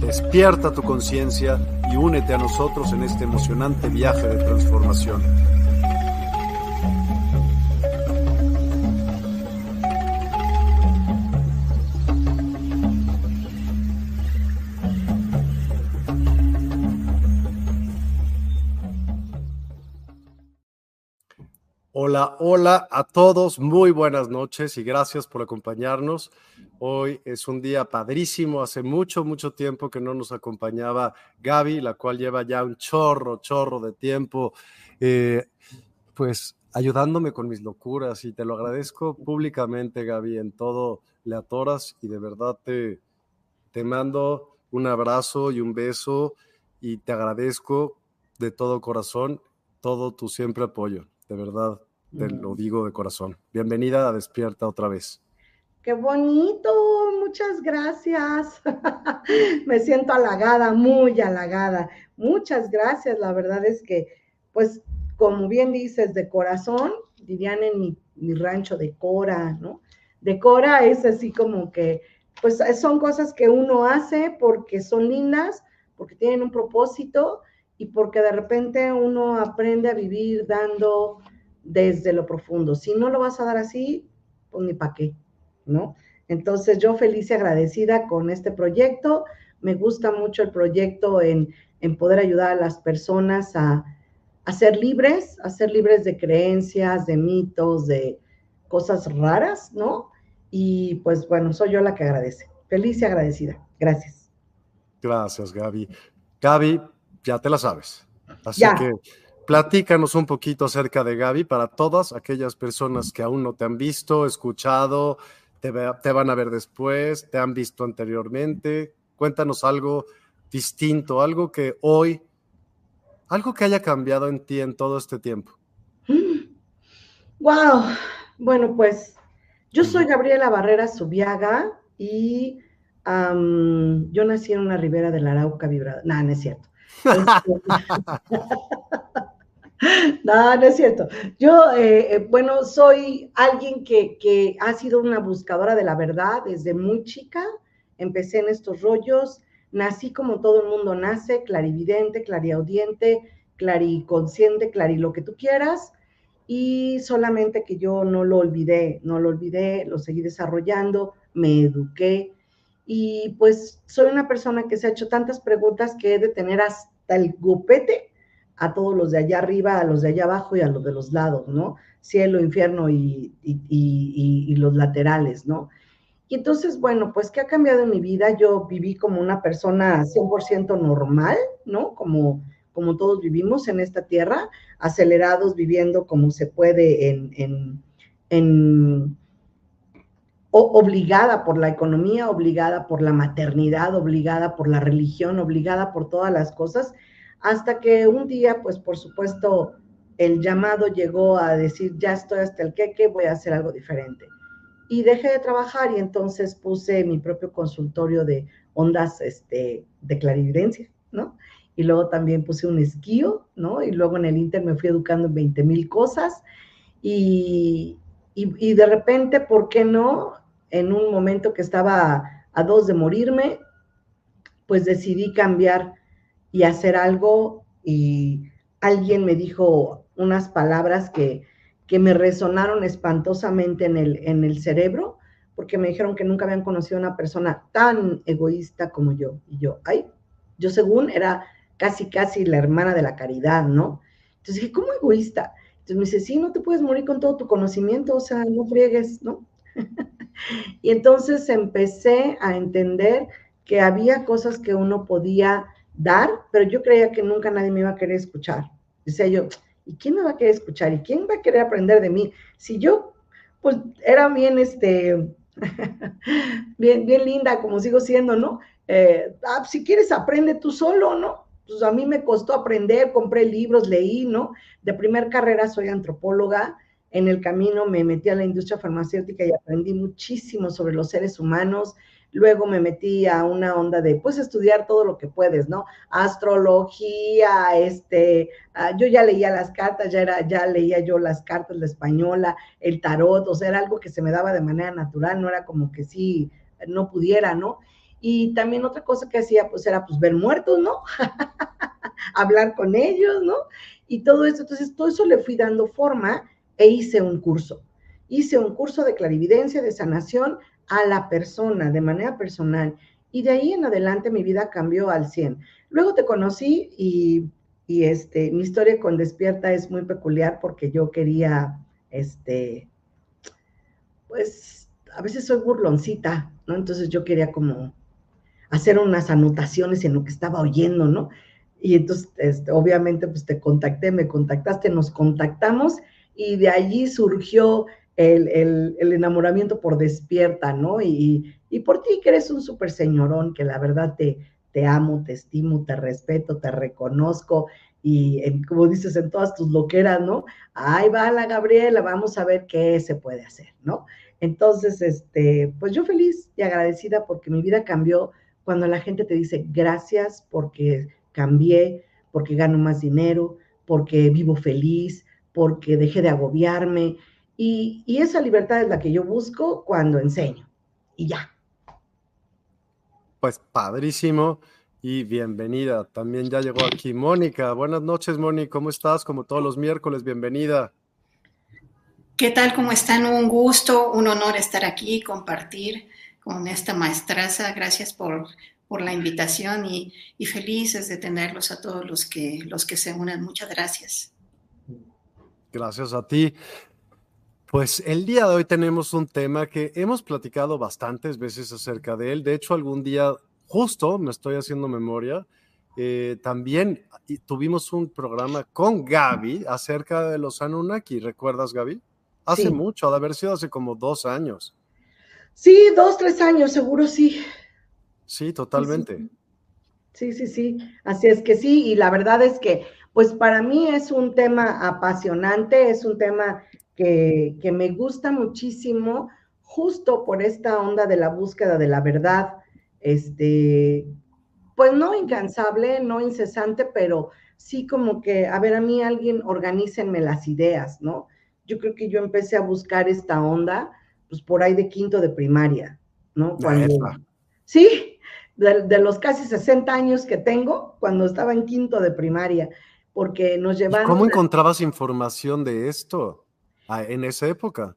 Despierta tu conciencia y únete a nosotros en este emocionante viaje de transformación. Hola, hola a todos, muy buenas noches y gracias por acompañarnos. Hoy es un día padrísimo, hace mucho, mucho tiempo que no nos acompañaba Gaby, la cual lleva ya un chorro, chorro de tiempo, eh, pues ayudándome con mis locuras y te lo agradezco públicamente, Gaby, en todo le atoras y de verdad te, te mando un abrazo y un beso y te agradezco de todo corazón todo tu siempre apoyo, de verdad, te lo digo de corazón. Bienvenida a Despierta otra vez. Qué bonito, muchas gracias. Me siento halagada, muy halagada. Muchas gracias, la verdad es que, pues, como bien dices, de corazón, dirían en mi, rancho de Cora, ¿no? De Cora es así como que, pues, son cosas que uno hace porque son lindas, porque tienen un propósito y porque de repente uno aprende a vivir dando desde lo profundo. Si no lo vas a dar así, pues ni para qué. ¿No? Entonces yo feliz y agradecida con este proyecto. Me gusta mucho el proyecto en, poder ayudar a las personas a, ser libres, a ser libres de creencias, de mitos, de cosas raras, ¿no? Y pues bueno, soy yo la que agradece. Feliz y agradecida. Gracias. Gracias, Gaby. Gaby, ya te la sabes. Así que platícanos un poquito acerca de Gaby para todas aquellas personas que aún no te han visto, escuchado, te, van a ver después, te han visto anteriormente. Cuéntanos algo distinto, algo que hoy, algo que haya cambiado en ti en todo este tiempo. Wow, bueno, pues yo soy Gabriela Barrera Subiaga y yo nací en una ribera de la Arauca vibrada. No, no es cierto. No, no es cierto. Yo, eh, eh, bueno, soy alguien que, ha sido una buscadora de la verdad desde muy chica. Empecé en estos rollos, nací como todo el mundo nace, clarividente, clariaudiente, clariconsciente, clari lo que tú quieras. Y solamente que yo no lo olvidé, no lo olvidé, lo seguí desarrollando, me eduqué. Y pues soy una persona que se ha hecho tantas preguntas que he de tener hasta el gupete a todos los de allá arriba, a los de allá abajo y a los de los lados, ¿no? Cielo, infierno y, los laterales, ¿no? Y entonces, bueno, pues, ¿qué ha cambiado en mi vida? Yo viví como una persona 100% normal, ¿no? Como, como todos vivimos en esta tierra, acelerados, viviendo como se puede en, en obligada por la economía, obligada por la maternidad, obligada por la religión, obligada por todas las cosas, hasta que un día, pues por supuesto, el llamado llegó a decir, ya estoy hasta el queque, voy a hacer algo diferente. Y dejé de trabajar y entonces puse mi propio consultorio de ondas este, de clarividencia, ¿no? Y luego también puse un esquío, ¿no? Y luego en el Inter me fui educando en 20 mil cosas. Y, y, de repente, ¿por qué no? En un momento que estaba a dos de morirme, pues decidí cambiar y hacer algo y alguien me dijo unas palabras que, que me resonaron espantosamente en el, en el cerebro, porque me dijeron que nunca habían conocido a una persona tan egoísta como yo. Y yo, ay, yo según era casi, casi la hermana de la caridad, ¿no? Entonces dije, ¿cómo egoísta? Entonces me dice, sí, no te puedes morir con todo tu conocimiento, o sea, no friegues, ¿no? y entonces empecé a entender que había cosas que uno podía dar, pero yo creía que nunca nadie me iba a querer escuchar. Decía yo, ¿y quién me va a querer escuchar? ¿Y quién va a querer aprender de mí? Si yo, pues, era bien, este, bien, bien linda, como sigo siendo, ¿no? Eh, ah, si quieres, aprende tú solo, ¿no? pues a mí me costó aprender, compré libros, leí, ¿no? De primer carrera soy antropóloga, en el camino me metí a la industria farmacéutica y aprendí muchísimo sobre los seres humanos, luego me metí a una onda de, pues, estudiar todo lo que puedes, ¿no? Astrología, este, ah, yo ya leía las cartas, ya, era, ya leía yo las cartas, la española, el tarot, o sea, era algo que se me daba de manera natural, no era como que sí, no pudiera, ¿no? Y también otra cosa que hacía, pues era pues ver muertos, ¿no? Hablar con ellos, ¿no? Y todo eso, entonces todo eso le fui dando forma e hice un curso. Hice un curso de clarividencia, de sanación a la persona, de manera personal. Y de ahí en adelante mi vida cambió al 100. Luego te conocí y, y este, mi historia con Despierta es muy peculiar porque yo quería, este, pues a veces soy burloncita, ¿no? Entonces yo quería como hacer unas anotaciones en lo que estaba oyendo, ¿no? Y entonces, este, obviamente, pues te contacté, me contactaste, nos contactamos y de allí surgió el, enamoramiento por despierta, ¿no? Y, por ti, que eres un súper señorón, que la verdad te, te amo, te estimo, te respeto, te reconozco y como dices en todas tus loqueras, ¿no? Ahí va la Gabriela, vamos a ver qué se puede hacer, ¿no? Entonces, este, pues yo feliz y agradecida porque mi vida cambió cuando la gente te dice gracias porque cambié, porque gano más dinero, porque vivo feliz, porque dejé de agobiarme. Y, esa libertad es la que yo busco cuando enseño. Y ya. Pues padrísimo y bienvenida. También ya llegó aquí Mónica. Buenas noches, Mónica. ¿Cómo estás? Como todos los miércoles, bienvenida. ¿Qué tal? ¿Cómo están? Un gusto, un honor estar aquí, compartir con esta maestraza. Gracias por, por la invitación y, felices de tenerlos a todos los que, los que se unen. Muchas gracias. Gracias a ti. Pues el día de hoy tenemos un tema que hemos platicado bastantes veces acerca de él. De hecho, algún día, justo me estoy haciendo memoria, eh, también tuvimos un programa con Gaby acerca de los Anunnaki. ¿Recuerdas, Gaby? Hace mucho, de haber sido hace como dos años. Sí, dos, tres años, seguro sí. Sí, totalmente. Sí, sí, sí, así es que sí, y la verdad es que, pues para mí es un tema apasionante, es un tema que, que me gusta muchísimo, justo por esta onda de la búsqueda de la verdad, este, pues no incansable, no incesante, pero sí como que, a ver, a mí alguien organícenme las ideas, ¿no? Yo creo que yo empecé a buscar esta onda pues por ahí de quinto de primaria, ¿no? Cuando, sí, de, los casi 60 años que tengo, cuando estaba en quinto de primaria, porque nos llevaron... ¿Cómo encontrabas información de esto en esa época?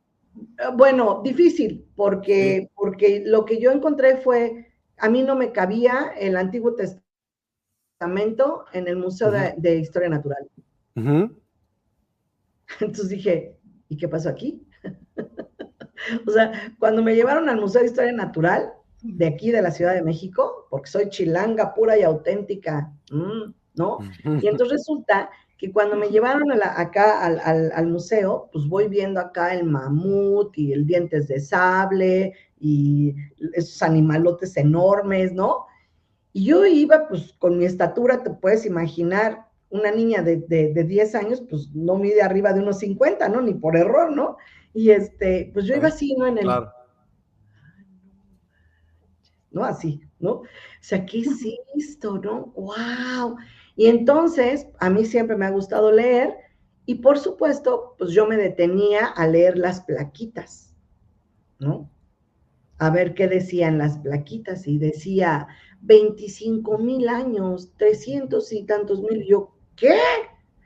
Ah, bueno, difícil, porque, porque lo que yo encontré fue, a mí no me cabía el Antiguo Testamento en el Museo de, Historia Natural. Entonces dije, ¿y qué pasó aquí? O sea, cuando me llevaron al Museo de Historia Natural de aquí de la Ciudad de México, porque soy chilanga pura y auténtica, mm, ¿no? Y entonces resulta que cuando me llevaron acá al, museo, pues voy viendo acá el mamut y el dientes de sable y esos animalotes enormes, ¿no? Y yo iba pues con mi estatura, te puedes imaginar, una niña de, de, 10 años, pues no mide arriba de unos 50, ¿no? Ni por error, ¿no? Y este, pues yo iba así, ¿no? En el... Claro. ¿No? Así, ¿no? O sea, ¿qué es esto, no? ¡Wow! Y entonces, a mí siempre me ha gustado leer y por supuesto, pues yo me detenía a leer las plaquitas, ¿no? A ver qué decían las plaquitas y decía 25 mil años, 300 y tantos mil. Yo, ¿qué?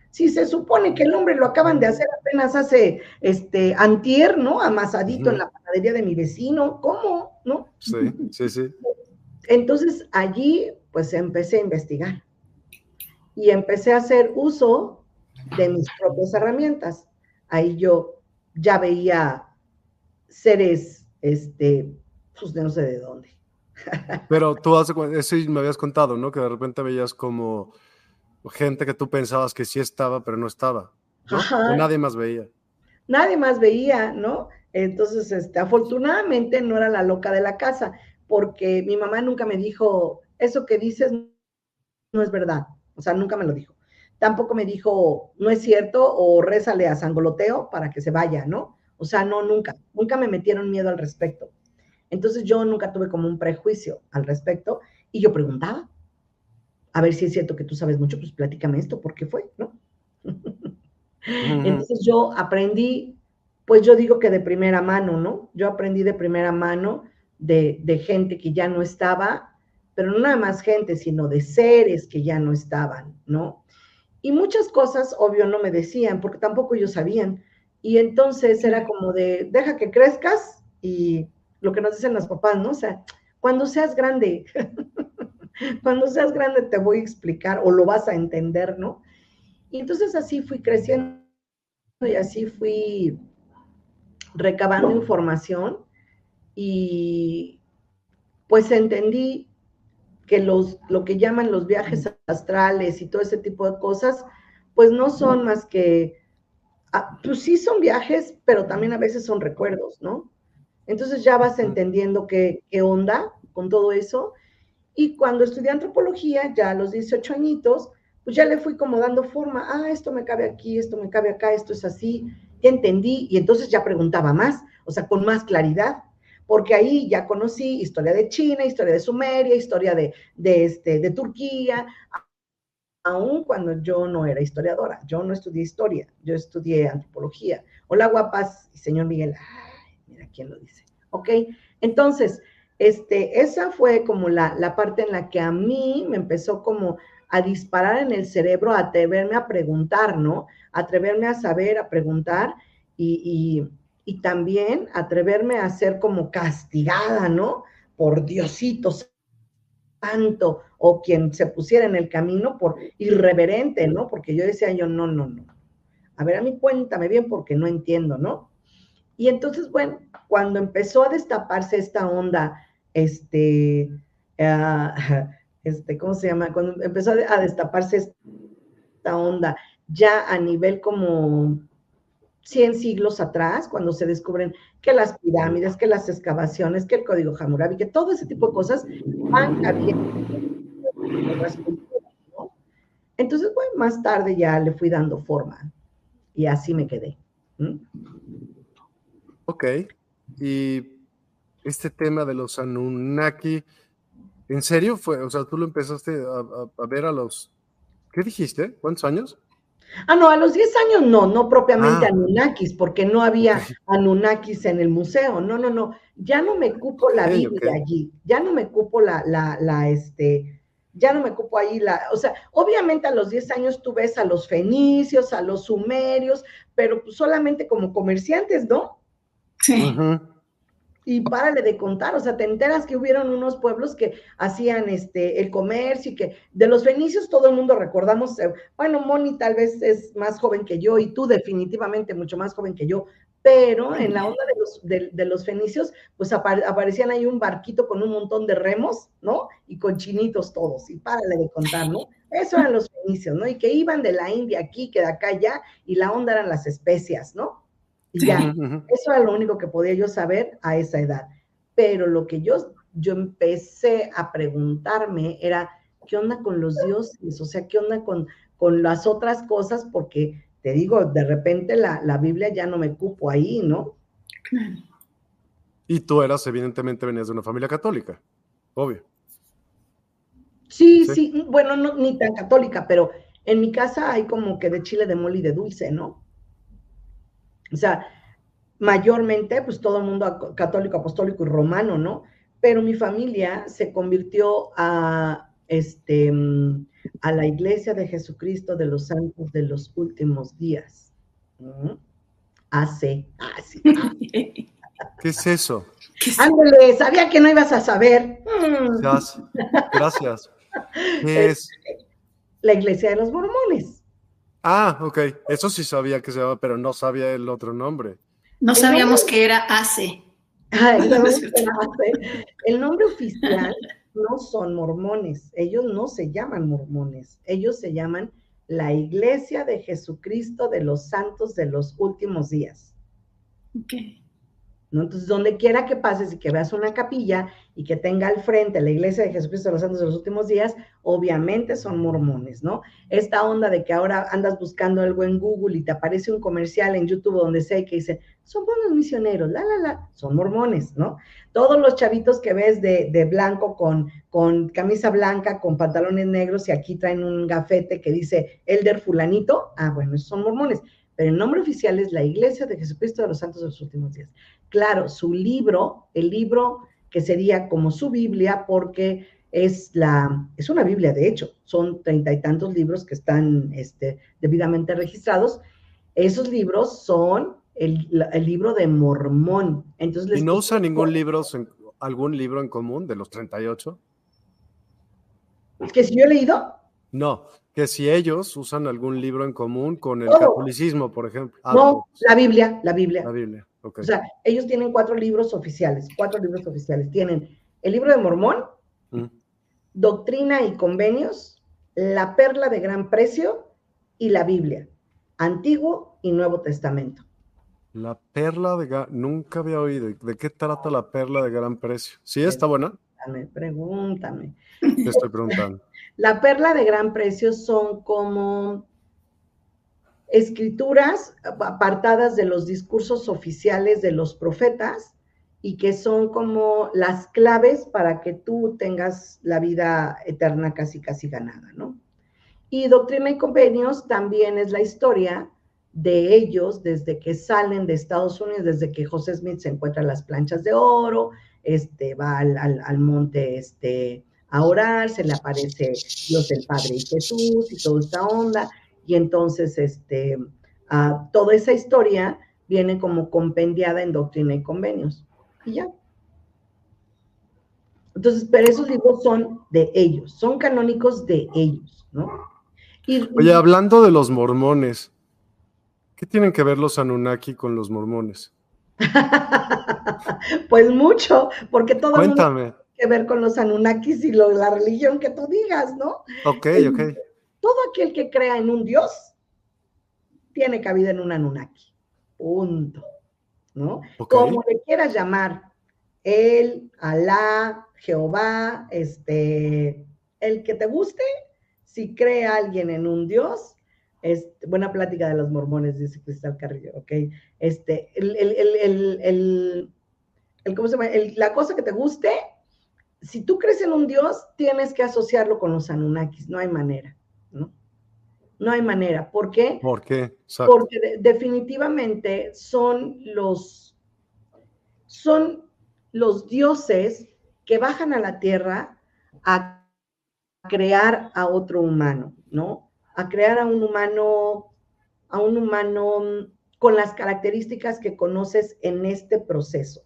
Si se supone que el hombre lo acaban de hacer apenas hace, este, antier, ¿no? Amasadito en la panadería de mi vecino, ¿cómo? ¿No? Sí, sí, sí. Entonces allí, pues empecé a investigar y empecé a hacer uso de mis propias herramientas. Ahí yo ya veía seres, este, pues no sé de dónde. Pero tú hace, eso me habías contado, ¿no? Que de repente veías como gente que tú pensabas que sí estaba, pero no estaba. nadie más veía. Nadie más veía, ¿no? Entonces, este, afortunadamente no era la loca de la casa, porque mi mamá nunca me dijo, eso que dices no es verdad. O sea, nunca me lo dijo. Tampoco me dijo, no es cierto, o rézale a Sangoloteo para que se vaya, ¿no? O sea, no, nunca. Nunca me metieron miedo al respecto. Entonces yo nunca tuve como un prejuicio al respecto y yo preguntaba, a ver si es cierto que tú sabes mucho, pues platícame esto, ¿por qué fue? ¿No? Entonces yo aprendí, pues yo digo que de primera mano, ¿no? Yo aprendí de primera mano de, de gente que ya no estaba pero no nada más gente, sino de seres que ya no estaban, ¿no? Y muchas cosas, obvio, no me decían, porque tampoco ellos sabían. Y entonces era como de, deja que crezcas y lo que nos dicen los papás, ¿no? O sea, cuando seas grande, cuando seas grande te voy a explicar o lo vas a entender, ¿no? Y entonces así fui creciendo y así fui recabando información y pues entendí que los, lo que llaman los viajes astrales y todo ese tipo de cosas, pues no son más que, ah, pues sí son viajes, pero también a veces son recuerdos, ¿no? Entonces ya vas entendiendo qué, qué onda con todo eso. Y cuando estudié antropología, ya a los 18 añitos, pues ya le fui como dando forma, ah, esto me cabe aquí, esto me cabe acá, esto es así, entendí, y entonces ya preguntaba más, o sea, con más claridad porque ahí ya conocí historia de China, historia de Sumeria, historia de, de, este, de Turquía, aún cuando yo no era historiadora, yo no estudié historia, yo estudié antropología. Hola guapas, señor Miguel, Ay, mira quién lo dice. Ok, entonces, este, esa fue como la, la parte en la que a mí me empezó como a disparar en el cerebro, a atreverme a preguntar, ¿no? Atreverme a saber, a preguntar y también atreverme a ser como castigada, ¿no? Por Diosito santo o quien se pusiera en el camino por irreverente, ¿no? Porque yo decía yo, no, no, no. A ver, a mí cuéntame bien porque no entiendo, ¿no? Y entonces, bueno, cuando empezó a destaparse esta onda, este, ah, este, ¿cómo se llama? Cuando empezó a destaparse esta onda ya a nivel como 100 siglos atrás, cuando se descubren que las pirámides, que las excavaciones, que el código Hammurabi, que todo ese tipo de cosas van cambiando Entonces, bueno, más tarde ya le fui dando forma y así me quedé. Ok. Y este tema de los Anunnaki, ¿en serio fue? O sea, tú lo empezaste a ver a los, ¿qué dijiste? ¿Cuántos años? Ah, no, a los 10 años no, no propiamente ah. Anunnakis, porque no había Anunnakis en el museo. No, no, no. Ya no me cupo la Biblia allí. Ya no me cupo la, la, la, este, ya no me cupo ahí la, o sea, obviamente a los 10 años tú ves a los fenicios, a los sumerios, pero pues solamente como comerciantes, ¿no? Sí y párale de contar, o sea, te enteras que hubieron unos pueblos que hacían este el comercio y que de los fenicios todo el mundo recordamos, eh, bueno, Moni tal vez es más joven que yo y tú definitivamente mucho más joven que yo, pero en la onda de los, de, los fenicios, pues aparecían ahí un barquito con un montón de remos, ¿no? Y con chinitos todos, y párale de contar, ¿no? Eso eran los fenicios, ¿no? Y que iban de la India aquí, que de acá allá, y la onda eran las especias, ¿no? Y ya, eso era lo único que podía yo saber a esa edad. Pero lo que yo, yo empecé a preguntarme era, ¿qué onda con los dioses? O sea, ¿qué onda con, con las otras cosas? Porque te digo, de repente la, la Biblia ya no me cupo ahí, ¿no? Y tú eras, evidentemente, venías de una familia católica, obvio. Sí, sí, bueno, no, ni tan católica, pero en mi casa hay como que de chile de mole y de dulce, ¿no? O sea, mayormente, pues todo el mundo católico, apostólico y romano, ¿no? Pero mi familia se convirtió a, este, a la iglesia de Jesucristo de los santos de los últimos días. Hace, hace, ¿Qué es eso? Ándale, sabía que no ibas a saber. Gracias. Gracias. ¿Qué es? La iglesia de los mormones. Ah, ok. Eso sí sabía que se llamaba, pero no sabía el otro nombre. No sabíamos que era ACE. el nombre oficial no son mormones. Ellos no se llaman mormones. Ellos se llaman la Iglesia de Jesucristo de los Santos de los Últimos Días. Okay. Entonces, donde quiera que pases y que veas una capilla y que tenga al frente la iglesia de Jesucristo de los Santos de los últimos días, obviamente son mormones, ¿no? Esta onda de que ahora andas buscando algo en Google y te aparece un comercial en YouTube donde sé que dice, son buenos misioneros, la, la, la, son mormones, ¿no? Todos los chavitos que ves de, de blanco con, con camisa blanca, con pantalones negros y aquí traen un gafete que dice Elder fulanito, ah, bueno, esos son mormones pero el nombre oficial es la Iglesia de Jesucristo de los Santos de los Últimos Días. Claro, su libro, el libro que sería como su Biblia, porque es la, es una Biblia, de hecho, son treinta y tantos libros que están este, debidamente registrados. Esos libros son el, libro de Mormón. Entonces, ¿Y no usa ningún libro, algún libro en común de los 38? ¿Que si yo he leído? No, que si ellos usan algún libro en común con el catolicismo, por ejemplo. Ah, no, la Biblia, la Biblia. La Biblia. O sea, ellos tienen cuatro libros oficiales, cuatro libros oficiales. Tienen el libro de Mormón. Doctrina y Convenios, La Perla de Gran Precio y la Biblia, Antiguo y Nuevo Testamento. La Perla de nunca había oído. ¿De qué trata la Perla de Gran Precio? ¿Sí está buena? Pregúntame, pregúntame. Te estoy preguntando. la Perla de Gran Precio son como escrituras apartadas de los discursos oficiales de los profetas y que son como las claves para que tú tengas la vida eterna casi casi ganada, ¿no? Y Doctrina y Convenios también es la historia de ellos desde que salen de Estados Unidos, desde que José Smith se encuentra las planchas de oro, este, va al, al monte este, a orar, se le aparece Dios el Padre y Jesús y toda esta onda, y entonces este, toda esa historia viene como compendiada en doctrina y convenios. Y ya. Entonces, pero esos libros son de ellos, son canónicos de ellos, ¿no? Oye, hablando de los mormones, ¿qué tienen que ver los Anunnaki con los mormones? pues mucho, porque todo Cuéntame. tiene que ver con los Anunnakis y la religión que tú digas, ¿no? Ok, ok todo aquel que crea en un Dios tiene cabida en un Anunnaki. Punto. ¿No? Como le quieras llamar, él, Alá, Jehová, este, el que te guste, si cree alguien en un Dios, es buena plática de los mormones, dice Cristal Carrillo, ¿ok? Este, el, el, el, ¿cómo se llama? la cosa que te guste, si tú crees en un Dios, tienes que asociarlo con los Anunnakis, no hay manera. ¿no? No hay manera. ¿Por qué? ¿Por qué? Porque definitivamente son los, son los dioses que bajan a la tierra a crear a otro humano, ¿no? A crear a un humano, a un humano con las características que conoces en este proceso.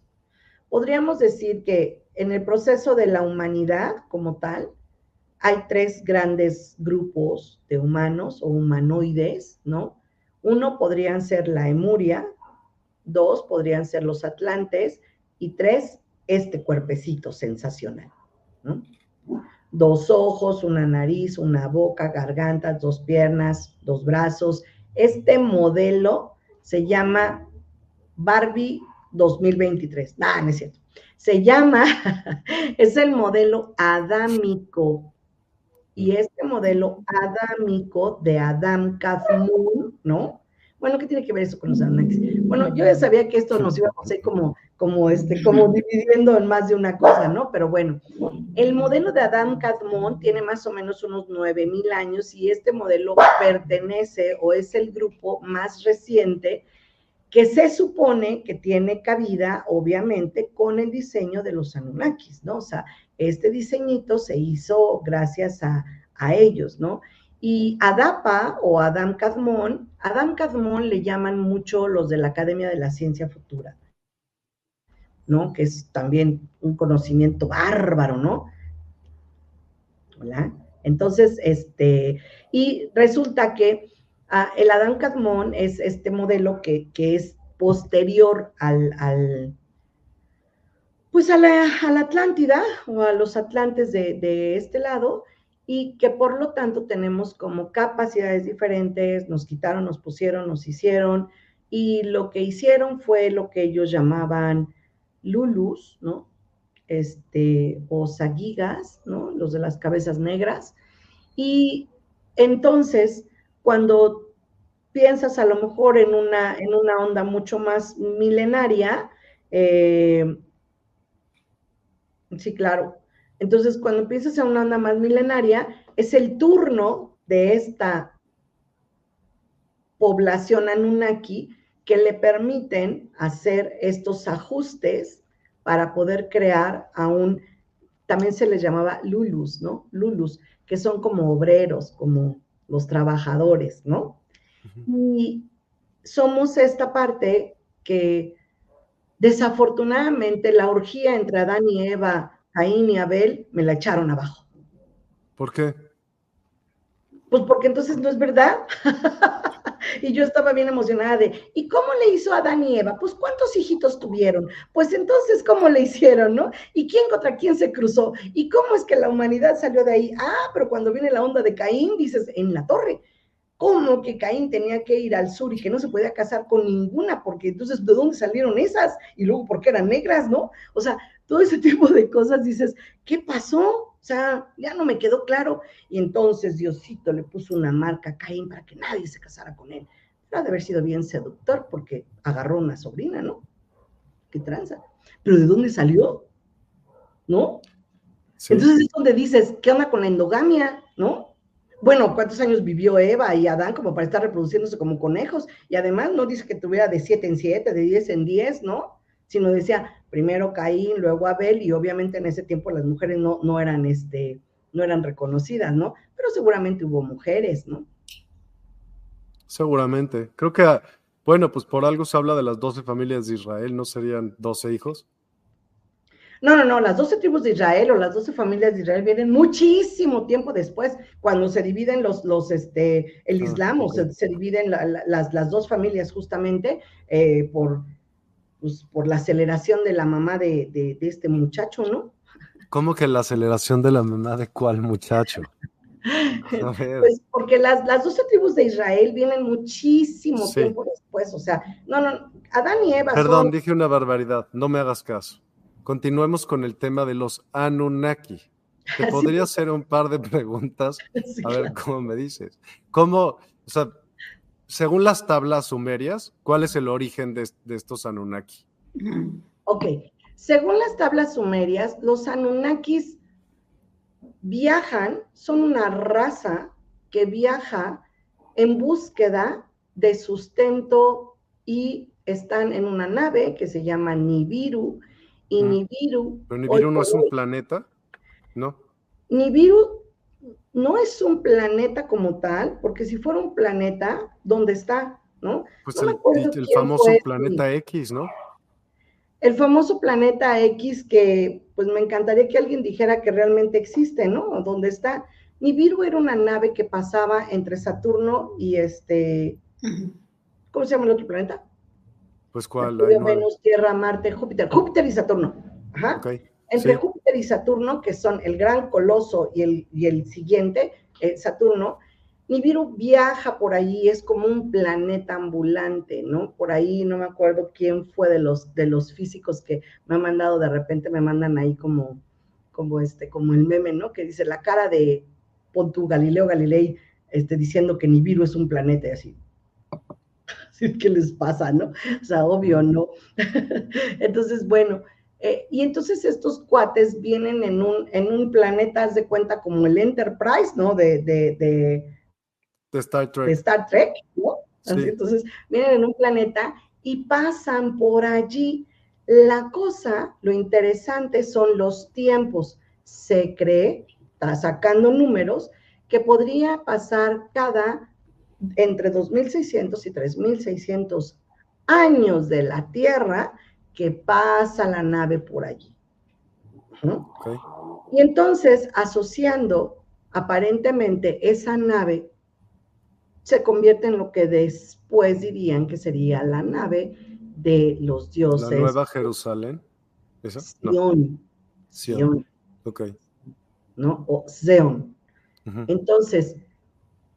Podríamos decir que en el proceso de la humanidad como tal, hay tres grandes grupos de humanos o humanoides, ¿no? Uno podrían ser la Emuria, dos podrían ser los Atlantes y tres, este cuerpecito sensacional, ¿no? dos ojos, una nariz, una boca, gargantas, dos piernas, dos brazos. Este modelo se llama Barbie 2023. Ah, no es cierto. Se llama, es el modelo adámico. Y este modelo adámico de Adam Kazmoon, ¿no? Bueno, ¿qué tiene que ver eso con los Anunnakis? Bueno, yo ya sabía que esto nos iba a hacer como, como, este, como dividiendo en más de una cosa, ¿no? Pero bueno, el modelo de Adam Kadmon tiene más o menos unos 9000 años y este modelo pertenece o es el grupo más reciente que se supone que tiene cabida, obviamente, con el diseño de los Anunnakis, ¿no? O sea, este diseñito se hizo gracias a, a ellos, ¿no? Y Adapa o Adam Kadmon, Adam Kadmon le llaman mucho los de la Academia de la Ciencia Futura, ¿no? Que es también un conocimiento bárbaro, ¿no? Hola. Entonces, este, y resulta que ah, el Adam Kadmon es este modelo que, es posterior al, al pues a la, Atlántida o a los Atlantes de, de este lado, y que por lo tanto tenemos como capacidades diferentes, nos quitaron, nos pusieron, nos hicieron, y lo que hicieron fue lo que ellos llamaban lulus, ¿no? Este, o sagigas, ¿no? Los de las cabezas negras. Y entonces, cuando piensas a lo mejor en una, en una onda mucho más milenaria, eh, sí, claro, entonces, cuando empiezas en una onda más milenaria, es el turno de esta población Anunnaki que le permiten hacer estos ajustes para poder crear a un, también se les llamaba Lulus, ¿no? Lulus, que son como obreros, como los trabajadores, ¿no? Y somos esta parte que desafortunadamente la orgía entre Adán y Eva Caín y Abel me la echaron abajo. ¿Por qué? Pues porque entonces no es verdad. y yo estaba bien emocionada de, ¿y cómo le hizo Adán y Eva? Pues cuántos hijitos tuvieron. Pues entonces, ¿cómo le hicieron, no? ¿Y quién contra quién se cruzó? ¿Y cómo es que la humanidad salió de ahí? Ah, pero cuando viene la onda de Caín, dices, en la torre. ¿Cómo que Caín tenía que ir al sur y que no se podía casar con ninguna? Porque entonces, ¿de dónde salieron esas? Y luego, ¿por qué eran negras, no? O sea, todo ese tipo de cosas, dices, ¿qué pasó? O sea, ya no me quedó claro. Y entonces Diosito le puso una marca a Caín para que nadie se casara con él. Pero ha de haber sido bien seductor porque agarró una sobrina, ¿no? Qué tranza. Pero ¿de dónde salió? ¿No? Entonces es donde dices, ¿qué onda con la endogamia? ¿No? Bueno, ¿cuántos años vivió Eva y Adán como para estar reproduciéndose como conejos? Y además no dice que tuviera de siete en siete, de diez en diez, ¿no? Sino decía, primero Caín, luego Abel, y obviamente en ese tiempo las mujeres no, no eran este, no eran reconocidas, ¿no? Pero seguramente hubo mujeres, ¿no? Seguramente. Creo que, bueno, pues por algo se habla de las doce familias de Israel, ¿no serían doce hijos? No, no, no, las doce tribus de Israel o las doce familias de Israel vienen muchísimo tiempo después, cuando se dividen los, los, este, el ah, Islam, o se, dividen las, las, dos familias justamente eh, por pues, por la aceleración de la mamá de, este muchacho, ¿no? ¿Cómo que la aceleración de la mamá de cuál muchacho? Pues porque las, las 12 tribus de Israel vienen muchísimo tiempo después, o sea, no, no, Adán y Eva. Perdón, dije una barbaridad, no me hagas caso. Continuemos con el tema de los Anunnaki. Te podría hacer un par de preguntas, a ver cómo me dices. ¿Cómo, o sea, según las tablas sumerias, ¿cuál es el origen de, estos Anunnaki? Ok, según las tablas sumerias, los Anunnakis viajan, son una raza que viaja en búsqueda de sustento y están en una nave que se llama Nibiru. Y mm. Nibiru. ¿Pero Nibiru no es un planeta? ¿No? Nibiru no es un planeta como tal, porque si fuera un planeta, ¿dónde está? ¿No? Pues el, famoso planeta X, ¿no? El famoso planeta X que, pues me encantaría que alguien dijera que realmente existe, ¿no? ¿Dónde está? Nibiru era una nave que pasaba entre Saturno y este, ¿cómo se llama el otro planeta? Pues cuál? Venus, Tierra, Marte, Júpiter, Júpiter y Saturno. Ajá. Entre Júpiter Júpiter y Saturno, que son el gran coloso y el, y el siguiente, eh, Saturno, Nibiru viaja por allí, es como un planeta ambulante, ¿no? Por ahí no me acuerdo quién fue de los, de los físicos que me han mandado, de repente me mandan ahí como, como este, como el meme, ¿no? Que dice la cara de Pontu Galileo Galilei, este, diciendo que Nibiru es un planeta y así. ¿Qué les pasa, no? O sea, obvio, ¿no? entonces, bueno, eh, y entonces estos cuates vienen en un, en un planeta, haz de cuenta, como el Enterprise, ¿no? De, de de Star Trek. De Star Trek, ¿no? entonces, vienen en un planeta y pasan por allí. La cosa, lo interesante son los tiempos. Se cree, está sacando números, que podría pasar cada entre 2600 y 3600 años de la Tierra que pasa la nave por allí. Y entonces, asociando aparentemente esa nave se convierte en lo que después dirían que sería la nave de los dioses. La Nueva Jerusalén. ¿Esa? Sion. Sion. Ok. ¿No? O Zeon. Entonces,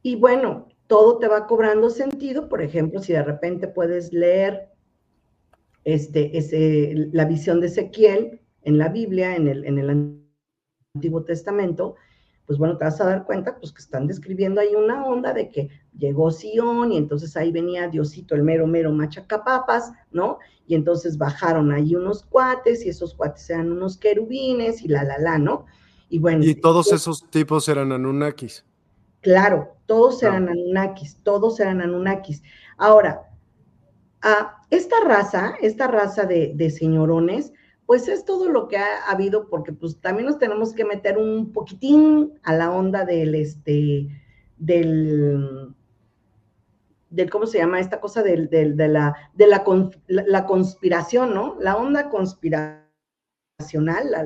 y bueno, todo te va cobrando sentido. Por ejemplo, si de repente puedes leer este, ese, la visión de Ezequiel en la Biblia, en el, en el Antiguo Testamento, pues bueno, te vas a dar cuenta, pues que están describiendo ahí una onda de que llegó Sion y entonces ahí venía Diosito, el mero, mero machacapapas, ¿no? Y entonces bajaron ahí unos cuates y esos cuates eran unos querubines y la, la, la, ¿no? Y bueno. Y todos esos tipos eran Anunnakis. Claro, todos eran Anunnakis, todos eran Anunnakis. Ahora, a esta raza, esta raza de, de señorones, pues es todo lo que ha, habido, porque pues también nos tenemos que meter un poquitín a la onda del, este, del, del ¿cómo se llama? Esta cosa del, del, de, la, de la, la, conspiración, ¿no? La onda conspiracional,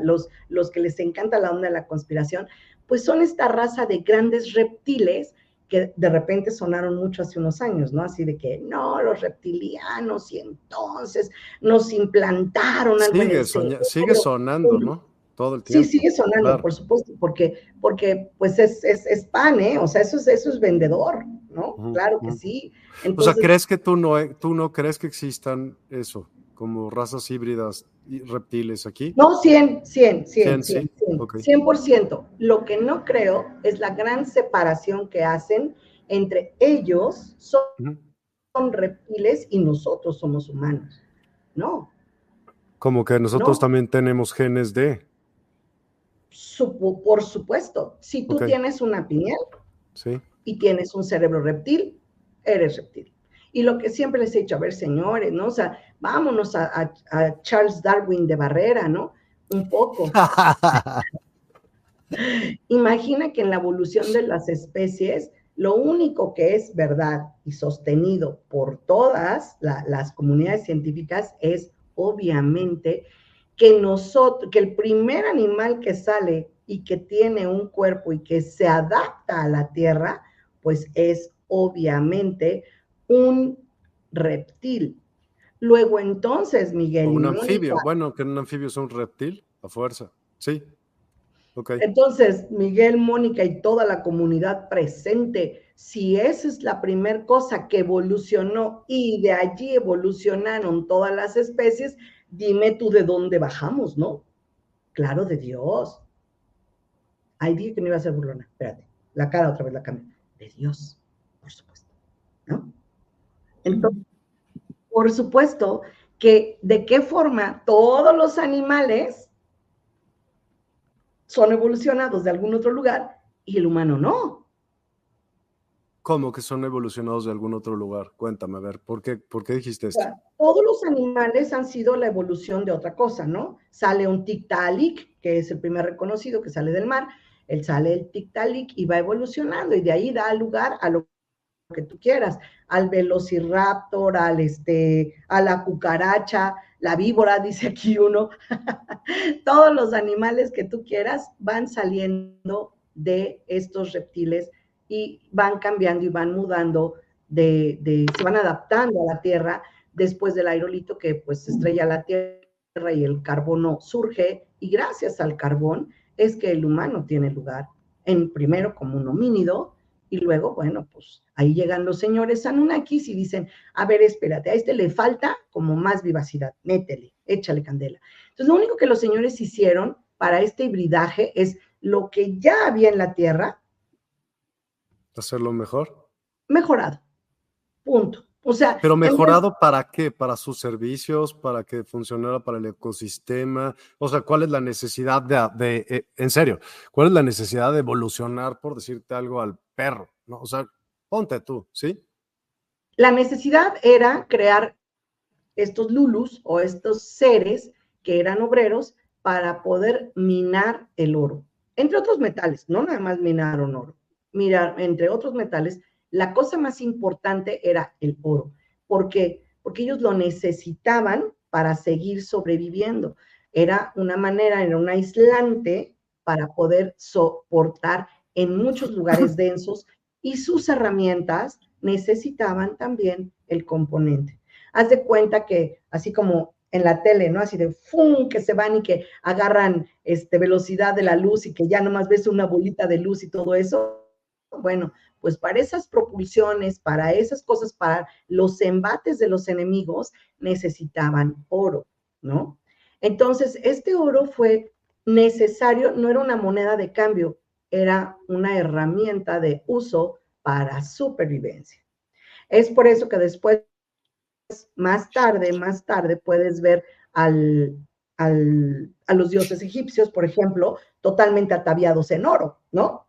los, los que les encanta la onda de la conspiración, pues son esta raza de grandes reptiles que de repente sonaron mucho hace unos años, ¿no? Así de que, no, los reptilianos y entonces nos implantaron algo sigue, sigue sonando, ¿no? Todo el tiempo. Sí, sigue sonando, por supuesto, porque, porque pues es, es, pan, ¿eh? O sea, eso es, eso es vendedor, ¿no? claro que sí. o sea, ¿crees que tú no, tú no crees que existan eso? Como razas híbridas y reptiles aquí? No, 100, 100, 100, 100, 100%. Lo que no creo es la gran separación que hacen entre ellos, son, reptiles y nosotros somos humanos. No. Como que nosotros también tenemos genes de... por supuesto. Si tú tienes una piñal y tienes un cerebro reptil, eres reptil. Y lo que siempre les he dicho, a ver, señores, ¿no? O sea, vámonos a, Charles Darwin de Barrera, ¿no? Un poco. Imagina que en la evolución de las especies, lo único que es verdad y sostenido por todas las comunidades científicas es obviamente que nosotros, que el primer animal que sale y que tiene un cuerpo y que se adapta a la Tierra, pues es obviamente un reptil. Luego entonces, Miguel. un anfibio, bueno, que un anfibio es un reptil, a fuerza, sí. Okay. Entonces, Miguel, Mónica y toda la comunidad presente, si esa es la primera cosa que evolucionó y de allí evolucionaron todas las especies, dime tú de dónde bajamos, ¿no? Claro, de Dios. Ay, dije que no iba a ser burlona, espérate, la cara otra vez la cambio. De Dios, por supuesto, ¿no? Entonces, por supuesto que de qué forma todos los animales son evolucionados de algún otro lugar y el humano no. ¿Cómo que son evolucionados de algún otro lugar? Cuéntame, a ver, ¿por qué, por qué dijiste esto? todos los animales han sido la evolución de otra cosa, ¿no? Sale un tictalic, que es el primer reconocido que sale del mar, él sale el tictalic y va evolucionando y de ahí da lugar a lo que tú quieras, al velociraptor, al este, a la cucaracha, la víbora, dice aquí uno, todos los animales que tú quieras van saliendo de estos reptiles y van cambiando y van mudando de, de, se van adaptando a la Tierra después del aerolito que pues estrella la Tierra y el carbono surge y gracias al carbón es que el humano tiene lugar, en primero como un homínido y luego, bueno, pues ahí llegan los señores Anunnakis y dicen, a ver, espérate, a este le falta como más vivacidad, métele, échale candela. Entonces, lo único que los señores hicieron para este hibridaje es lo que ya había en la Tierra. Hacerlo mejor. Mejorado. Punto. O sea, pero mejorado para qué? Para sus servicios, para que funcionara para el ecosistema. O sea, ¿cuál es la necesidad de, eh, en serio, cuál es la necesidad de evolucionar, por decirte algo, al perro? ¿no? O sea, ponte tú, ¿sí? La necesidad era crear estos lulus o estos seres que eran obreros para poder minar el oro, entre otros metales, no nada más minaron oro, mirar, entre otros metales la cosa más importante era el oro. ¿Por qué? Porque ellos lo necesitaban para seguir sobreviviendo. Era una manera, era un aislante para poder soportar en muchos lugares densos y sus herramientas necesitaban también el componente. Haz de cuenta que así como en la tele, ¿no? Así de ¡fum! que se van y que agarran este, velocidad de la luz y que ya nomás ves una bolita de luz y todo eso. Bueno, pues para esas propulsiones, para esas cosas, para los embates de los enemigos, necesitaban oro, ¿no? Entonces, este oro fue necesario, no era una moneda de cambio, era una herramienta de uso para supervivencia. Es por eso que después, más tarde, más tarde, puedes ver al, a los dioses egipcios, por ejemplo, totalmente ataviados en oro, ¿no?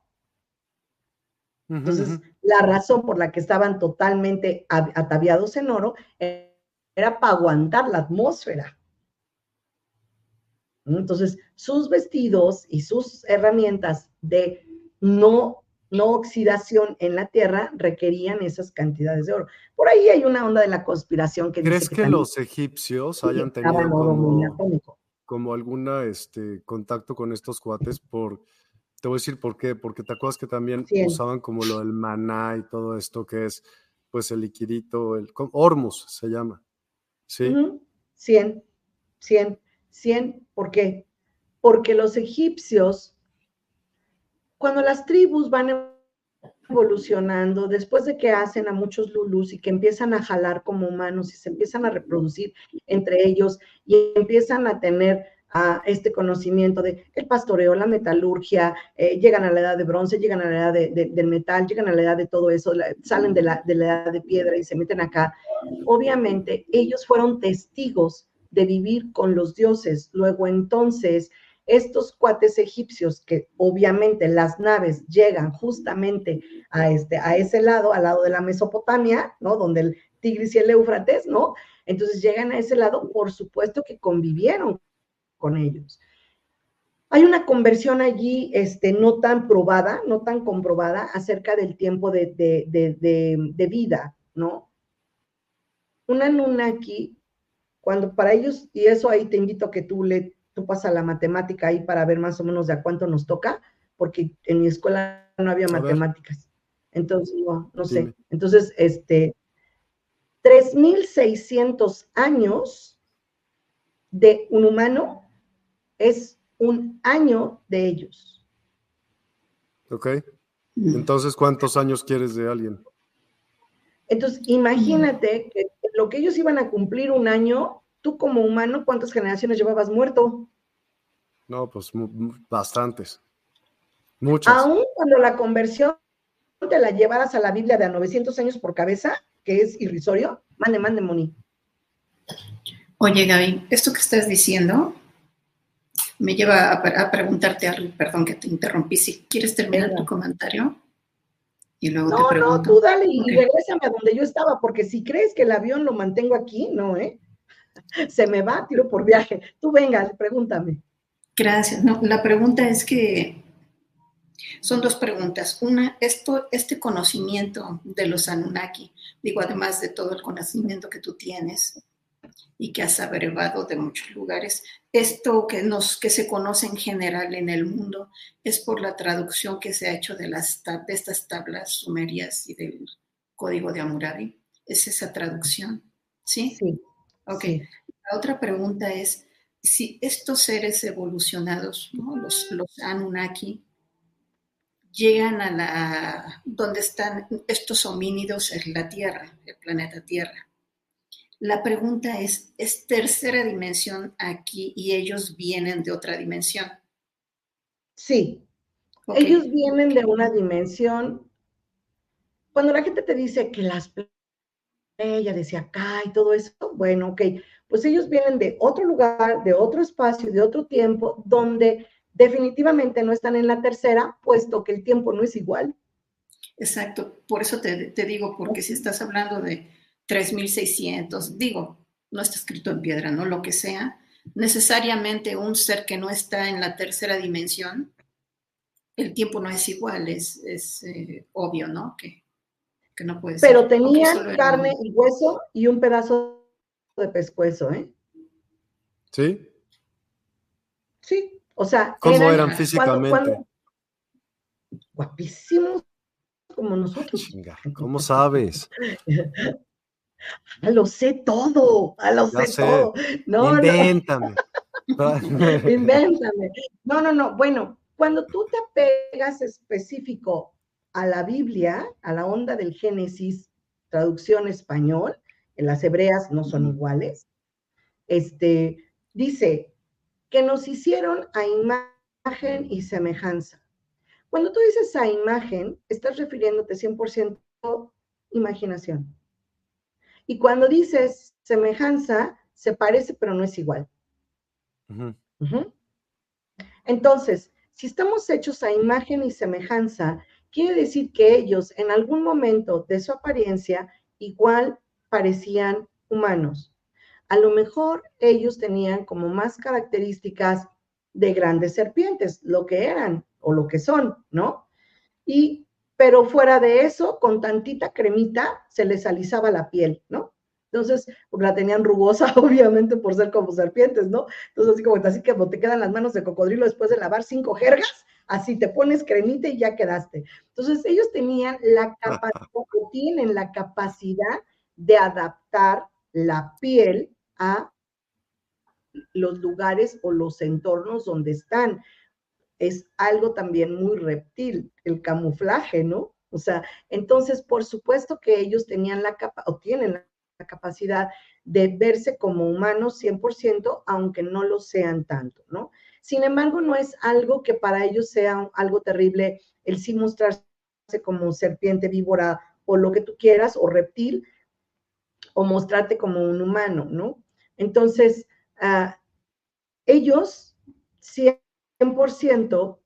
Entonces, la razón por la que estaban totalmente ataviados en oro era para aguantar la atmósfera. Entonces, sus vestidos y sus herramientas de no, no oxidación en la tierra requerían esas cantidades de oro. Por ahí hay una onda de la conspiración que ¿Crees que, los egipcios hayan tenido como, como alguna este, contacto con estos cuates por te voy a decir por qué, porque te acuerdas que también usaban como lo del maná y todo esto que es pues el liquidito, el hormus se llama. ¿Sí? 100, 100, 100. ¿Por qué? Porque los egipcios, cuando las tribus van evolucionando, después de que hacen a muchos lulus y que empiezan a jalar como humanos y se empiezan a reproducir entre ellos y empiezan a tener a este conocimiento de el pastoreo, la metalurgia, eh, llegan a la edad de bronce, llegan a la edad del metal, llegan a la edad de todo eso, salen de la, de la edad de piedra y se meten acá. Obviamente, ellos fueron testigos de vivir con los dioses. Luego entonces, estos cuates egipcios, que obviamente las naves llegan justamente a, este, a ese lado, al lado de la Mesopotamia, ¿no? Donde el Tigris y el Éufrates, ¿no? Entonces llegan a ese lado, por supuesto que convivieron con ellos. Hay una conversión allí este, no tan probada, no tan comprobada acerca del tiempo de, de, vida, ¿no? Una aquí, cuando para ellos, y eso ahí te invito a que tú le, tú pasas la matemática ahí para ver más o menos de a cuánto nos toca, porque en mi escuela no había matemáticas. Entonces, no, no sé. Entonces, este, 3.600 años de un humano es un año de ellos. Ok. Entonces, ¿cuántos años quieres de alguien? Entonces, imagínate que lo que ellos iban a cumplir un año, tú como humano, ¿cuántas generaciones llevabas muerto? No, pues bastantes. Muchas. Aún cuando la conversión te la llevaras a la Biblia de a 900 años por cabeza, que es irrisorio, mande, mande, Moni. Oye, Gaby, esto que estás diciendo me lleva a, preguntarte algo, perdón que te interrumpí, si quieres terminar tu comentario. Y luego no, te pregunto. no, tú dale y regresame a donde yo estaba, porque si crees que el avión lo mantengo aquí, no, ¿eh? Se me va, tiro por viaje. Tú venga, pregúntame. Gracias. No, la pregunta es que son dos preguntas. Una, esto, este conocimiento de los Anunnaki, digo, además de todo el conocimiento que tú tienes, y que has abrevado de muchos lugares. Esto que, nos, que se conoce en general en el mundo es por la traducción que se ha hecho de, las, de estas tablas sumerias y del código de Hammurabi. ¿Es esa traducción? ¿Sí? Sí. Ok. La otra pregunta es, si estos seres evolucionados, los, los Anunnaki, llegan a la donde están estos homínidos en la Tierra, el planeta Tierra. La pregunta es, ¿es tercera dimensión aquí y ellos vienen de otra dimensión? Sí, ellos vienen de una dimensión. Cuando la gente te dice que las ella decía acá y todo eso, bueno, ok, pues ellos vienen de otro lugar, de otro espacio, de otro tiempo, donde definitivamente no están en la tercera, puesto que el tiempo no es igual. Exacto, por eso te, digo, porque si estás hablando de 3600, digo, no está escrito en piedra, ¿no? Lo que sea, necesariamente un ser que no está en la tercera dimensión, el tiempo no es igual, es, eh, obvio, ¿no? Que, no puede ser. Pero tenían carne y hueso y un pedazo de pescuezo, ¿eh? ¿Sí? Sí, o sea. ¿Cómo eran, físicamente? guapísimos como nosotros. ¿Cómo sabes? Ah, lo sé todo, ah, lo sé, todo. No, Invéntame. Invéntame. No, no, no. Bueno, cuando tú te apegas específico a la Biblia, a la onda del Génesis, traducción español, en las hebreas no son iguales, este, dice que nos hicieron a imagen y semejanza. Cuando tú dices a imagen, estás refiriéndote 100% imaginación. Y cuando dices semejanza, se parece pero no es igual. Entonces, si estamos hechos a imagen y semejanza, quiere decir que ellos en algún momento de su apariencia igual parecían humanos. A lo mejor ellos tenían como más características de grandes serpientes, lo que eran o lo que son, ¿no? Y, pero fuera de eso, con tantita cremita se les alisaba la piel, ¿no? Entonces, la tenían rugosa, obviamente, por ser como serpientes, ¿no? Entonces, así como así que te quedan las manos de cocodrilo después de lavar cinco jergas, así te pones cremita y ya quedaste. Entonces, ellos tenían la capacidad, tienen la capacidad de adaptar la piel a los lugares o los entornos donde están. Es algo también muy reptil, el camuflaje, ¿no? O sea, entonces, por supuesto que ellos tenían la capa o tienen la capacidad de verse como humanos 100%, aunque no lo sean tanto, ¿no? Sin embargo, no es algo que para ellos sea algo terrible el sí mostrarse como serpiente, víbora o lo que tú quieras, o reptil, o mostrarte como un humano, ¿no? Entonces, ah, ellos 100%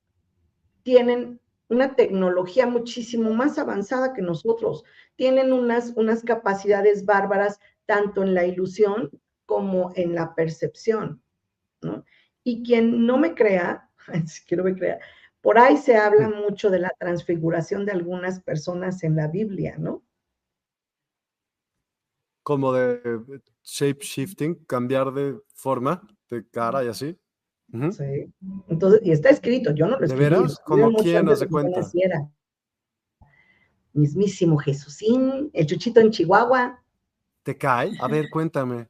tienen una tecnología muchísimo más avanzada que nosotros. Tienen unas, unas capacidades bárbaras tanto en la ilusión como en la percepción, ¿no? Y quien no me crea, si quiero me crea, por ahí se habla mucho de la transfiguración de algunas personas en la Biblia, ¿no? Como de shape shifting, cambiar de forma, de cara y así. Sí. Entonces, y está escrito, yo no lo escribí. ¿De veras? ¿Como quién no se cuenta? Mismísimo Jesucín, el chuchito en Chihuahua. ¿Te cae? A ver, cuéntame.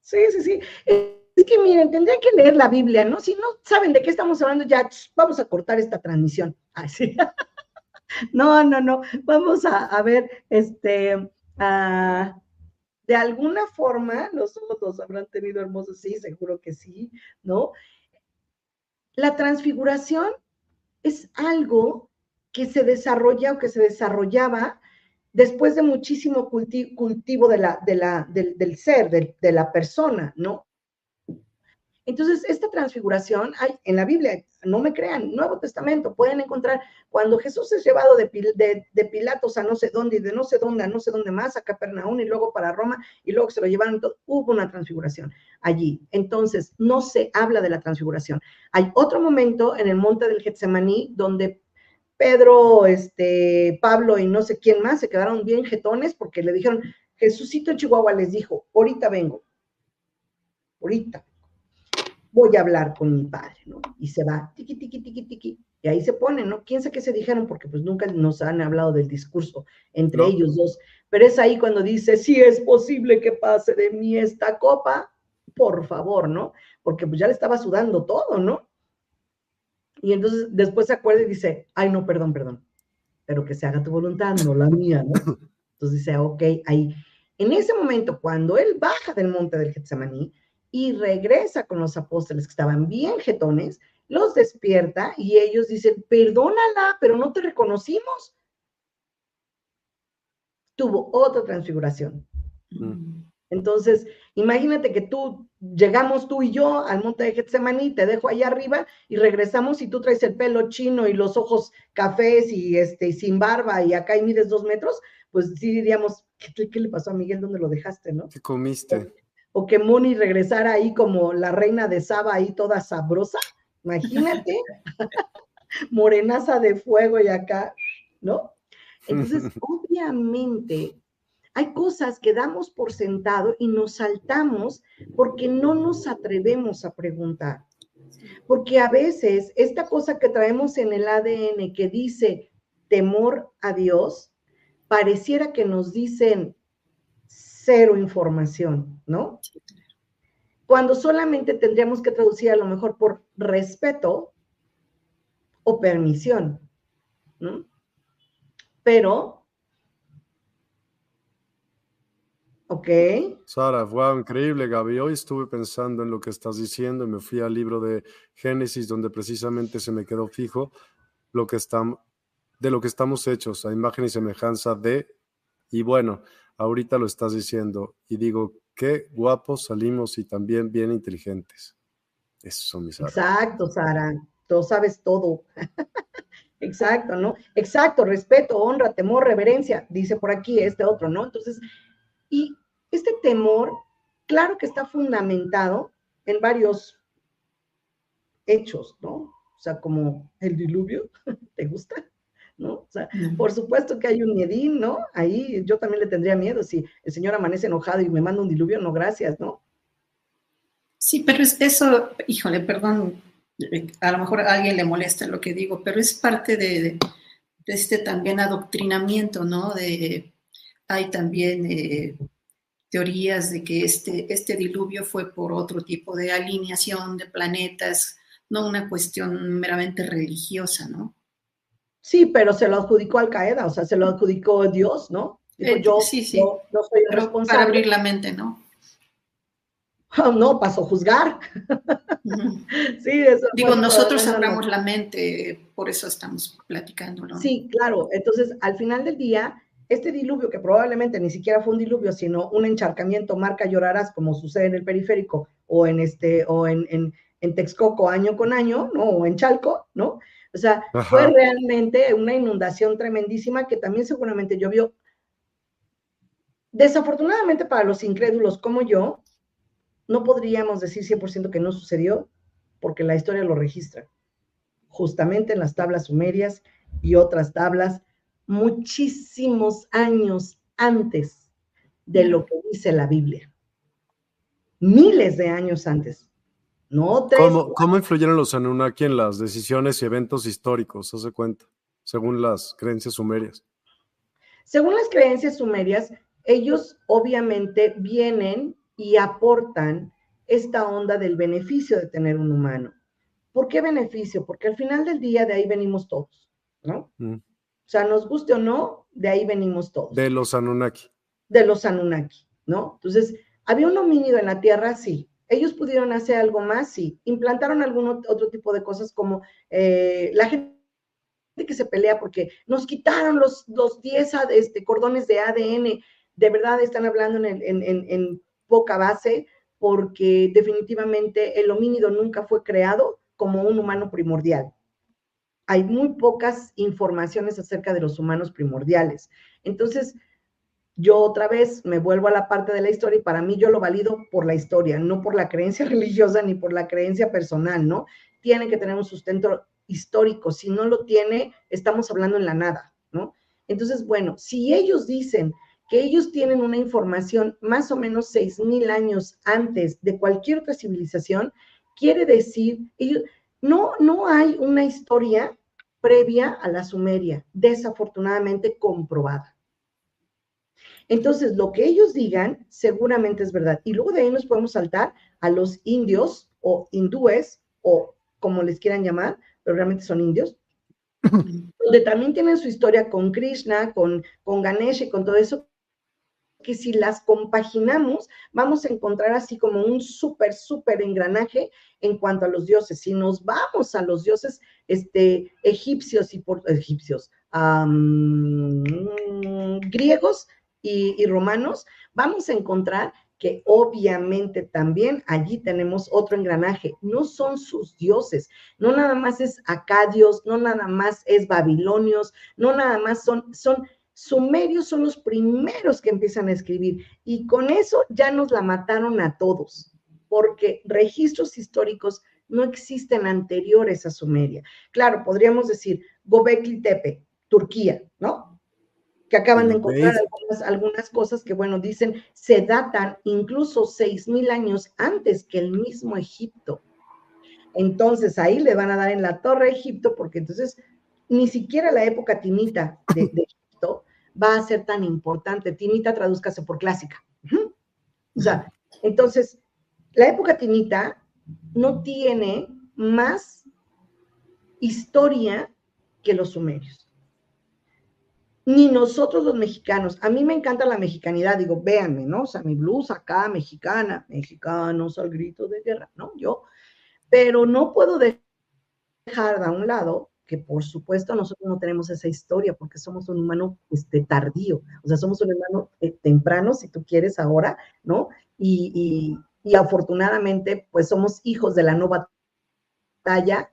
Sí, sí, sí. Es que miren, tendrían que leer la Biblia, ¿no? Si no saben de qué estamos hablando, ya vamos a cortar esta transmisión. Así. no, no, no. Vamos a, a ver, este, a, de alguna forma los otros habrán tenido hermosos, sí, seguro que sí, ¿no? La transfiguración es algo que se desarrolla o que se desarrollaba después de muchísimo cultivo de la, del, ser, de, la persona, ¿no? Entonces, esta transfiguración hay en la Biblia, no me crean, Nuevo Testamento, pueden encontrar cuando Jesús es llevado de, Pilatos a no sé dónde y de no sé dónde a no sé dónde más, a Capernaum y luego para Roma y luego se lo llevaron, hubo una transfiguración allí. Entonces, no se habla de la transfiguración. Hay otro momento en el monte del Getsemaní donde Pedro, este, Pablo y no sé quién más se quedaron bien jetones porque le dijeron, Jesucito en Chihuahua les dijo, ahorita vengo, ahorita voy a hablar con mi padre, ¿no? Y se va, tiqui, tiqui, tiqui, tiqui, y ahí se ponen, ¿no? ¿Quién sabe qué se dijeron? Porque pues nunca nos han hablado del discurso entre ellos dos, pero es ahí cuando dice, sí es posible que pase de mí esta copa, por favor, ¿no? Porque pues ya le estaba sudando todo, ¿no? Y entonces después se acuerda y dice, ay, no, perdón, perdón, pero que se haga tu voluntad, no la mía, ¿no? Entonces dice, ok, ahí. En ese momento, cuando él baja del monte del Getsemaní y regresa con los apóstoles que estaban bien jetones, los despierta y ellos dicen, perdónala, pero no te reconocimos. Tuvo otra transfiguración. Mm. Entonces, imagínate que tú, llegamos tú y yo al monte de Getsemaní, te dejo allá arriba y regresamos y tú traes el pelo chino y los ojos cafés y este, sin barba y acá y mides dos metros, pues sí diríamos, ¿qué, qué le pasó a Miguel? ¿Dónde lo dejaste, no? ¿Qué comiste? O, que Moni regresara ahí como la reina de Saba, ahí toda sabrosa. Imagínate, morenaza de fuego y acá, ¿no? Entonces, obviamente, hay cosas que damos por sentado y nos saltamos porque no nos atrevemos a preguntar. Porque a veces esta cosa que traemos en el ADN que dice temor a Dios, pareciera que nos dicen cero información, ¿no? cuando solamente tendríamos que traducir a lo mejor por respeto o permisión. ¿no? Pero, ok. Sara, wow, increíble, Gaby. Hoy estuve pensando en lo que estás diciendo y me fui al libro de Génesis, donde precisamente se me quedó fijo lo que estamos, de lo que estamos hechos, a imagen y semejanza de, y bueno, ahorita lo estás diciendo, y digo, qué guapos salimos y también bien inteligentes. Eso son mis Exacto, Sara. Tú sabes todo. Exacto, ¿no? Exacto, respeto, honra, temor, reverencia, dice por aquí este otro, ¿no? Entonces, y este temor, claro que está fundamentado en varios hechos, ¿no? O sea, como el diluvio, ¿te gusta? ¿No? O sea, por supuesto que hay un miedín, ¿no? Ahí yo también le tendría miedo si el Señor amanece enojado y me manda un diluvio, no, gracias, ¿no? Sí, pero es eso, híjole, perdón, eh, a lo mejor a alguien le molesta lo que digo, pero es parte de, este también adoctrinamiento, ¿no? De, hay también eh, teorías de que este, este diluvio fue por otro tipo de alineación de planetas, no una cuestión meramente religiosa, ¿no? Sí, pero se lo adjudicó Al Qaeda, o sea, se lo adjudicó Dios, ¿no? Eh, yo, sí, sí. No, soy responsable. Para abrir la mente, ¿no? no, pasó a juzgar. sí, eso. Digo, nosotros abramos la mente, por eso estamos platicando, ¿no? Sí, claro. Entonces, al final del día, este diluvio, que probablemente ni siquiera fue un diluvio, sino un encharcamiento, marca llorarás, como sucede en el periférico, o en este, o en, en, en Texcoco año con año, ¿no? O en Chalco, ¿no? O sea, fue realmente una inundación tremendísima que también seguramente llovió. Desafortunadamente para los incrédulos como yo, no podríamos decir 100% que no sucedió porque la historia lo registra. Justamente en las tablas sumerias y otras tablas, muchísimos años antes de lo que dice la Biblia. Miles de años antes. No ¿Cómo, influyeron los Anunnaki en las decisiones y eventos históricos? Hace cuenta, según las creencias sumerias. Según las creencias sumerias, ellos obviamente vienen y aportan esta onda del beneficio de tener un humano. ¿Por qué beneficio? Porque al final del día de ahí venimos todos, ¿no? Mm. O sea, nos guste o no, de ahí venimos todos. De los Anunnaki. De los Anunnaki, ¿no? Entonces, ¿había un homínido en la Tierra? Sí. Ellos pudieron hacer algo más, sí. Implantaron algún otro tipo de cosas como eh, la gente que se pelea porque nos quitaron los, los 10 este, cordones de ADN. De verdad están hablando en, en poca base porque definitivamente el homínido nunca fue creado como un humano primordial. Hay muy pocas informaciones acerca de los humanos primordiales. Entonces, yo otra vez me vuelvo a la parte de la historia y para mí yo lo valido por la historia, no por la creencia religiosa ni por la creencia personal, ¿no? Tiene que tener un sustento histórico, si no lo tiene, estamos hablando en la nada, ¿no? Entonces, bueno, si ellos dicen que ellos tienen una información más o menos seis mil años antes de cualquier otra civilización, quiere decir, ellos, no, no hay una historia previa a la Sumeria, desafortunadamente comprobada. Entonces, lo que ellos digan seguramente es verdad. Y luego de ahí nos podemos saltar a los indios o hindúes o como les quieran llamar, pero realmente son indios, donde también tienen su historia con Krishna, con, con Ganesh y con todo eso, que si las compaginamos, vamos a encontrar así como un súper, súper engranaje en cuanto a los dioses. Si nos vamos a los dioses este, egipcios y por, egipcios, griegos y, romanos, vamos a encontrar que obviamente también allí tenemos otro engranaje. No son sus dioses, no nada más es acadios, no nada más es babilonios, no nada más son, son sumerios, son los primeros que empiezan a escribir. Y con eso ya nos la mataron a todos, porque registros históricos no existen anteriores a Sumeria. Claro, podríamos decir Gobekli Tepe, Turquía, ¿no? Que acaban de encontrar algunas, cosas que, bueno, dicen, se datan incluso seis mil años antes que el mismo Egipto. Entonces ahí le van a dar en la torre a Egipto, porque entonces ni siquiera la época tinita de, Egipto va a ser tan importante. Tinita tradúzcase por clásica. O sea, entonces, la época tinita no tiene más historia que los sumerios ni nosotros los mexicanos. A mí me encanta la mexicanidad, digo, véanme, ¿no? O sea, mi blusa acá, mexicana, mexicanos al grito de guerra, ¿no? Yo, pero no puedo dejar de un lado que por supuesto nosotros no tenemos esa historia porque somos un humano este, tardío, o sea, somos un humano eh, temprano, si tú quieres, ahora, ¿no? Y, y, y afortunadamente, pues somos hijos de la nueva batalla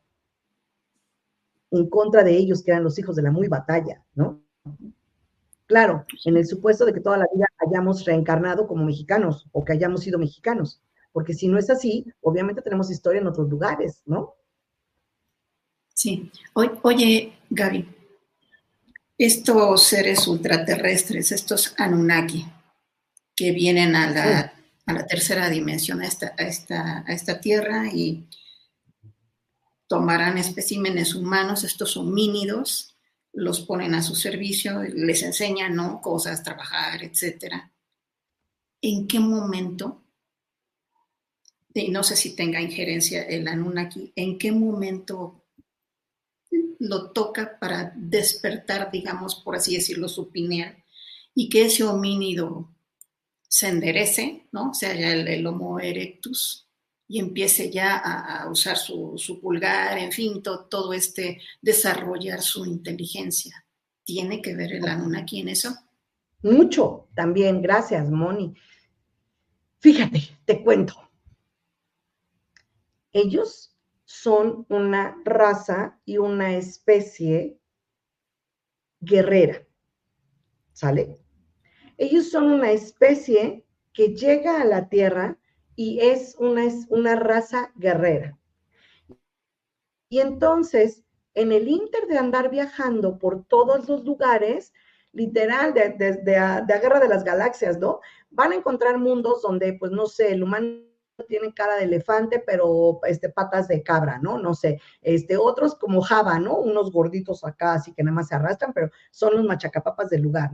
en contra de ellos, que eran los hijos de la muy batalla, ¿no? Claro, en el supuesto de que toda la vida hayamos reencarnado como mexicanos o que hayamos sido mexicanos, porque si no es así, obviamente tenemos historia en otros lugares, ¿no? Sí. Oye, Gaby, estos seres ultraterrestres, estos Anunnaki, que vienen a la, a la tercera dimensión, a esta, a, esta, a esta tierra y tomarán especímenes humanos, estos homínidos, los ponen a su servicio, les enseñan ¿no? cosas, trabajar, etcétera. ¿En qué momento, y no sé si tenga injerencia el Anunnaki, en qué momento lo toca para despertar, digamos, por así decirlo, su pineal, y que ese homínido se enderece, ¿no? O sea, ya el Homo erectus, y empiece ya a, usar su, pulgar, en fin, todo este desarrollar su inteligencia. ¿Tiene que ver el Anunnaki en eso? Mucho también, gracias, Moni. Fíjate, te cuento. Ellos son una raza y una especie guerrera, ¿sale? Ellos son una especie que llega a la Tierra y es una, es una raza guerrera. Y entonces, en el inter de andar viajando por todos los lugares, literal, desde de, de, Guerra de las Galaxias, ¿no? Van a encontrar mundos donde, pues, no sé, el humano tiene cara de elefante, pero este, patas de cabra, ¿no? No sé, este, otros como Java, ¿no? Unos gorditos acá, así que nada más se arrastran, pero son los machacapapas del lugar,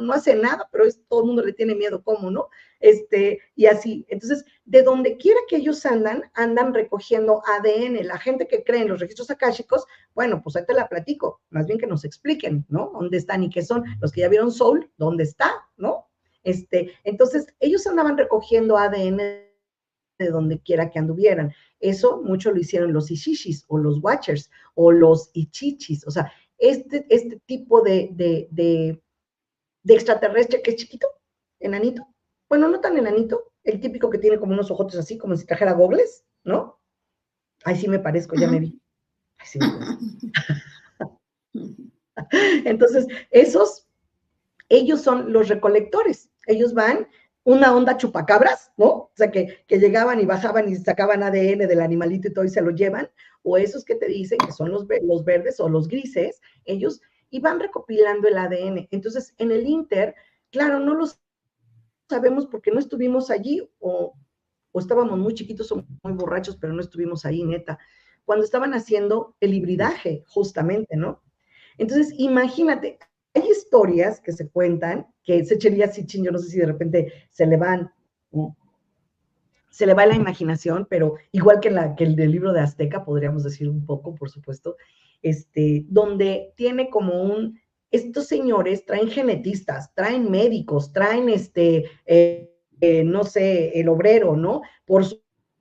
¿no? hace nada, pero es, todo el mundo le tiene miedo, ¿cómo, no? Este, y así. Entonces, de donde quiera que ellos andan, andan recogiendo ADN. La gente que cree en los registros akáshicos, bueno, pues ahí te la platico, más bien que nos expliquen, ¿no? ¿Dónde están y qué son? Los que ya vieron Soul, ¿dónde está, no? Este, entonces, ellos andaban recogiendo ADN de donde quiera que anduvieran. Eso mucho lo hicieron los Ishishis o los Watchers o los Ichichis. O sea, este, este tipo de, extraterrestre que es chiquito, enanito. Bueno, no tan enanito, el típico que tiene como unos ojotes así, como si trajera gogles, ¿no? Ahí sí me parezco, ya me vi. sí Entonces, esos, ellos son los recolectores. Ellos van una onda chupacabras, ¿no? O sea, que, que, llegaban y bajaban y sacaban ADN del animalito y todo y se lo llevan. O esos que te dicen que son los, los verdes o los grises, ellos y van recopilando el ADN. Entonces, en el Inter, claro, no lo sabemos porque no estuvimos allí o, estábamos muy chiquitos o muy borrachos, pero no estuvimos ahí, neta, cuando estaban haciendo el hibridaje, justamente, ¿no? Entonces, imagínate, hay historias que se cuentan, que se echaría así, yo no sé si de repente se le van, se le va la imaginación, pero igual que, la, que el del libro de Azteca, podríamos decir un poco, por supuesto, este, donde tiene como un, estos señores traen genetistas, traen médicos, traen este, eh, eh, no sé, el obrero, ¿no? Por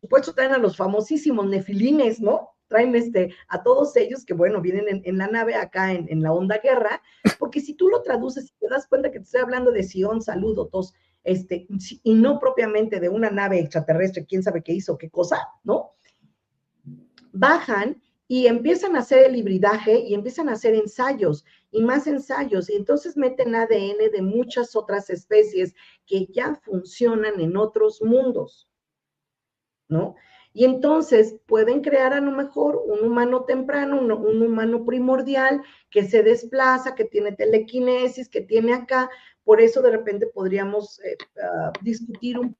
supuesto traen a los famosísimos nefilines, ¿no? traen este, a todos ellos que, bueno, vienen en, la nave acá en, la onda guerra, porque si tú lo traduces y te das cuenta que te estoy hablando de Sion, saludo, tos, este, y no propiamente de una nave extraterrestre, quién sabe qué hizo, qué cosa, ¿no? Bajan y empiezan a hacer el hibridaje y empiezan a hacer ensayos y más ensayos, y entonces meten ADN de muchas otras especies que ya funcionan en otros mundos, ¿no? Y entonces pueden crear a lo mejor un humano temprano, un, humano primordial que se desplaza, que tiene telequinesis, que tiene acá. Por eso de repente podríamos eh, ah, discutir un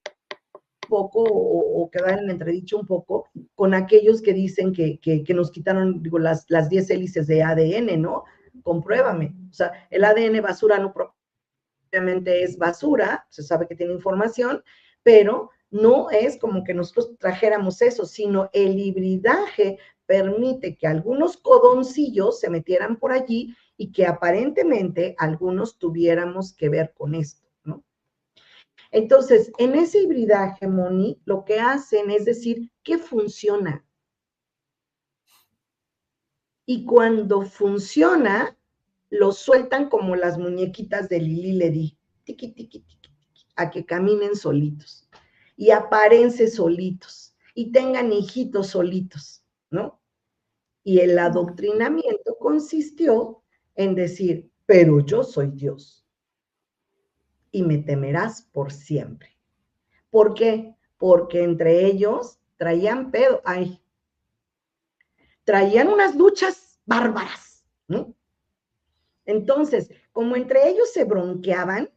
poco o, quedar en entredicho un poco con aquellos que dicen que, nos quitaron digo, las, las 10 hélices de ADN, ¿no? Compruébame. O sea, el ADN basura no propiamente es basura, se sabe que tiene información, pero no es como que nosotros trajéramos eso, sino el hibridaje permite que algunos codoncillos se metieran por allí y que aparentemente algunos tuviéramos que ver con esto. Entonces, en ese hibridaje, Moni, lo que hacen es decir, ¿qué funciona? Y cuando funciona, lo sueltan como las muñequitas de Lili Ledi, tiqui, tiqui, tiqui, a que caminen solitos y aparense solitos y tengan hijitos solitos, ¿no? Y el adoctrinamiento consistió en decir, pero yo soy Dios y me temerás por siempre. ¿Por qué? Porque entre ellos traían pedo, ay, traían unas luchas bárbaras, ¿no? Entonces, como entre ellos se bronqueaban,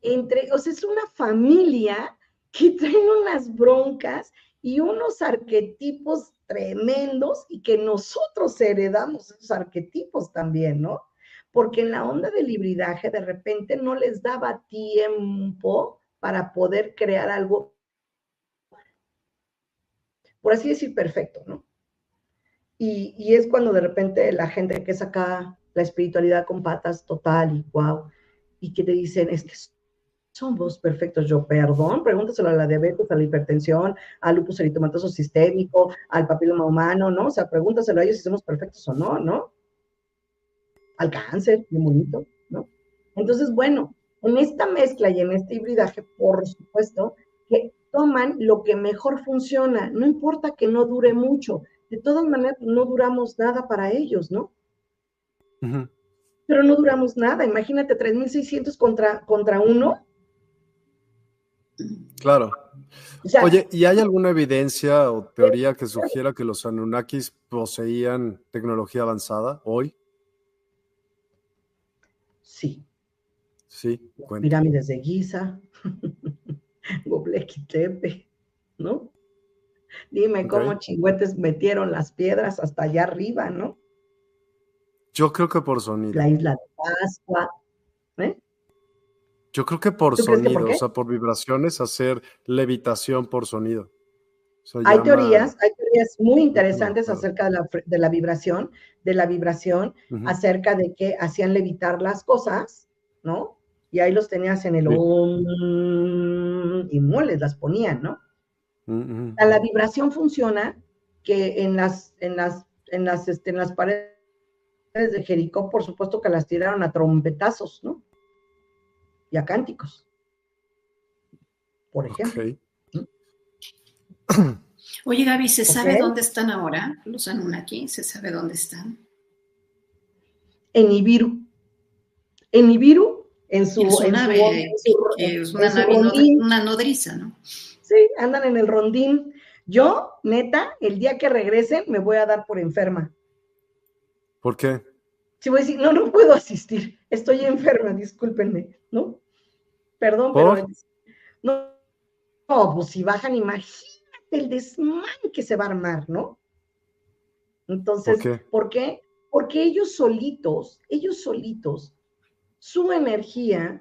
entre, o sea, es una familia que traen unas broncas y unos arquetipos tremendos y que nosotros heredamos esos arquetipos también, ¿no? Porque en la onda del hibridaje de repente no les daba tiempo para poder crear algo, por así decir, perfecto, ¿no? Y, y es cuando de repente la gente que saca la espiritualidad con patas total y wow, y que te dicen, es que somos perfectos. Yo, perdón, pregúntaselo a la diabetes, a la hipertensión, al lupus eritomatoso sistémico, al papiloma humano, ¿no? O sea, pregúntaselo a ellos si somos perfectos o no, ¿no? Al cáncer, muy bonito, ¿no? Entonces, bueno, en esta mezcla y en este hibridaje, por supuesto, que toman lo que mejor funciona, no importa que no dure mucho, de todas maneras no duramos nada para ellos, ¿no? Pero no duramos nada, imagínate 3.600 contra, contra uno, Claro. Oye, ¿y hay alguna evidencia o teoría que sugiera que los Anunnakis poseían tecnología avanzada hoy? Sí. Sí, Pirámides de Giza, Gobleki Tepe, ¿no? Dime cómo chingüetes metieron las piedras hasta allá arriba, ¿no? Yo creo que por sonido. La isla de Pascua, ¿eh? Yo creo que por sonido, o sea, por vibraciones, hacer levitación por sonido. hay teorías, hay teorías muy interesantes acerca de la, vibración, de la vibración, acerca de que hacían levitar las cosas, ¿no? Y ahí los tenías en el y moles las ponían, ¿no? La vibración funciona que en las, en las, en las, este, en las paredes de Jericó, por supuesto que las tiraron a trompetazos, ¿no? y a cánticos, por ejemplo. Oye, Gaby, ¿se sabe dónde están ahora los Anunnaki? ¿Se sabe dónde están? En Ibiru. En Ibiru, en su... Es una nave, es una, nodriza, ¿no? Sí, andan en el rondín. Yo, neta, el día que regresen me voy a dar por enferma. ¿Por qué? Si voy a decir, no, no puedo asistir, estoy enferma, discúlpenme, ¿no? Perdón, pero no, no, pues si bajan, imagínate el desmán que se va a armar, ¿no? Entonces, ¿por qué? Porque ellos solitos, ellos solitos su energía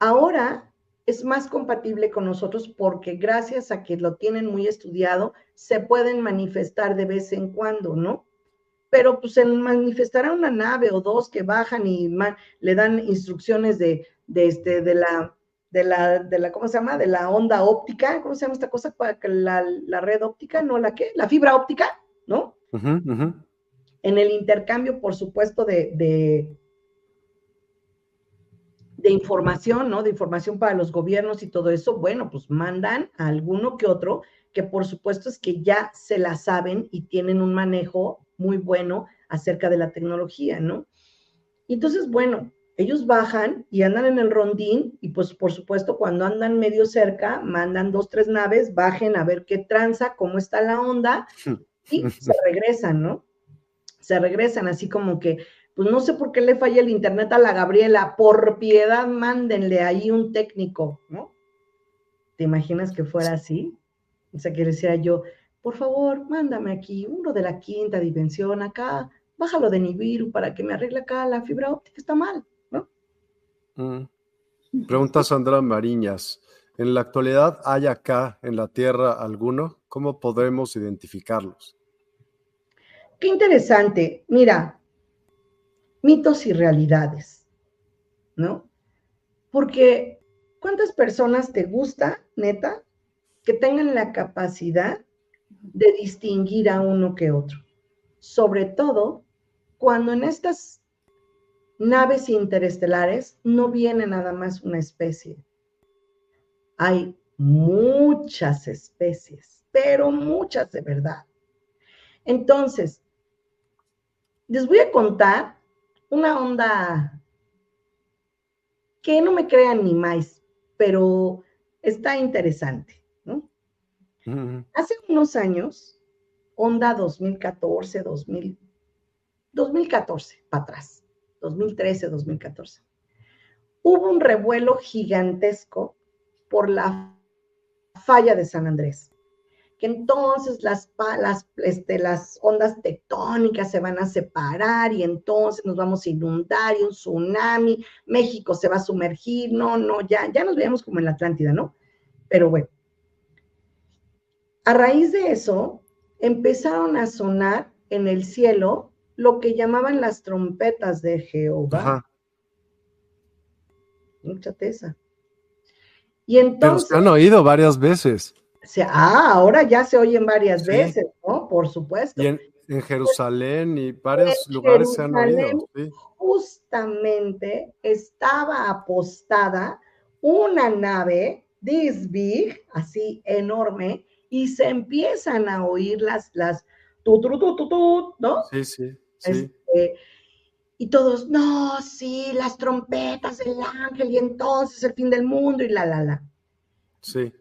ahora es más compatible con nosotros porque gracias a que lo tienen muy estudiado, se pueden manifestar de vez en cuando, ¿no? Pero pues en manifestará una nave o dos que bajan y le dan instrucciones de, de, este, de la de la, de la, ¿cómo se llama? De la onda óptica, ¿cómo se llama esta cosa? La, la red óptica, ¿no? ¿La qué? La fibra óptica, ¿no? En el intercambio, por supuesto, de, de, de, información, ¿no? De información para los gobiernos y todo eso, bueno, pues mandan a alguno que otro, que por supuesto es que ya se la saben y tienen un manejo muy bueno acerca de la tecnología, ¿no? Y entonces, bueno, ellos bajan y andan en el rondín y pues por supuesto cuando andan medio cerca, mandan dos, tres naves, bajen a ver qué tranza, cómo está la onda y se regresan, ¿no? Se regresan así como que, pues no sé por qué le falla el internet a la Gabriela, por piedad mándenle ahí un técnico, ¿no? ¿Te imaginas que fuera así? O sea, que decía yo, por favor, mándame aquí uno de la quinta dimensión acá, bájalo de Nibiru para que me arregle acá la fibra óptica, está mal. Mm. Pregunta Sandra Mariñas. ¿En la actualidad hay acá en la Tierra alguno? ¿Cómo podemos identificarlos? Qué interesante. Mira, mitos y realidades, ¿no? Porque ¿cuántas personas te gusta, neta, que tengan la capacidad de distinguir a uno que otro? Sobre todo cuando en estas naves interestelares no viene nada más una especie. Hay muchas especies, pero muchas de verdad. Entonces, les voy a contar una onda que no me crean ni más, pero está interesante. Hace unos años, onda 2014, 2000, 2014, para atrás 2013, 2014. Hubo un revuelo gigantesco por la falla de San Andrés, que entonces las, las, este, las ondas tectónicas se van a separar y entonces nos vamos a inundar y un tsunami, México se va a sumergir, no, no, ya, ya nos veíamos como en la Atlántida, ¿no? Pero bueno, a raíz de eso empezaron a sonar en el cielo lo que llamaban las trompetas de Jehová. Mucha tesa. Y entonces. Pero se han oído varias veces. Ah, ahora ya se oyen varias veces, ¿no? Por supuesto. Y en, Jerusalén y varios lugares se han oído. Justamente estaba apostada una nave, this big, así enorme, y se empiezan a oír las, las, tu, tu, tu, tu, ¿no? Sí, sí. Este, y todos, no, sí, las trompetas del ángel y entonces el fin del mundo y la, la, la. Sí.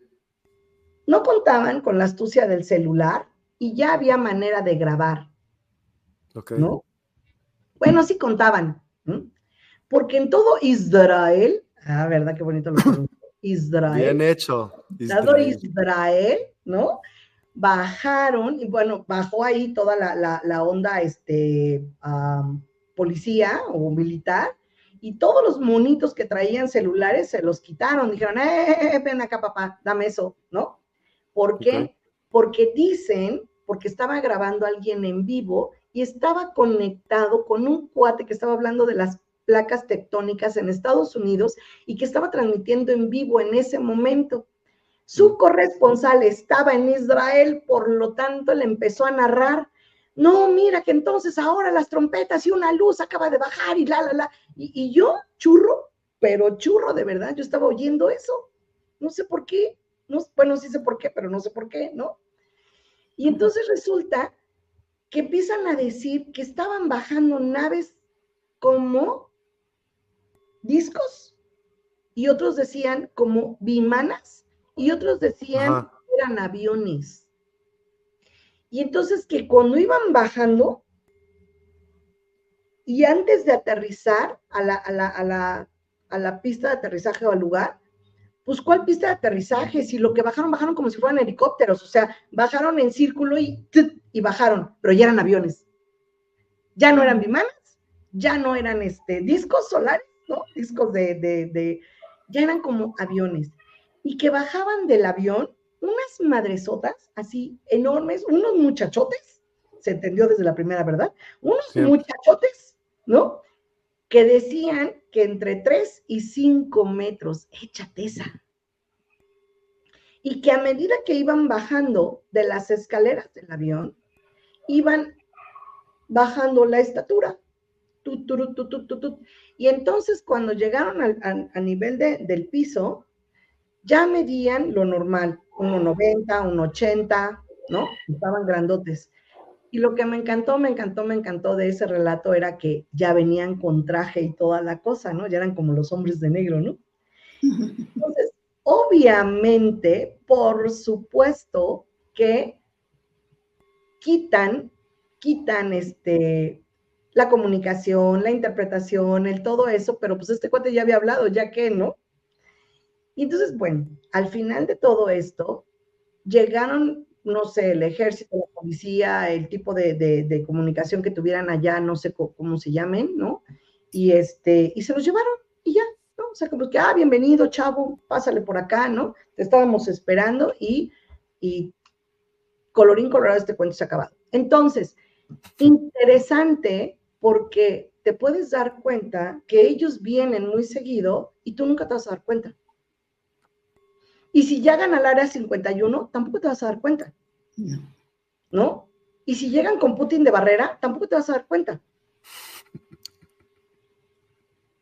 No contaban con la astucia del celular y ya había manera de grabar. ¿No? Bueno, sí contaban. Porque en todo Israel, ah, ¿verdad? Qué bonito lo Israel. Bien hecho. Israel. Israel, ¿no? bajaron, y bueno, bajó ahí toda la, onda este, policía o militar, y todos los monitos que traían celulares se los quitaron, dijeron, eh, eh, eh ven acá papá, dame eso, ¿no? ¿Por qué? Porque dicen, porque estaba grabando alguien en vivo y estaba conectado con un cuate que estaba hablando de las placas tectónicas en Estados Unidos y que estaba transmitiendo en vivo en ese momento. Su corresponsal estaba en Israel, por lo tanto le empezó a narrar, no, mira que entonces ahora las trompetas y una luz acaba de bajar y la, la, la. Y, yo, churro, pero churro de verdad, yo estaba oyendo eso. No sé por qué, no, bueno, sí sé por qué, pero no sé por qué, ¿no? Y entonces resulta que empiezan a decir que estaban bajando naves como discos y otros decían como bimanas y otros decían que eran aviones. Y entonces que cuando iban bajando y antes de aterrizar a la, a la, pista de aterrizaje o al lugar, pues ¿cuál pista de aterrizaje? Si lo que bajaron, bajaron como si fueran helicópteros, o sea, bajaron en círculo y, y bajaron, pero ya eran aviones. Ya no eran bimanas, ya no eran este, discos solares, ¿no? Discos de, de, de, ya eran como aviones. Y que bajaban del avión unas madresotas así enormes, unos muchachotes, se entendió desde la primera, ¿verdad? Unos muchachotes, ¿no? Que decían que entre 3 y 5 metros, échate esa. Y que a medida que iban bajando de las escaleras del avión, iban bajando la estatura. y entonces cuando llegaron a, nivel del piso, ya medían lo normal, 1,90, 1,80, ¿no? Estaban grandotes. Y lo que me encantó, me encantó, me encantó de ese relato era que ya venían con traje y toda la cosa, ¿no? Ya eran como los hombres de negro, ¿no? Entonces, obviamente, por supuesto que quitan, quitan este, la comunicación, la interpretación, el todo eso, pero pues este cuate ya había hablado, ya que, ¿no? Y entonces, bueno, al final de todo esto, llegaron, no sé, el ejército, la policía, el tipo de, comunicación que tuvieran allá, no sé cómo, se llamen, ¿no? Y, este, y se los llevaron y ya, ¿no? O sea, como que, ah, bienvenido, chavo, pásale por acá, ¿no? Te estábamos esperando y, y colorín colorado, este cuento se ha acabado. Entonces, interesante porque te puedes dar cuenta que ellos vienen muy seguido y tú nunca te vas a dar cuenta. Y si llegan al área 51, tampoco te vas a dar cuenta. No. Y si llegan con Putin de barrera, tampoco te vas a dar cuenta.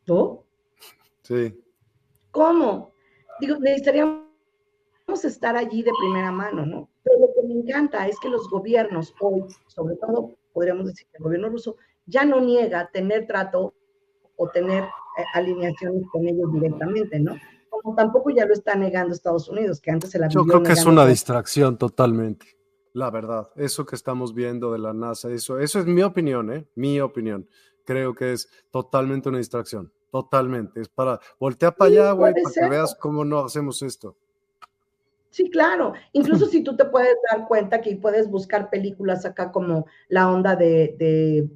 ¿No? Sí. ¿Cómo? Digo, necesitaríamos estar allí de primera mano, ¿no? Pero lo que me encanta es que los gobiernos hoy, sobre todo, podríamos decir que el gobierno ruso, ya no niega tener trato o tener eh, alineaciones con ellos directamente, ¿no? Como tampoco ya lo está negando Estados Unidos, que antes se la Yo creo que es una distracción totalmente, la verdad. Eso que estamos viendo de la NASA, eso, eso es mi opinión, ¿eh? Mi opinión. Creo que es totalmente una distracción, totalmente. Es para, voltea para allá, güey, para que veas cómo no hacemos esto. Sí, claro. Incluso si tú te puedes dar cuenta que puedes buscar películas acá como la onda de, de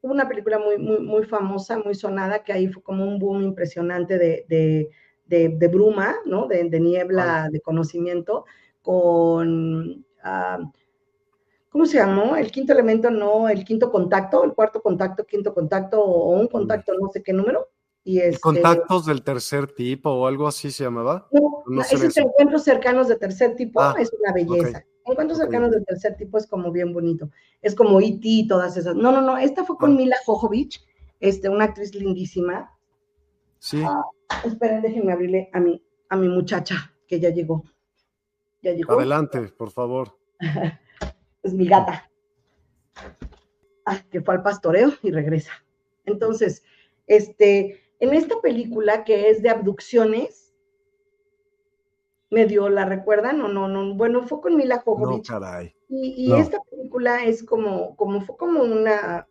una película muy, muy, muy famosa, muy sonada, que ahí fue como un boom impresionante de, de de, bruma, ¿no? De, niebla de conocimiento, con, ah, ¿cómo se llamó? El quinto elemento, no, el quinto contacto, el cuarto contacto, quinto contacto, o un contacto, no sé qué número. Y este, contactos del tercer tipo o algo así se llamaba. No, no esos encuentros cercanos de tercer tipo ah, es una belleza. Encuentros cercanos del tercer tipo es como bien bonito. Es como E.T. y todas esas. No, no, no. Esta fue con ah. Mila Jojovich, este, una actriz lindísima. Sí. Esperen, déjenme abrirle a mi, a mi muchacha, que ya llegó. Ya llegó. Adelante, por favor. es mi gata. Ah, que fue al pastoreo y regresa. Entonces, este, en esta película que es de abducciones, medio la recuerdan o no, no, bueno, fue con Mila Jovovich. No, caray. Y, y esta película es como, como, fue como una,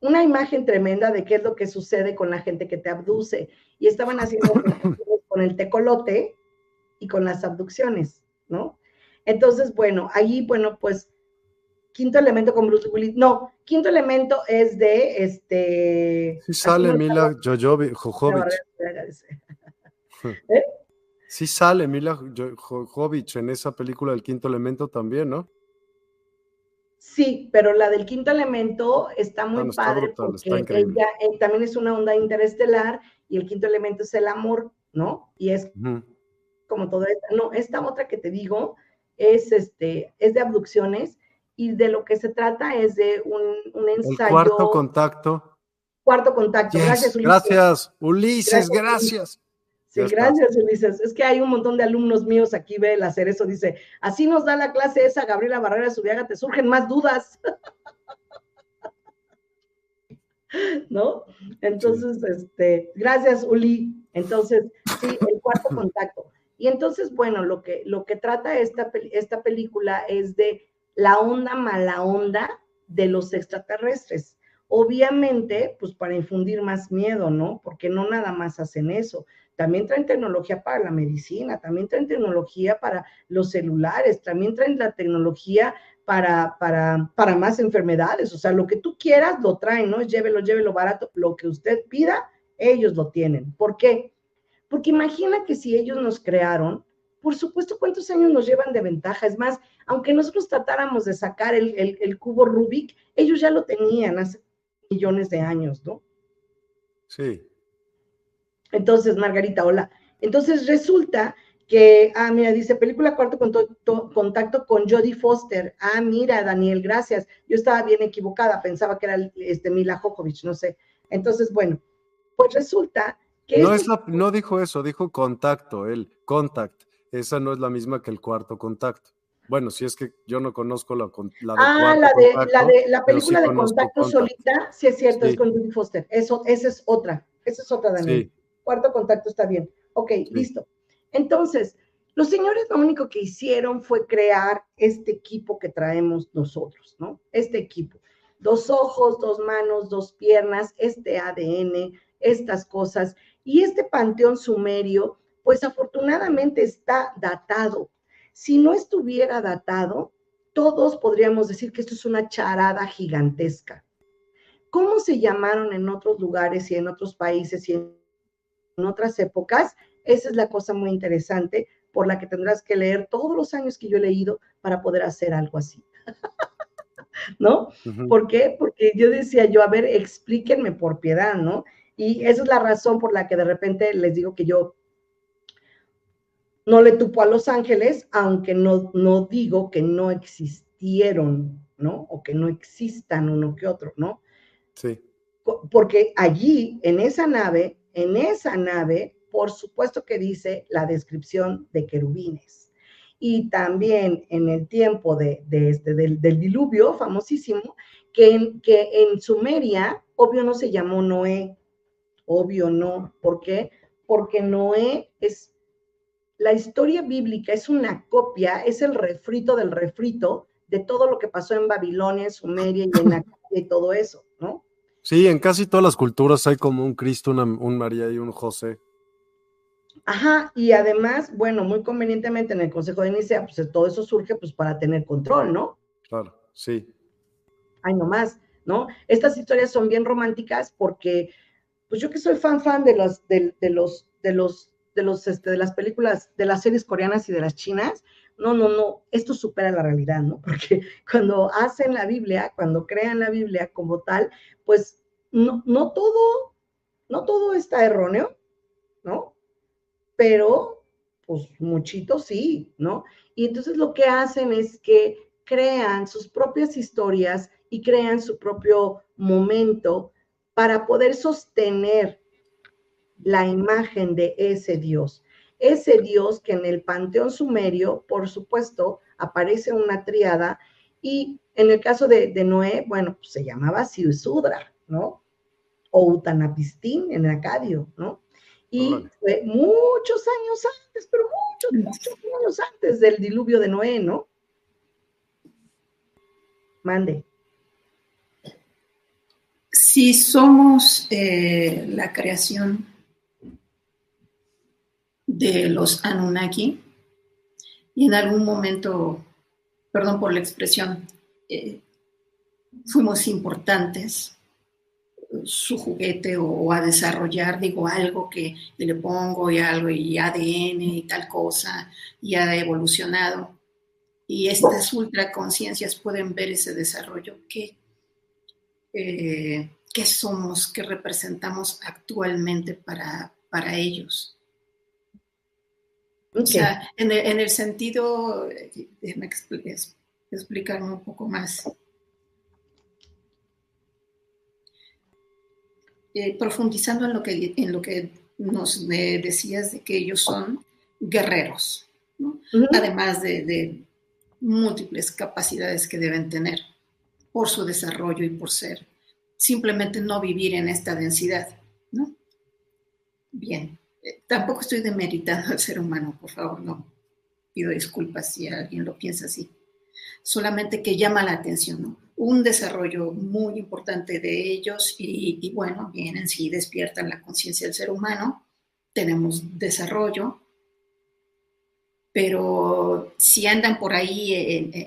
una imagen tremenda de qué es lo que sucede con la gente que te abduce. Y estaban haciendo con el tecolote y con las abducciones, ¿no? Entonces, bueno, ahí, bueno, pues, quinto elemento con Bruce Willis. No, quinto elemento es de este. Sí sale Mila Jojovic. ¿Eh? Sí sale Mila Jojovic en esa película del quinto elemento también, ¿no? Sí, pero la del quinto elemento está muy padre porque ella eh, también es una onda interestelar y el quinto elemento es el amor, ¿no? Y es como todo esto. No, esta otra que te digo es este, es de abducciones y de lo que se trata es de un, ensayo. El cuarto contacto. Cuarto contacto. Gracias, Ulises. Gracias, Ulises, gracias. Sí, gracias, Ulises. Es que hay un montón de alumnos míos aquí, ve el hacer eso, dice, así nos da la clase esa Gabriela Barrera Subiaga, te surgen más dudas. ¿No? Entonces, este, gracias, Uli. Entonces, sí, el cuarto contacto. Y entonces, bueno, lo que, lo que trata esta, esta película es de la onda mala onda de los extraterrestres. Obviamente, pues para infundir más miedo, ¿no? Porque no nada más hacen eso, también traen tecnología para la medicina, también traen tecnología para los celulares, también traen la tecnología para, para, para más enfermedades. O sea, lo que tú quieras lo traen, ¿no? Llévelo, llévelo barato. Lo que usted pida, ellos lo tienen. ¿Por qué? Porque imagina que si ellos nos crearon, por supuesto, ¿cuántos años nos llevan de ventaja? Es más, aunque nosotros tratáramos de sacar el, el cubo Rubik, ellos ya lo tenían hace millones de años, ¿no? Sí. Entonces, Margarita, hola. Entonces resulta que, ah, mira, dice película cuarto contacto con Jodie Foster. Ah, mira, Daniel, gracias. Yo estaba bien equivocada, pensaba que era este Mila Jokovic, no sé. Entonces, bueno, pues resulta que... No, es no dijo eso, dijo contacto, el contact. Esa no es la misma que el cuarto contacto. Bueno, si es que yo no conozco la, la de Ah, la de, la de la película de contacto solita, sí es cierto, es con Jodie Foster. Eso, esa es otra, esa es otra, Daniel. Sí. Cuarto contacto está bien. Ok, listo. Entonces, los señores lo único que hicieron fue crear este equipo que traemos nosotros, ¿no? Este equipo. Dos ojos, dos manos, dos piernas, este ADN, estas cosas. Y este panteón sumerio, pues afortunadamente está datado. Si no estuviera datado, todos podríamos decir que esto es una charada gigantesca. ¿Cómo se llamaron en otros lugares y en otros países y en en otras épocas, esa es la cosa muy interesante por la que tendrás que leer todos los años que yo he leído para poder hacer algo así. ¿No? ¿Por qué? Porque yo decía yo, a ver, explíquenme por piedad, ¿no? Y esa es la razón por la que de repente les digo que yo no le tupo a Los Ángeles, aunque no, no digo que no existieron, ¿no? O que no existan uno que otro, ¿no? Sí. Porque allí, en esa nave, en esa nave, por supuesto que dice la descripción de querubines. Y también en el tiempo de, este, del, diluvio famosísimo, que en, que en Sumeria, obvio no se llamó Noé, obvio no. ¿Por qué? Porque Noé es, la historia bíblica es una copia, es el refrito del refrito de todo lo que pasó en Babilonia, en Sumeria y en y todo eso, ¿no? Sí, en casi todas las culturas hay como un Cristo, un María y un José. Ajá, y además, bueno, muy convenientemente en el Consejo de Nicea, pues todo eso surge pues para tener control, ¿no? Claro, sí. Ay, no más, ¿no? Estas historias son bien románticas porque, pues yo que soy fan fan de los, de, los, de los, de los, este, de las películas, de las series coreanas y de las chinas, no, no, no, esto supera la realidad, ¿no? Porque cuando hacen la Biblia, cuando crean la Biblia como tal, pues no, no todo, no todo está erróneo, ¿no? Pero, pues, muchito sí, ¿no? Y entonces lo que hacen es que crean sus propias historias y crean su propio momento para poder sostener la imagen de ese Dios. Ese Dios que en el panteón sumerio, por supuesto, aparece una triada y en el caso de, Noé, bueno, pues se llamaba Siusudra, ¿no? O Utanapistín en Acadio, ¿no? Y fue muchos años antes, pero muchos, muchos años antes del diluvio de Noé, ¿no? Mande. Si somos eh, la creación de los Anunnaki, y en algún momento, perdón por la expresión, eh, fuimos importantes, su juguete o, a desarrollar, digo, algo que, le pongo y algo y ADN y tal cosa, y ha evolucionado. Y estas ultraconciencias pueden ver ese desarrollo. ¿Qué, eh, ¿Qué somos? ¿Qué representamos actualmente para, para ellos? O sea, en el, en el sentido, déjame explicarme un poco más. Eh, profundizando en lo, que, en lo que nos decías de que ellos son guerreros, además de, múltiples capacidades que deben tener por su desarrollo y por ser simplemente no vivir en esta densidad. ¿no? Bien, tampoco estoy demeritando al ser humano, por favor, no. Pido disculpas si alguien lo piensa así. Solamente que llama la atención, ¿no? un desarrollo muy importante de ellos y, bueno, vienen, sí, despiertan la conciencia del ser humano, tenemos desarrollo, pero si andan por ahí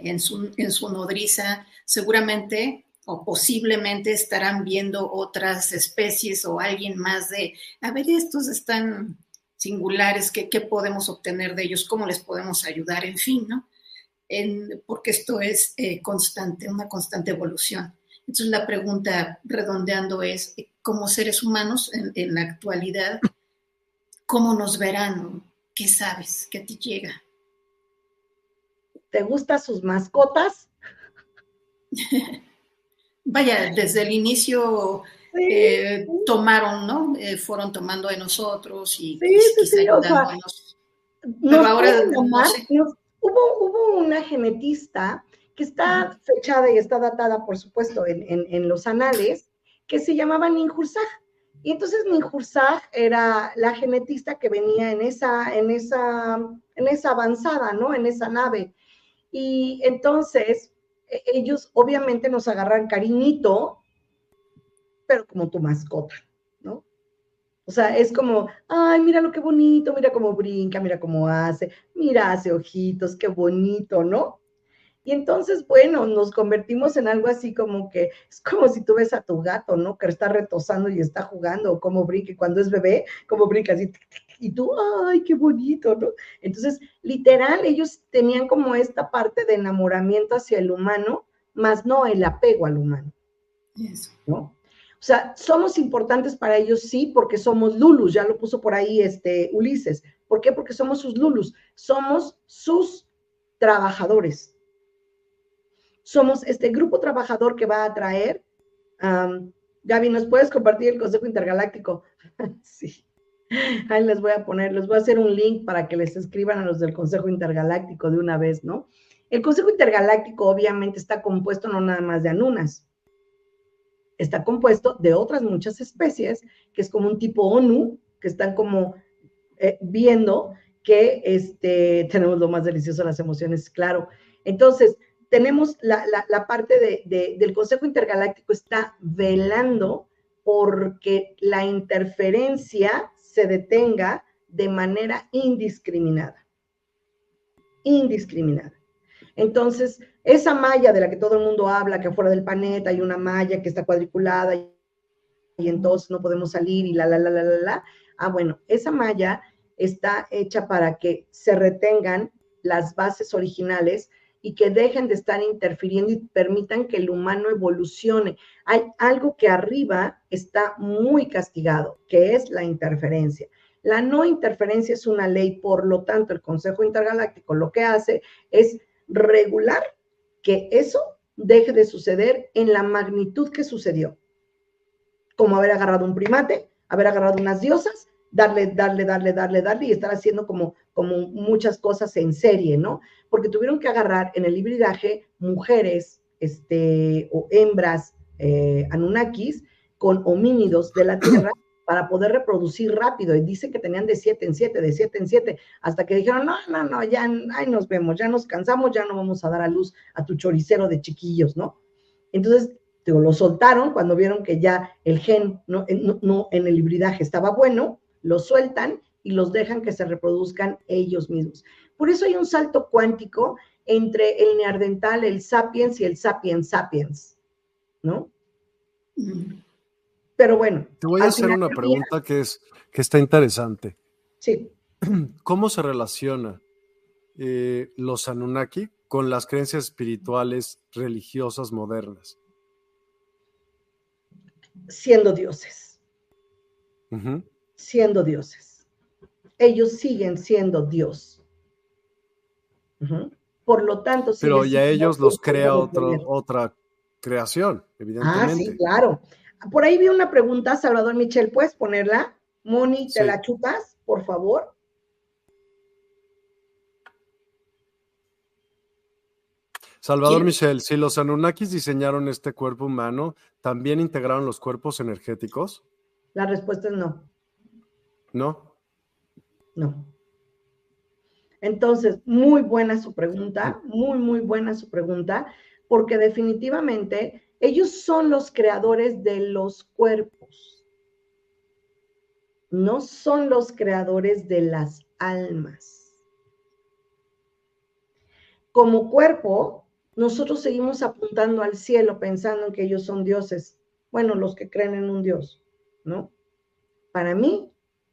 en su nodriza, seguramente o posiblemente estarán viendo otras especies o alguien más de, a ver, estos están singulares, ¿qué, qué podemos obtener de ellos? ¿Cómo les podemos ayudar? En fin, ¿no? porque esto es eh, constante, una constante evolución. Entonces la pregunta redondeando es, eh, como seres humanos en, la actualidad, ¿cómo nos verán? ¿Qué sabes? ¿Qué te llega? ¿Te gustan sus mascotas? Vaya, desde el inicio eh, tomaron, ¿no? fueron tomando de nosotros y sí, sí, sí, o sea, Pero ahora Hubo, hubo una genetista que está fechada y está datada, por supuesto, en, los anales, que se llamaba Ninjursag. Y entonces Ninjursag era la genetista que venía en esa, en esa, en esa avanzada, ¿no? En esa nave. Y entonces ellos obviamente nos agarran cariñito, pero como tu mascota, ¿no? O sea, es como, ay, mira lo que bonito, mira cómo brinca, mira cómo hace, mira, hace ojitos, qué bonito, ¿no? Y entonces, bueno, nos convertimos en algo así como que es como si tú ves a tu gato, ¿no? Que está retosando y está jugando, o como brinca, cuando es bebé, como brinca así, y tú, ay, qué bonito, ¿no? Entonces, literal, ellos tenían como esta parte de enamoramiento hacia el humano, más no el apego al humano. Eso. ¿No? O sea, somos importantes para ellos, sí, porque somos Lulus, ya lo puso por ahí este Ulises. ¿Por qué? Porque somos sus Lulus, somos sus trabajadores. Somos este grupo trabajador que va a traer. Gaby, ¿nos puedes compartir el Consejo Intergaláctico? sí. Ahí les voy a poner, les voy a hacer un link para que les escriban a los del Consejo Intergaláctico de una vez, ¿no? El Consejo Intergaláctico obviamente está compuesto no nada más de anunas, está compuesto de otras muchas especies, que es como un tipo ONU, que están como eh, viendo que este, tenemos lo más delicioso, las emociones, claro. Entonces, tenemos la, parte del Consejo Intergaláctico está velando porque la interferencia se detenga de manera indiscriminada. Indiscriminada. Entonces, esa malla de la que todo el mundo habla, que afuera del planeta hay una malla que está cuadriculada y, entonces no podemos salir y la, la, la, la, la, la. Ah, bueno, esa malla está hecha para que se retengan las bases originales y que dejen de estar interfiriendo y permitan que el humano evolucione. Hay algo que arriba está muy castigado, que es la interferencia. La no interferencia es una ley, por lo tanto, el Consejo Intergaláctico lo que hace es regular que eso deje de suceder en la magnitud que sucedió. Como haber agarrado un primate, haber agarrado unas diosas, darle, darle, darle, darle, darle y estar haciendo como, como muchas cosas en serie, ¿no? Porque tuvieron que agarrar en el hibridaje mujeres este, o hembras eh, anunnakis con homínidos de la Tierra para poder reproducir rápido. Y dice que tenían de siete en siete, de siete en siete, hasta que dijeron, no, no, no, ya ahí nos vemos, ya nos cansamos, ya no vamos a dar a luz a tu choricero de chiquillos, ¿no? Entonces, digo, lo soltaron cuando vieron que ya el gen no, no, en el hibridaje estaba bueno, lo sueltan y los dejan que se reproduzcan ellos mismos. Por eso hay un salto cuántico entre el neardental, el sapiens y el sapiens sapiens, ¿no? Mm. Pero bueno. Te voy a hacer una pregunta que, es, que está interesante. Sí. ¿Cómo se relaciona eh, los Anunnaki con las creencias espirituales religiosas modernas? Siendo dioses. Siendo dioses. Ellos siguen siendo Dios. Por lo tanto, pero ya ellos los crea otra creación, evidentemente. Ah, sí, claro. Por ahí vi una pregunta, Salvador Michel, ¿puedes ponerla? Moni, ¿te la chupas, por favor? Salvador Michel, si los Anunnakis diseñaron este cuerpo humano, ¿también integraron los cuerpos energéticos? La respuesta es no. ¿No? No. Entonces, muy buena su pregunta, muy, muy buena su pregunta, porque definitivamente ellos son los creadores de los cuerpos. no son los creadores de las almas. Como cuerpo, nosotros seguimos apuntando al cielo pensando en que ellos son dioses. Bueno, los que creen en un dios, ¿no? Para mí,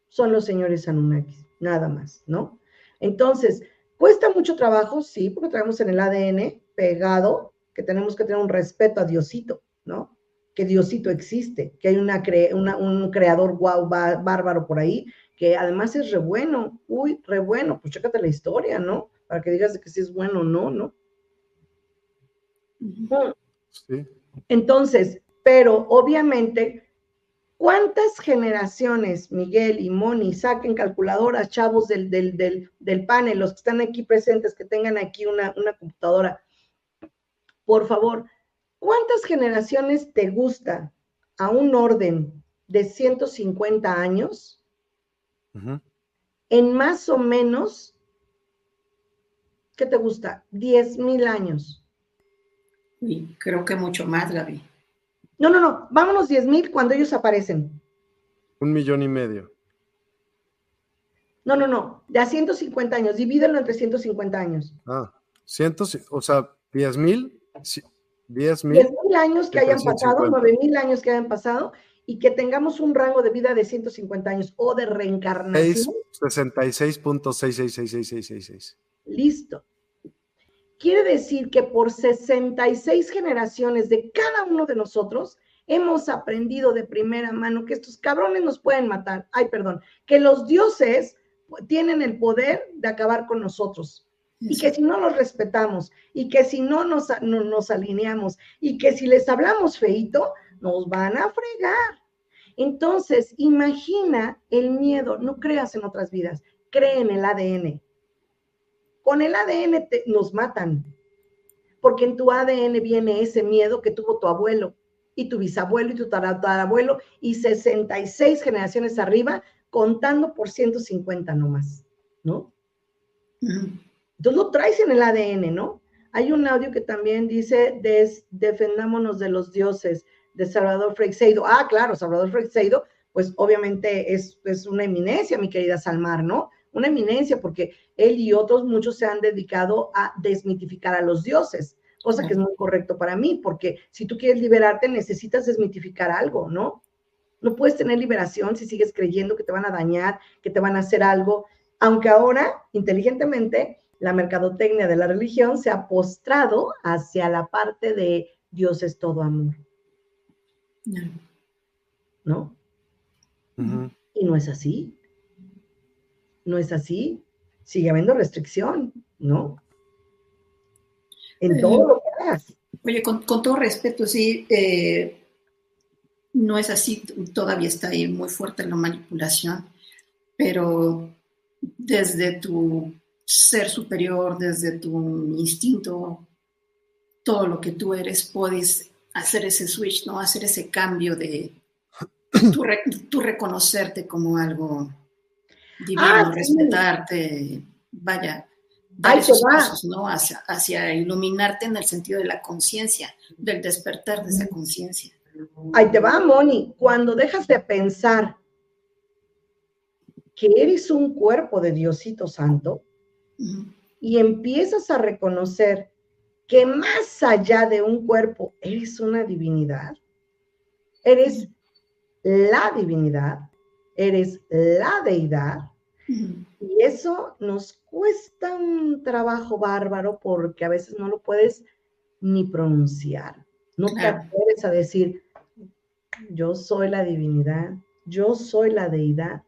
son los señores Anunnakis, nada más, ¿no? Entonces, cuesta mucho trabajo, sí, porque traemos en el ADN pegado que tenemos que tener un respeto a Diosito, ¿no? Que Diosito existe, que hay una, un creador guau, bárbaro por ahí, que además es re bueno, uy, re bueno, pues chécate la historia, ¿no? Para que digas de que si es bueno o no, ¿no? Sí. Entonces, pero obviamente ¿Cuántas generaciones, Miguel y Moni, saquen calculadoras, chavos del, del, panel, los que están aquí presentes, que tengan aquí una, computadora? Por favor, ¿cuántas generaciones te gusta a un orden de 150 años? En más o menos, ¿qué te gusta? 10 mil años. Y creo que mucho más, Gaby. No, no, no, vámonos 10 mil cuando ellos aparecen. Un millón y medio. No, no, no, de a 150 años, divídelo entre 150 años. Ah, cientos, o sea, 10 mil, 10 mil. 10 mil años que hayan pasado, 9 mil años que hayan pasado y que tengamos un rango de vida de 150 años o de reencarnación. 66.6666666. Listo. Quiere decir que por 66 generaciones de cada uno de nosotros hemos aprendido de primera mano que estos cabrones nos pueden matar. Ay, perdón, que los dioses tienen el poder de acabar con nosotros. Y que si no los respetamos, y que si no nos, nos alineamos, y que si les hablamos feito, nos van a fregar. Entonces, imagina el miedo, no creas en otras vidas, cree en el ADN. Con el ADN nos matan, porque en tu ADN viene ese miedo que tuvo tu abuelo y tu bisabuelo y tu tatarabuelo y 66 generaciones arriba, contando por 150 nomás, ¿no? Entonces lo traes en el ADN, ¿no? Hay un audio que también dice, defendámonos de los dioses, de Salvador Freixedo. Ah, claro, Salvador Freixedo, pues obviamente es, es una eminencia, mi querida Salmar, ¿no? Una eminencia, porque él y otros muchos se han dedicado a desmitificar a los dioses, cosa que es muy correcto para mí, porque si tú quieres liberarte necesitas desmitificar algo, ¿no? No puedes tener liberación si sigues creyendo que te van a dañar, que te van a hacer algo, aunque ahora, inteligentemente, la mercadotecnia de la religión se ha postrado hacia la parte de Dios es todo amor. ¿No? Y no es así no es así, sigue habiendo restricción, ¿no? En todo lo que hagas. Oye, con, todo respeto, sí, eh, no es así, todavía está ahí muy fuerte la manipulación, pero desde tu ser superior, desde tu instinto, todo lo que tú eres, puedes hacer ese switch, ¿no? Hacer ese cambio de tu reconocerte como algo divino, ah, respetarte, vaya, dar esos pasos, ¿no? Hacia, iluminarte en el sentido de la conciencia, del despertar de esa conciencia. Ahí te va, Moni. Cuando dejas de pensar que eres un cuerpo de Diosito Santo y empiezas a reconocer que más allá de un cuerpo eres una divinidad, eres la divinidad, eres la deidad. Y eso nos cuesta un trabajo bárbaro porque a veces no lo puedes ni pronunciar. No te atreves a decir, yo soy la divinidad, yo soy la deidad.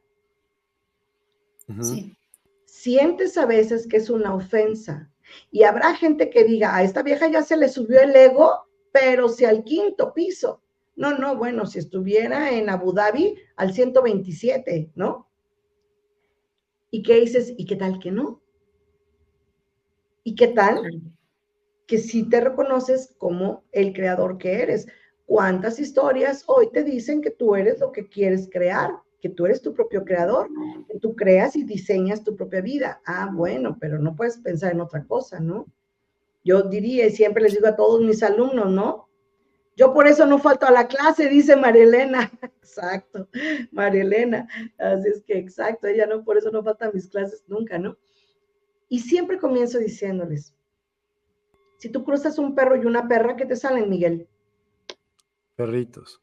Sientes a veces que es una ofensa. Y habrá gente que diga, a esta vieja ya se le subió el ego, pero si al quinto piso. No, no, bueno, si estuviera en Abu Dhabi al 127, ¿no? ¿Y qué dices? ¿Y qué tal que no? ¿Y qué tal que si te reconoces como el creador que eres? ¿Cuántas historias hoy te dicen que tú eres lo que quieres crear? Que tú eres tu propio creador, que tú creas y diseñas tu propia vida. Ah, bueno, pero no puedes pensar en otra cosa, ¿no? Yo diría, y siempre les digo a todos mis alumnos, ¿no? Yo por eso no falto a la clase, dice Marielena. Exacto, Marielena. Así es que exacto, ella no, por eso no falta a mis clases nunca, ¿no? Y siempre comienzo diciéndoles, si tú cruzas un perro y una perra, ¿qué te salen, Miguel? Perritos.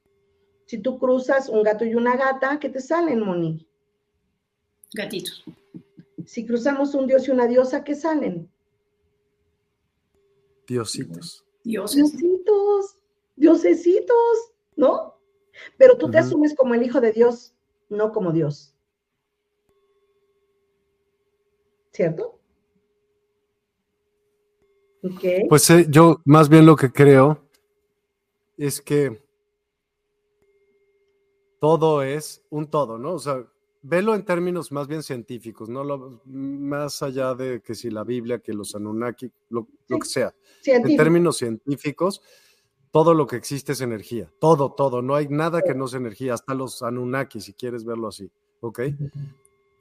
Si tú cruzas un gato y una gata, ¿qué te salen, Moni? Gatitos. Si cruzamos un dios y una diosa, ¿qué salen? Diositos. Diositos, diosecitos, ¿no? Pero tú te asumes como el hijo de Dios, no como Dios. ¿Cierto? Pues eh, yo más bien lo que creo es que todo es un todo, ¿no? O sea, velo en términos más bien científicos, no lo, más allá de que si la Biblia, que los Anunnaki, lo, que sea. En términos científicos, todo lo que existe es energía, todo, todo, no hay nada que no sea energía, hasta los Anunnaki, si quieres verlo así, ¿ok?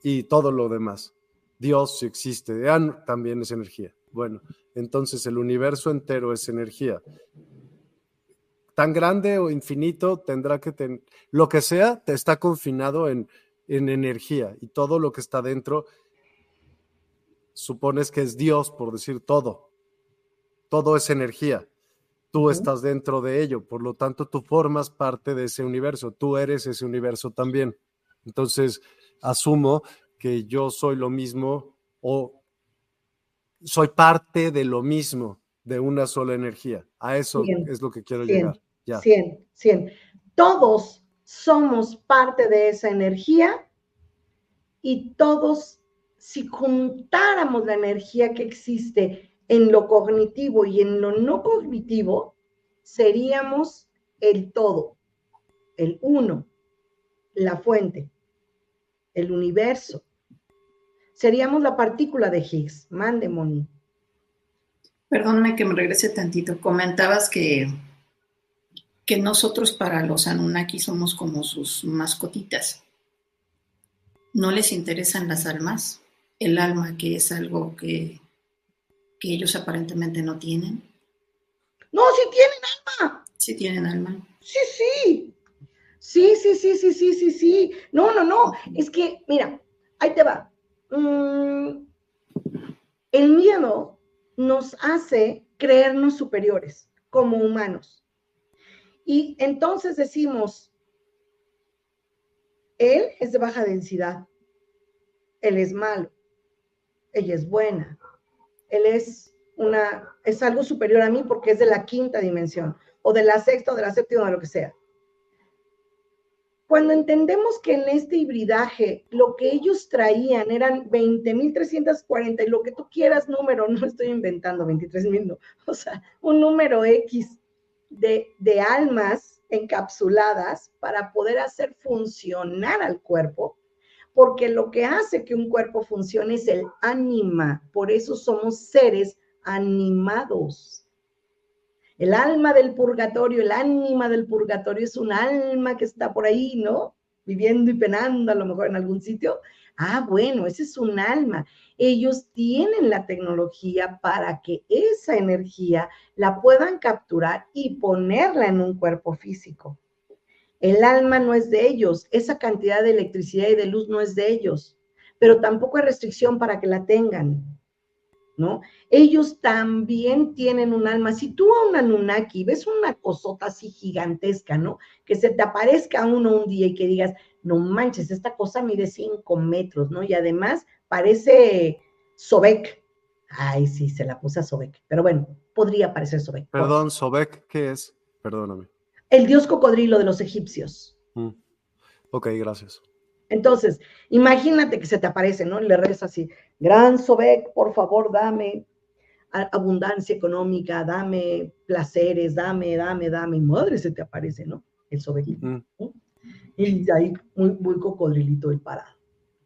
Y todo lo demás. Dios, si existe, también es energía. Bueno, entonces el universo entero es energía. Tan grande o infinito tendrá que tener, lo que sea, te está confinado en, en energía y todo lo que está dentro, supones que es Dios, por decir todo. Todo es energía. Tú estás dentro de ello, por lo tanto tú formas parte de ese universo, tú eres ese universo también. Entonces, asumo que yo soy lo mismo o soy parte de lo mismo, de una sola energía. A eso es lo que quiero llegar. Ya. 100, 100. Todos somos parte de esa energía y todos, si juntáramos la energía que existe en lo cognitivo y en lo no cognitivo, seríamos el todo, el uno, la fuente, el universo seríamos la partícula de Higgs. Mande, Moni. Perdóname que me regrese tantito. Comentabas que, que nosotros para los Anunnaki somos como sus mascotitas. No les interesan las almas, el alma que es algo que, que ellos aparentemente no tienen. No, sí tienen alma. Sí tienen alma. Sí, sí. Sí, sí, sí, sí, sí, sí, sí. No, no, no. Es que, mira, ahí te va. Mm, el miedo nos hace creernos superiores como humanos. Y entonces decimos, él es de baja densidad, él es malo, ella es buena, él es una, es algo superior a mí porque es de la quinta dimensión, o de la sexta, o de la séptima, o lo que sea. Cuando entendemos que en este hibridaje lo que ellos traían eran 20.340 y lo que tú quieras número, no estoy inventando 23.000, no, o sea, un número X de, de almas encapsuladas para poder hacer funcionar al cuerpo, porque lo que hace que un cuerpo funcione es el ánima, por eso somos seres animados. El alma del purgatorio, el ánima del purgatorio es un alma que está por ahí, ¿no? Viviendo y penando a lo mejor en algún sitio. Ah, bueno, ese es un alma. Ellos tienen la tecnología para que esa energía la puedan capturar y ponerla en un cuerpo físico. El alma no es de ellos, esa cantidad de electricidad y de luz no es de ellos, pero tampoco hay restricción para que la tengan. ¿no? Ellos también tienen un alma. Si tú a un Anunnaki ves una cosota así gigantesca, ¿no? Que se te aparezca uno un día y que digas, no manches, esta cosa mide cinco metros, ¿no? Y además parece Sobek. Ay, sí, se la puse a Sobek. Pero bueno, podría parecer Sobek. Perdón, Sobek, ¿qué es? Perdóname. El dios cocodrilo de los egipcios. Mm. Ok, gracias. Entonces, imagínate que se te aparece, ¿no? Le reza así, gran Sobek, por favor, dame abundancia económica, dame placeres, dame, dame, dame. Madre se te aparece, ¿no? El Sobek. Y ahí muy, muy cocodrilito el parado.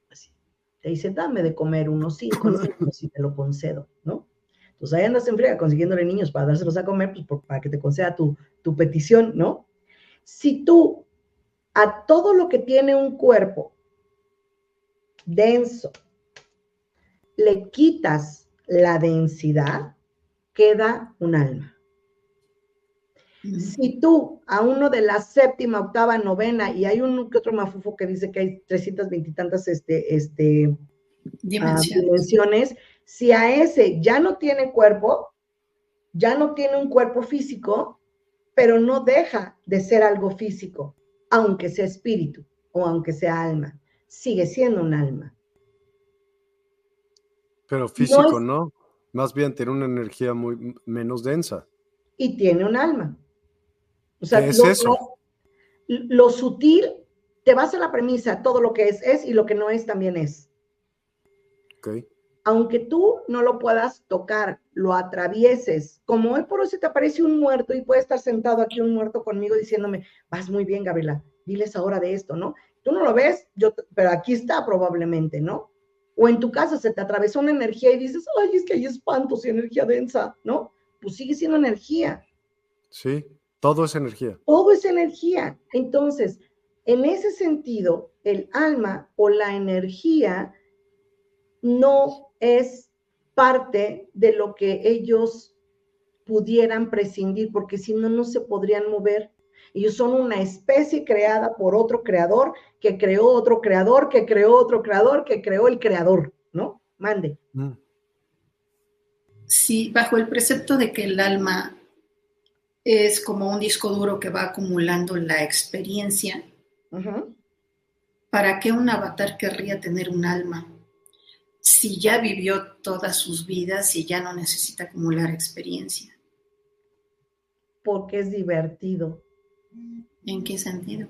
Así. Te dice, dame de comer unos cinco niños y te lo concedo, ¿no? Entonces ahí andas en friega consiguiéndole niños para dárselos a comer, pues para que te conceda tu, tu petición, ¿no? Si tú a todo lo que tiene un cuerpo denso, le quitas la densidad, queda un alma. Si tú a uno de la séptima, octava, novena, y hay un que otro mafufo que dice que hay 320 y tantas este, este, ah, dimensiones, si a ese ya no tiene cuerpo, ya no tiene un cuerpo físico, pero no deja de ser algo físico, aunque sea espíritu o aunque sea alma, sigue siendo un alma. Pero físico, ¿no? Más bien tiene una energía muy menos densa. Y tiene un alma. O sea, ¿Qué es eso? Lo, sutil, te vas a la premisa, todo lo que es es y lo que no es también es. Ok. Aunque tú no lo puedas tocar, lo atravieses, como hoy por hoy se te aparece un muerto y puede estar sentado aquí un muerto conmigo diciéndome, vas muy bien, Gabriela, diles ahora de esto, ¿no? Tú no lo ves, yo, pero aquí está probablemente, ¿no? O en tu casa se te atravesó una energía y dices, ay, es que hay espantos y energía densa, ¿no? Pues sigue siendo energía. Sí, todo es energía. Todo es energía. Entonces, en ese sentido, el alma o la energía no es parte de lo que ellos pudieran prescindir, porque si no, no se podrían mover. Ellos son una especie creada por otro creador, que creó otro creador, que creó otro creador, que creó el creador, ¿no? Mande. Mm. Sí, bajo el precepto de que el alma es como un disco duro que va acumulando la experiencia. ¿Para qué un avatar querría tener un alma? Si ya vivió todas sus vidas y ya no necesita acumular experiencia. Porque es divertido. ¿En qué sentido?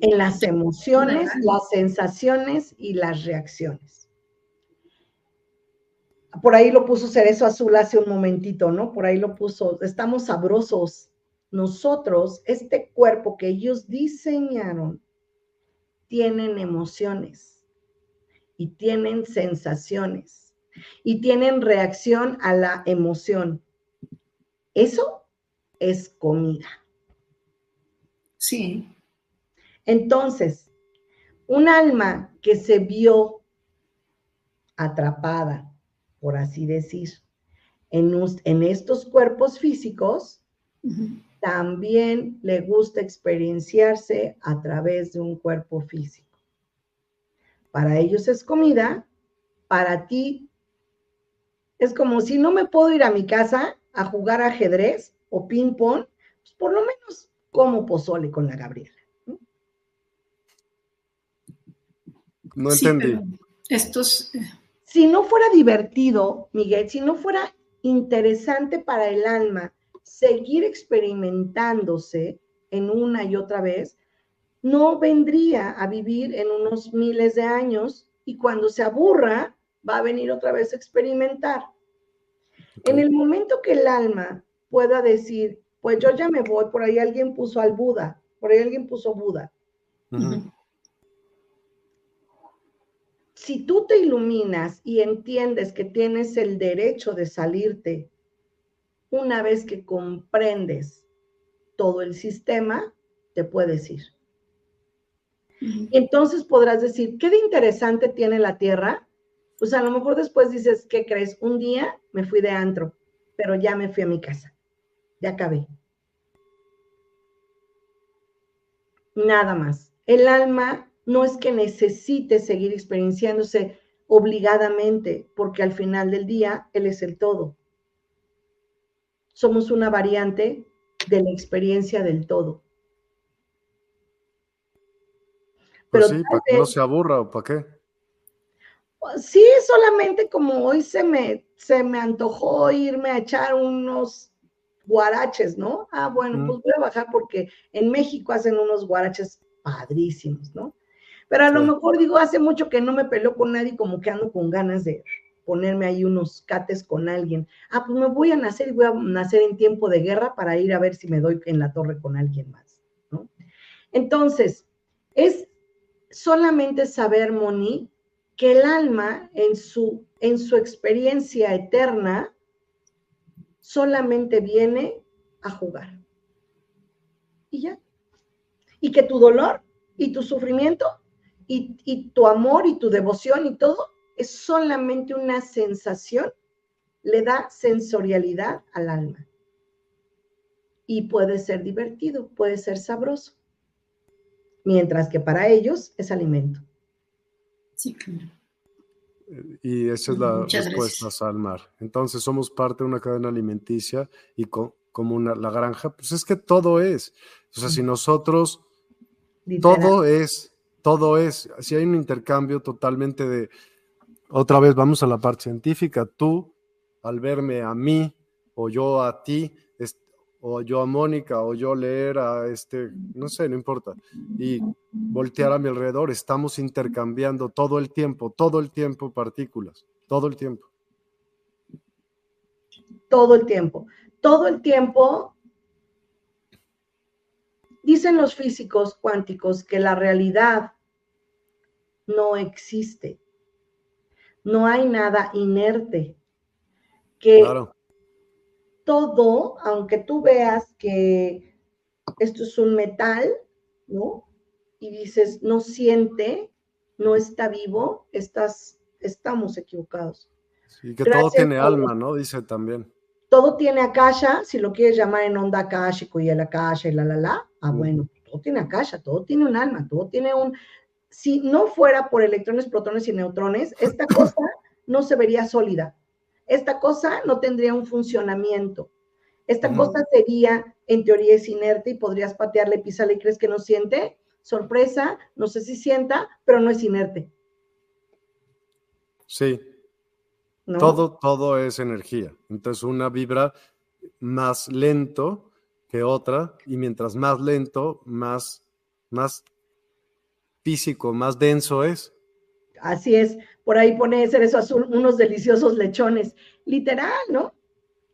En las emociones, las sensaciones y las reacciones. Por ahí lo puso Cerezo Azul hace un momentito, ¿no? Por ahí lo puso, estamos sabrosos. Nosotros, este cuerpo que ellos diseñaron, tienen emociones y tienen sensaciones y tienen reacción a la emoción. Eso es comida. Sí. Entonces, un alma que se vio atrapada, por así decir, en, en estos cuerpos físicos, también le gusta experienciarse a través de un cuerpo físico. Para ellos es comida, para ti es como si no me puedo ir a mi casa a jugar ajedrez o ping-pong, pues por lo menos como pozole con la Gabriela. No, entendí. estos... Eh, si no fuera divertido, Miguel, si no fuera interesante para el alma seguir experimentándose en una y otra vez, no vendría a vivir en unos miles de años y cuando se aburra va a venir otra vez a experimentar. En el momento que el alma pueda decir, pues yo ya me voy, por ahí alguien puso al Buda, por ahí alguien puso Buda. Si tú te iluminas y entiendes que tienes el derecho de salirte una vez que comprendes todo el sistema, te puedes ir. Entonces podrás decir, ¿qué de interesante tiene la Tierra? Pues a lo mejor después dices, ¿qué crees? Un día me fui de antro, pero ya me fui a mi casa ya acabé. Nada más. El alma no es que necesite seguir experienciándose obligadamente, porque al final del día Él es el todo. Somos una variante de la experiencia del todo. Pues Pero sí, para que no se aburra o para qué. Sí, solamente como hoy se me, se me antojó irme a echar unos guaraches, ¿no? Ah, bueno, pues voy a bajar porque en México hacen unos guaraches padrísimos, ¿no? Pero a lo mejor digo, hace mucho que no me peleo con nadie, como que ando con ganas de ponerme ahí unos cates con alguien. Ah, pues me voy a nacer y voy a nacer en tiempo de guerra para ir a ver si me doy en la torre con alguien más, ¿no? Entonces, es solamente saber, Moni, que el alma en su, en su experiencia eterna solamente viene a jugar. Y ya. Y que tu dolor y tu sufrimiento y, tu amor y tu devoción y todo es solamente una sensación, le da sensorialidad al alma. y puede ser divertido, puede ser sabroso. Mientras que para ellos es alimento. Sí, claro. Y esa es la respuesta, Salmar. Entonces somos parte de una cadena alimenticia y como una, la granja, pues es que todo es. O sea, si nosotros, todo es, todo es, si hay un intercambio totalmente de, otra vez vamos a la parte científica, tú al verme a mí o yo a ti, o yo a Mónica, o yo leer a este, no sé, no importa, y voltear a mi alrededor, estamos intercambiando todo el tiempo, todo el tiempo partículas, todo el tiempo. Todo el tiempo, todo el tiempo. Dicen los físicos cuánticos que la realidad no existe. No hay nada inerte. Que claro todo, aunque tú veas que esto es un metal, ¿no? Y dices, no siente, no está vivo, estás, estamos equivocados. Sí, que todo tiene alma, ¿no? Dice también. Todo tiene akasha, si lo quieres llamar en onda akashico y el akasha y la la la, ah, bueno, todo tiene akasha, todo tiene un alma, todo tiene un... Si no fuera por electrones, protones y neutrones, esta cosa no se vería sólida esta cosa no tendría un funcionamiento. Esta cosa sería, en teoría, es inerte y podrías patearle, pisarle y crees que no siente. Sorpresa, no sé si sienta, pero no es inerte. Sí. Todo, todo es energía. Entonces una vibra más lento que otra y mientras más lento, más, más físico, más denso es. Así es, por ahí pone eso azul, unos deliciosos lechones. Literal, ¿no?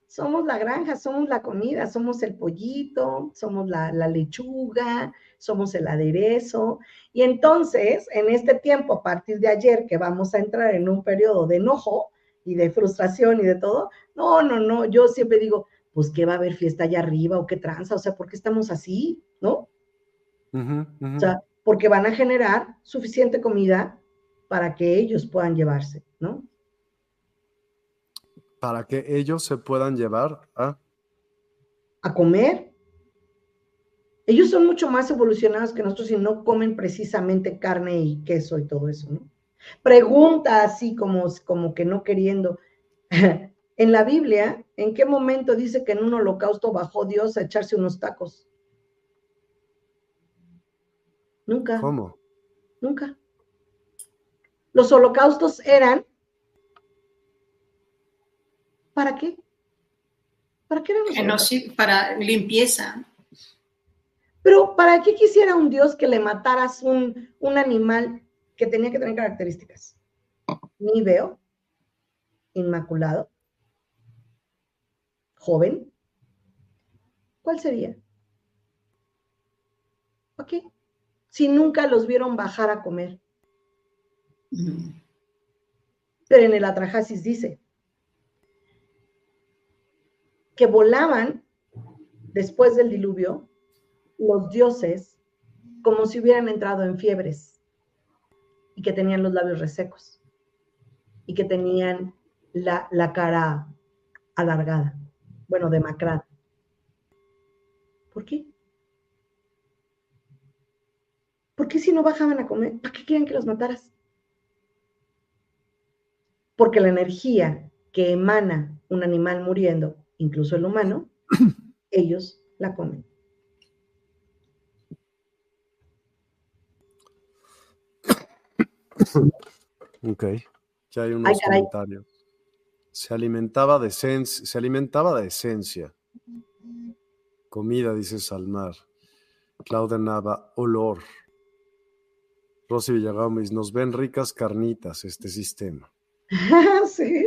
Somos la granja, somos la comida, somos el pollito, somos la, lechuga, somos el aderezo. Y entonces, en este tiempo, a partir de ayer, que vamos a entrar en un periodo de enojo y de frustración y de todo, no, no, no, yo siempre digo, pues que va a haber fiesta allá arriba o qué tranza, o sea, ¿por qué estamos así? ¿No? O sea, porque van a generar suficiente comida para que ellos puedan llevarse, ¿no? Para que ellos se puedan llevar a... A comer. Ellos son mucho más evolucionados que nosotros y no comen precisamente carne y queso y todo eso, ¿no? Pregunta así como, como que no queriendo. en la Biblia, ¿en qué momento dice que en un holocausto bajó Dios a echarse unos tacos? Nunca. ¿Cómo? Nunca. Los holocaustos eran, ¿para qué? ¿Para qué eran los Para limpieza. Pero ¿para qué quisiera un Dios que le mataras un, un animal que tenía que tener características? Ni veo, inmaculado, joven. ¿Cuál sería? ¿Para qué? Si nunca los vieron bajar a comer. Pero en el Atrahasis dice que volaban después del diluvio los dioses como si hubieran entrado en fiebres y que tenían los labios resecos y que tenían la, la cara alargada, bueno, demacrada. ¿Por qué? ¿Por qué si no bajaban a comer? ¿Para qué quieren que los mataras? Porque la energía que emana un animal muriendo, incluso el humano, ellos la comen. Ok, ya hay unos comentarios. Se alimentaba de esencia, se alimentaba de esencia. Comida, dice Salmar. Claudia Nava, olor. Rosy Villagómez, nos ven ricas carnitas este sistema. sí.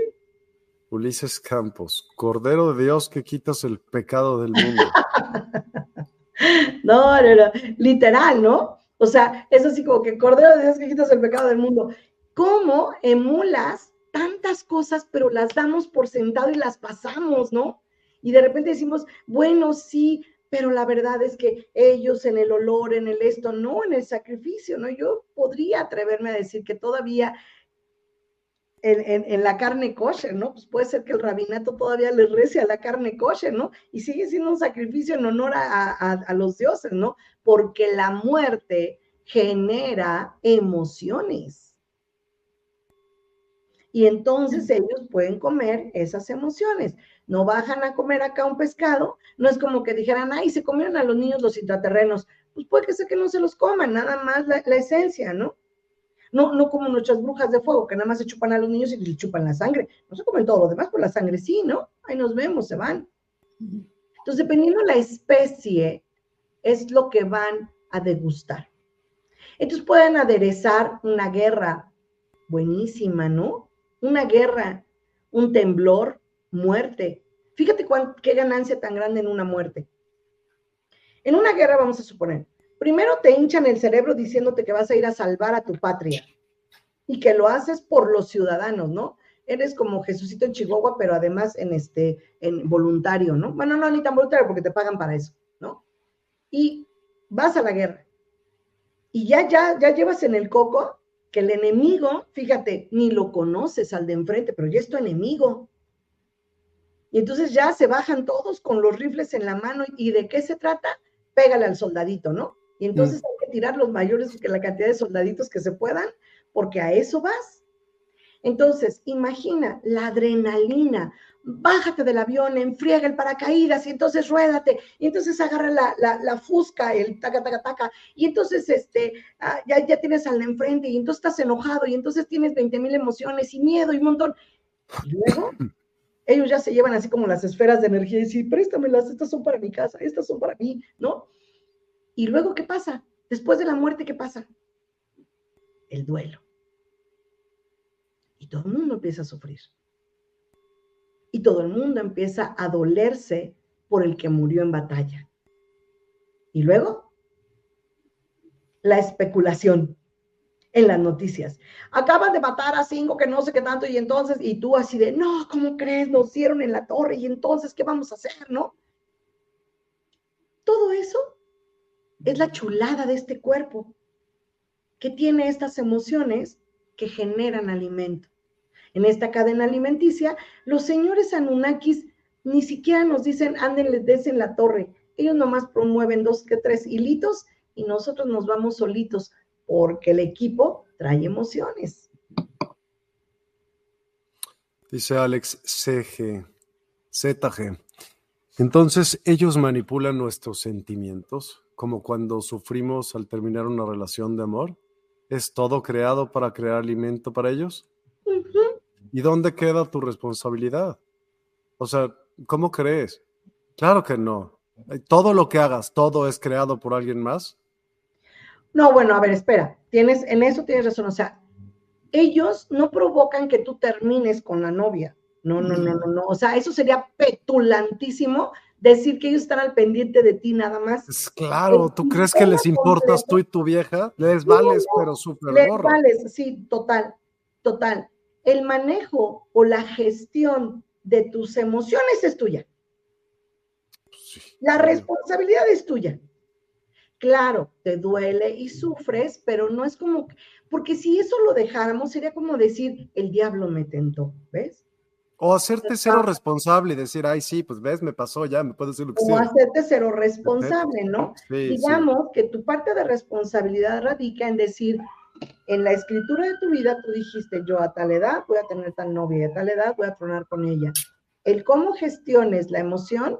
Ulises Campos, Cordero de Dios que quitas el pecado del mundo. no, no, no, literal, ¿no? O sea, es así como que Cordero de Dios que quitas el pecado del mundo. ¿Cómo emulas tantas cosas, pero las damos por sentado y las pasamos, ¿no? Y de repente decimos, bueno, sí, pero la verdad es que ellos en el olor, en el esto, no en el sacrificio, ¿no? Yo podría atreverme a decir que todavía en, la carne kosher, ¿no? Pues puede ser que el rabinato todavía le rece a la carne kosher, ¿no? Y sigue siendo un sacrificio en honor a, los dioses, ¿no? Porque la muerte genera emociones. Y entonces ellos pueden comer esas emociones. No bajan a comer acá un pescado, no es como que dijeran, ay, se comieron a los niños los intraterrenos. Pues puede que sea que no se los coman, nada más la esencia, ¿no? No, no como nuestras brujas de fuego, que nada más se chupan a los niños y les chupan la sangre. No se comen todo lo demás, por la sangre sí, ¿no? Ahí nos vemos, se van. Entonces, dependiendo la especie, es lo que van a degustar. Entonces pueden aderezar una guerra buenísima, ¿no? Una guerra, un temblor, muerte. Fíjate qué ganancia tan grande en una muerte. En una guerra, vamos a suponer, primero te hinchan el cerebro diciéndote que vas a ir a salvar a tu patria y que lo haces por los ciudadanos, ¿no? Eres como Jesucito en Chihuahua, pero además en este, en voluntario, ¿no? Bueno, no, ni tan voluntario porque te pagan para eso, ¿no? Y vas a la guerra. Y ya, ya, ya llevas en el coco que el enemigo, fíjate, ni lo conoces al de enfrente, pero ya es tu enemigo. Y entonces ya se bajan todos con los rifles en la mano. ¿Y de qué se trata? Pégale al soldadito, ¿no? Y entonces mm. hay que tirar los mayores que la cantidad de soldaditos que se puedan, porque a eso vas. Entonces, imagina la adrenalina, bájate del avión, enfriega el paracaídas y entonces ruédate, y entonces agarra la, fusca, el taca, taca, taca, y entonces este, ah, ya, ya tienes al enfrente y entonces estás enojado y entonces tienes 20 mil emociones y miedo y un montón. Y luego ellos ya se llevan así como las esferas de energía y dicen, préstamelas, estas son para mi casa, estas son para mí, ¿no? ¿Y luego qué pasa? Después de la muerte, ¿qué pasa? El duelo. Y todo el mundo empieza a sufrir. Y todo el mundo empieza a dolerse por el que murió en batalla. Y luego, la especulación en las noticias. Acaban de matar a cinco que no sé qué tanto y entonces, y tú así de, no, ¿cómo crees? Nos dieron en la torre y entonces, ¿qué vamos a hacer? ¿No? Todo eso es la chulada de este cuerpo, que tiene estas emociones que generan alimento. En esta cadena alimenticia, los señores Anunnakis ni siquiera nos dicen, ándenles des en la torre. Ellos nomás promueven dos que tres hilitos y nosotros nos vamos solitos, porque el equipo trae emociones. Dice Alex CG, ZG. Entonces, ellos manipulan nuestros sentimientos como cuando sufrimos al terminar una relación de amor? ¿Es todo creado para crear alimento para ellos? ¿Y dónde queda tu responsabilidad? O sea, ¿cómo crees? Claro que no. Todo lo que hagas, todo es creado por alguien más. No, bueno, a ver, espera. Tienes, en eso tienes razón. O sea, ellos no provocan que tú termines con la novia. No, no, no, no, no. O sea, eso sería petulantísimo decir que ellos están al pendiente de ti nada más. Es claro, ¿tú crees que les importas tú y tu vieja? Les vales, pero súper Les vales, sí, total, total. El manejo o la gestión de tus emociones es tuya. la responsabilidad es tuya. Claro, te duele y sufres, pero no es como, porque si eso lo dejáramos, sería como decir, el diablo me tentó, ¿ves? O hacerte cero responsable y decir, ay, sí, pues ves, me pasó ya, me puedo decir lo que sea. O hacerte cero responsable, ¿no? Digamos que tu parte de responsabilidad radica en decir, en la escritura de tu vida tú dijiste, yo a tal edad voy a tener tal novia, a tal edad voy a tronar con ella. El cómo gestiones la emoción,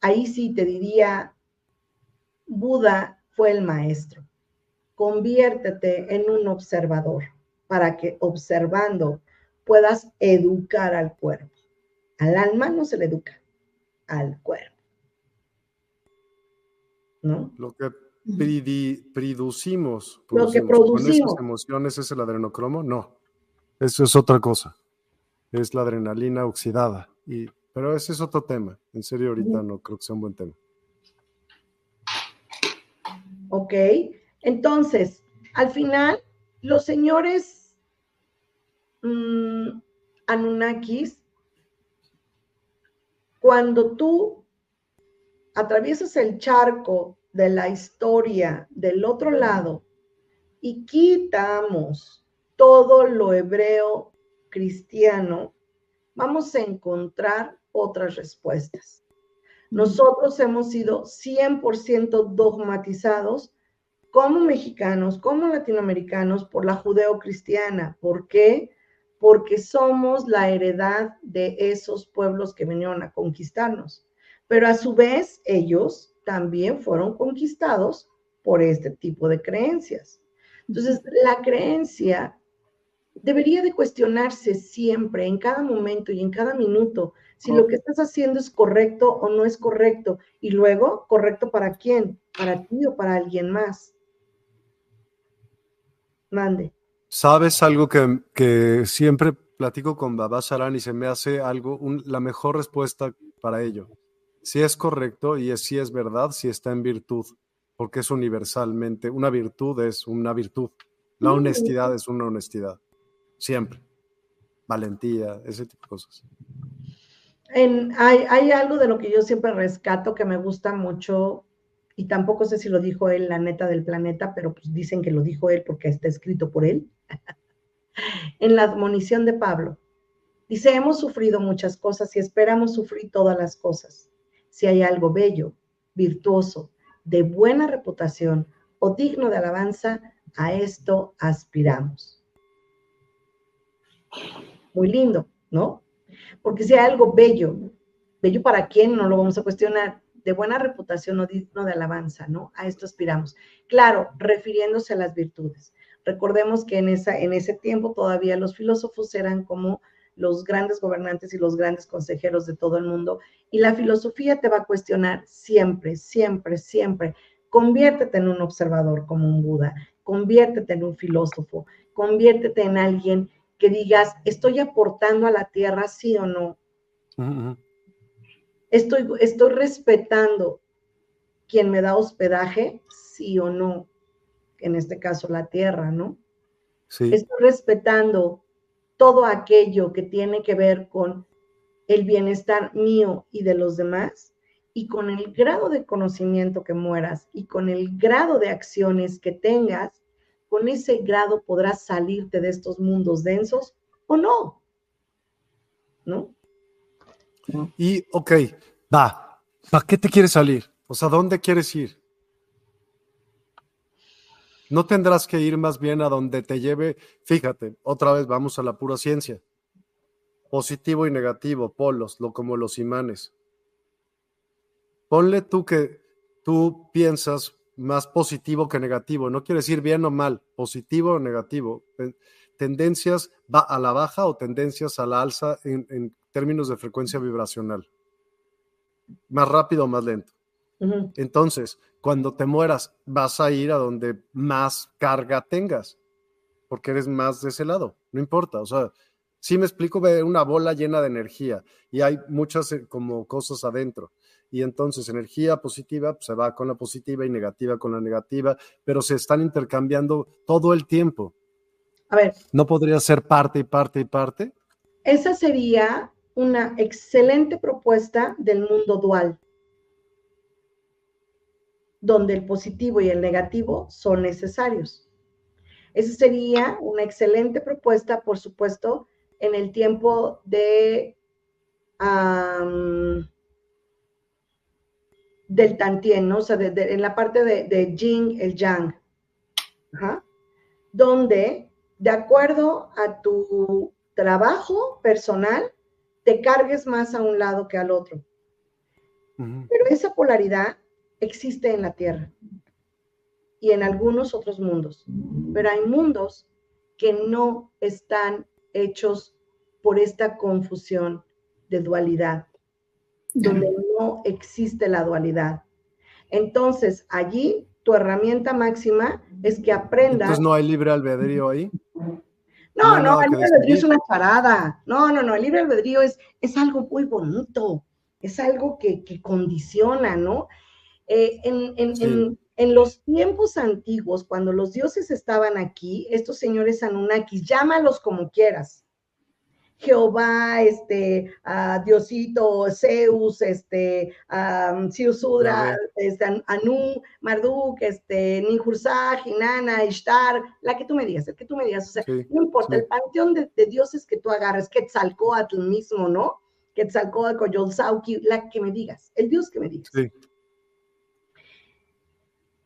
ahí sí te diría, Buda fue el maestro. Conviértete en un observador para que observando puedas educar al cuerpo. Al alma no se le educa, al cuerpo. ¿No? Lo que producimos, lo que producimos con esas emociones es el adrenocromo, no. Eso es otra cosa. Es la adrenalina oxidada. Y, pero ese es otro tema. En serio, ahorita no creo que sea un buen tema. Ok. Entonces, al final, los señores Mm, Anunnakis, cuando tú atraviesas el charco de la historia del otro lado y quitamos todo lo hebreo cristiano, vamos a encontrar otras respuestas. Nosotros hemos sido 100% dogmatizados como mexicanos, como latinoamericanos, por la judeocristiana. ¿Por qué? Porque somos la heredad de esos pueblos que vinieron a conquistarnos. Pero a su vez, ellos también fueron conquistados por este tipo de creencias. Entonces, la creencia debería de cuestionarse siempre, en cada momento y en cada minuto, si lo que estás haciendo es correcto o no es correcto. Y luego, ¿correcto para quién? ¿Para ti o para alguien más? Mande. ¿Sabes algo que, siempre platico con Baba Sharan y se me hace algo, la mejor respuesta para ello? Si es correcto y si es verdad, si está en virtud, porque es universalmente, una virtud es una virtud. La honestidad es una honestidad, siempre. Valentía, ese tipo de cosas hay, algo de lo que yo siempre rescato que me gusta mucho, y tampoco sé si lo dijo él, la neta del planeta, pero pues dicen que lo dijo él porque está escrito por él. en la admonición de Pablo. Dice, hemos sufrido muchas cosas y esperamos sufrir todas las cosas. Si hay algo bello, virtuoso, de buena reputación o digno de alabanza, a esto aspiramos. Muy lindo, ¿no? Porque si hay algo bello, bello para quién, no lo vamos a cuestionar, de buena reputación o digno de alabanza, ¿no? A esto aspiramos. Claro, refiriéndose a las virtudes. Recordemos que en, esa, en ese tiempo todavía los filósofos eran como los grandes gobernantes y los grandes consejeros de todo el mundo. Y la filosofía te va a cuestionar siempre, siempre, siempre. Conviértete en un observador como un Buda, conviértete en un filósofo, conviértete en alguien que digas, estoy aportando a la tierra, sí o no. Estoy, estoy respetando quien me da hospedaje, sí o no. En este caso, la tierra, ¿no? Sí. Estoy respetando todo aquello que tiene que ver con el bienestar mío y de los demás, y con el grado de conocimiento que mueras y con el grado de acciones que tengas, con ese grado podrás salirte de estos mundos densos o no. ¿No? Y, ok, va, ¿para qué te quieres salir? O sea, ¿dónde quieres ir? No tendrás que ir más bien a donde te lleve, fíjate, otra vez vamos a la pura ciencia. Positivo y negativo, polos, lo como los imanes. Ponle tú que tú piensas más positivo que negativo. No quiere decir bien o mal, positivo o negativo. Tendencias va a la baja o tendencias a la alza en, términos de frecuencia vibracional. Más rápido o más lento. Entonces, cuando te mueras, vas a ir a donde más carga tengas, porque eres más de ese lado. No importa. O sea, si me explico, ve una bola llena de energía y hay muchas eh, como cosas adentro y entonces energía positiva pues, se va con la positiva y negativa con la negativa, pero se están intercambiando todo el tiempo. A ver. ¿No podría ser parte y parte y parte? Esa sería una excelente propuesta del mundo dual, donde el positivo y el negativo son necesarios. Esa sería una excelente propuesta, por supuesto, en el tiempo de del tantien, ¿no? O sea, en la parte de, de yin, el yang, donde de acuerdo a tu trabajo personal, te cargues más a un lado que al otro. Pero esa polaridad existe en la Tierra y en algunos otros mundos. Pero hay mundos que no están hechos por esta confusión de dualidad donde no existe la dualidad. Entonces, allí tu herramienta máxima es que aprendas. Entonces no hay libre albedrío ahí. No, no, el libre albedrío es una charada. No, no, no, el libre albedrío es, es algo muy bonito, es algo que, condiciona, ¿no? Eh, en, en, los tiempos antiguos, cuando los dioses estaban aquí, estos señores Anunnakis, llámalos como quieras, Jehová, este, Diosito, Zeus, este, a Siusudra, este, Anu, Marduk, este, Ninjursa, Jinana, Ishtar, la que tú me digas, el que tú me digas, o sea, no importa, el panteón de, dioses que tú agarres, Quetzalcoatl mismo, ¿no? Quetzalcoatl, Coyolzauqui, la que me digas, el dios que me digas. Sí.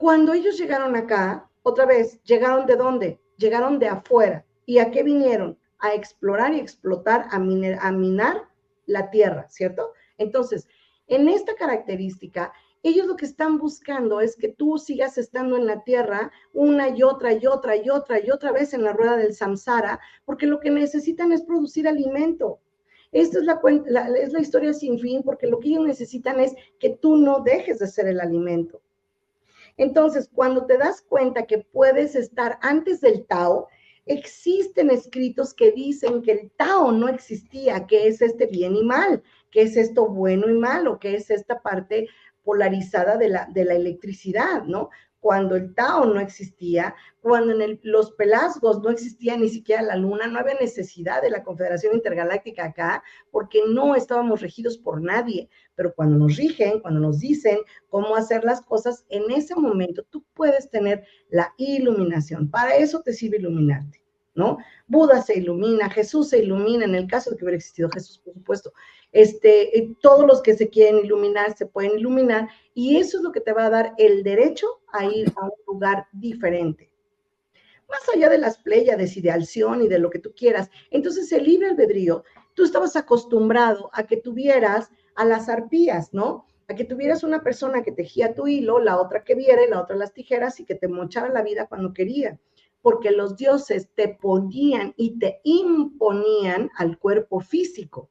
Cuando ellos llegaron acá, otra vez, ¿llegaron de dónde? Llegaron de afuera. ¿Y a qué vinieron? A explorar y explotar, a, minar la tierra, ¿cierto? Entonces, en esta característica, ellos lo que están buscando es que tú sigas estando en la tierra una y otra y otra y otra y otra vez en la rueda del samsara, porque lo que necesitan es producir alimento. Esta es la, es la historia sin fin, porque lo que ellos necesitan es que tú no dejes de ser el alimento. Entonces, cuando te das cuenta que puedes estar antes del Tao, existen escritos que dicen que el Tao no existía, que es este bien y mal, que es esto bueno y malo, que es esta parte polarizada de la, de la electricidad, ¿no? Cuando el Tao no existía, cuando en los pelazgos no existía ni siquiera la luna, no había necesidad de la Confederación Intergaláctica acá, porque no estábamos regidos por nadie. Pero cuando nos rigen, cuando nos dicen cómo hacer las cosas, en ese momento tú puedes tener la iluminación. Para eso te sirve iluminarte, ¿no? Buda se ilumina, Jesús se ilumina, en el caso de que hubiera existido Jesús, por supuesto, este, eh, todos los que se quieren iluminar se pueden iluminar y eso es lo que te va a dar el derecho a ir a un lugar diferente. Más allá de las pléyades y de Alción y de lo que tú quieras. Entonces, el libre albedrío, tú estabas acostumbrado a que tuvieras a las arpías, ¿no? A que tuvieras una persona que tejía tu hilo, la otra que viera y la otra las tijeras y que te mochara la vida cuando quería. Porque los dioses te ponían y te imponían al cuerpo físico.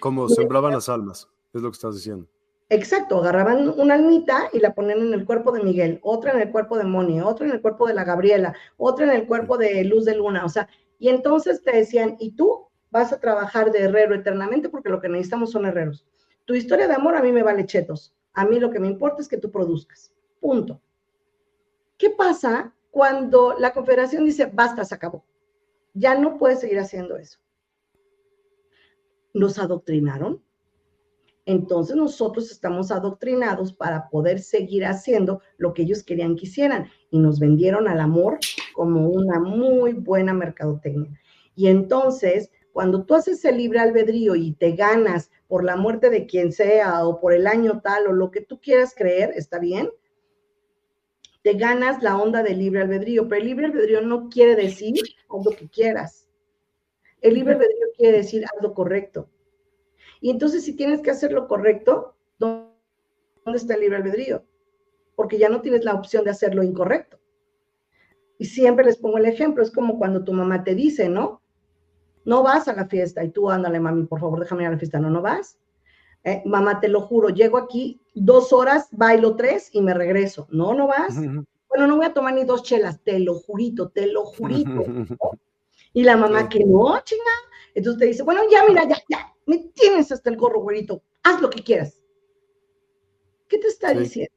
Como sembraban las almas, es lo que estás diciendo. Exacto, agarraban una almita y la ponían en el cuerpo de Miguel, otra en el cuerpo de Moni, otra en el cuerpo de la Gabriela, otra en el cuerpo de Luz de Luna, o sea, y entonces te decían, y tú vas a trabajar de herrero eternamente porque lo que necesitamos son herreros. Tu historia de amor a mí me vale chetos, a mí lo que me importa es que tú produzcas, punto. ¿Qué pasa cuando la confederación dice, basta, se acabó? Ya no puedes seguir haciendo eso nos adoctrinaron. Entonces nosotros estamos adoctrinados para poder seguir haciendo lo que ellos querían que hicieran y nos vendieron al amor como una muy buena mercadotecnia. Y entonces, cuando tú haces el libre albedrío y te ganas por la muerte de quien sea o por el año tal o lo que tú quieras creer, está bien, te ganas la onda del libre albedrío, pero el libre albedrío no quiere decir haz lo que quieras. El libre albedrío quiere decir haz lo correcto. Y entonces si tienes que hacer lo correcto, ¿dónde está el libre albedrío? Porque ya no tienes la opción de hacer lo incorrecto. Y siempre les pongo el ejemplo, es como cuando tu mamá te dice, ¿no? No vas a la fiesta y tú ándale, mami, por favor, déjame ir a la fiesta. No, no vas. Eh, mamá, te lo juro, llego aquí dos horas, bailo tres y me regreso. No, no vas. Bueno, no voy a tomar ni dos chelas, te lo jurito, te lo jurito. Y la mamá que no, chinga. Entonces te dice, bueno, ya, mira, ya, ya, me tienes hasta el gorro, güerito, haz lo que quieras. ¿Qué te está diciendo?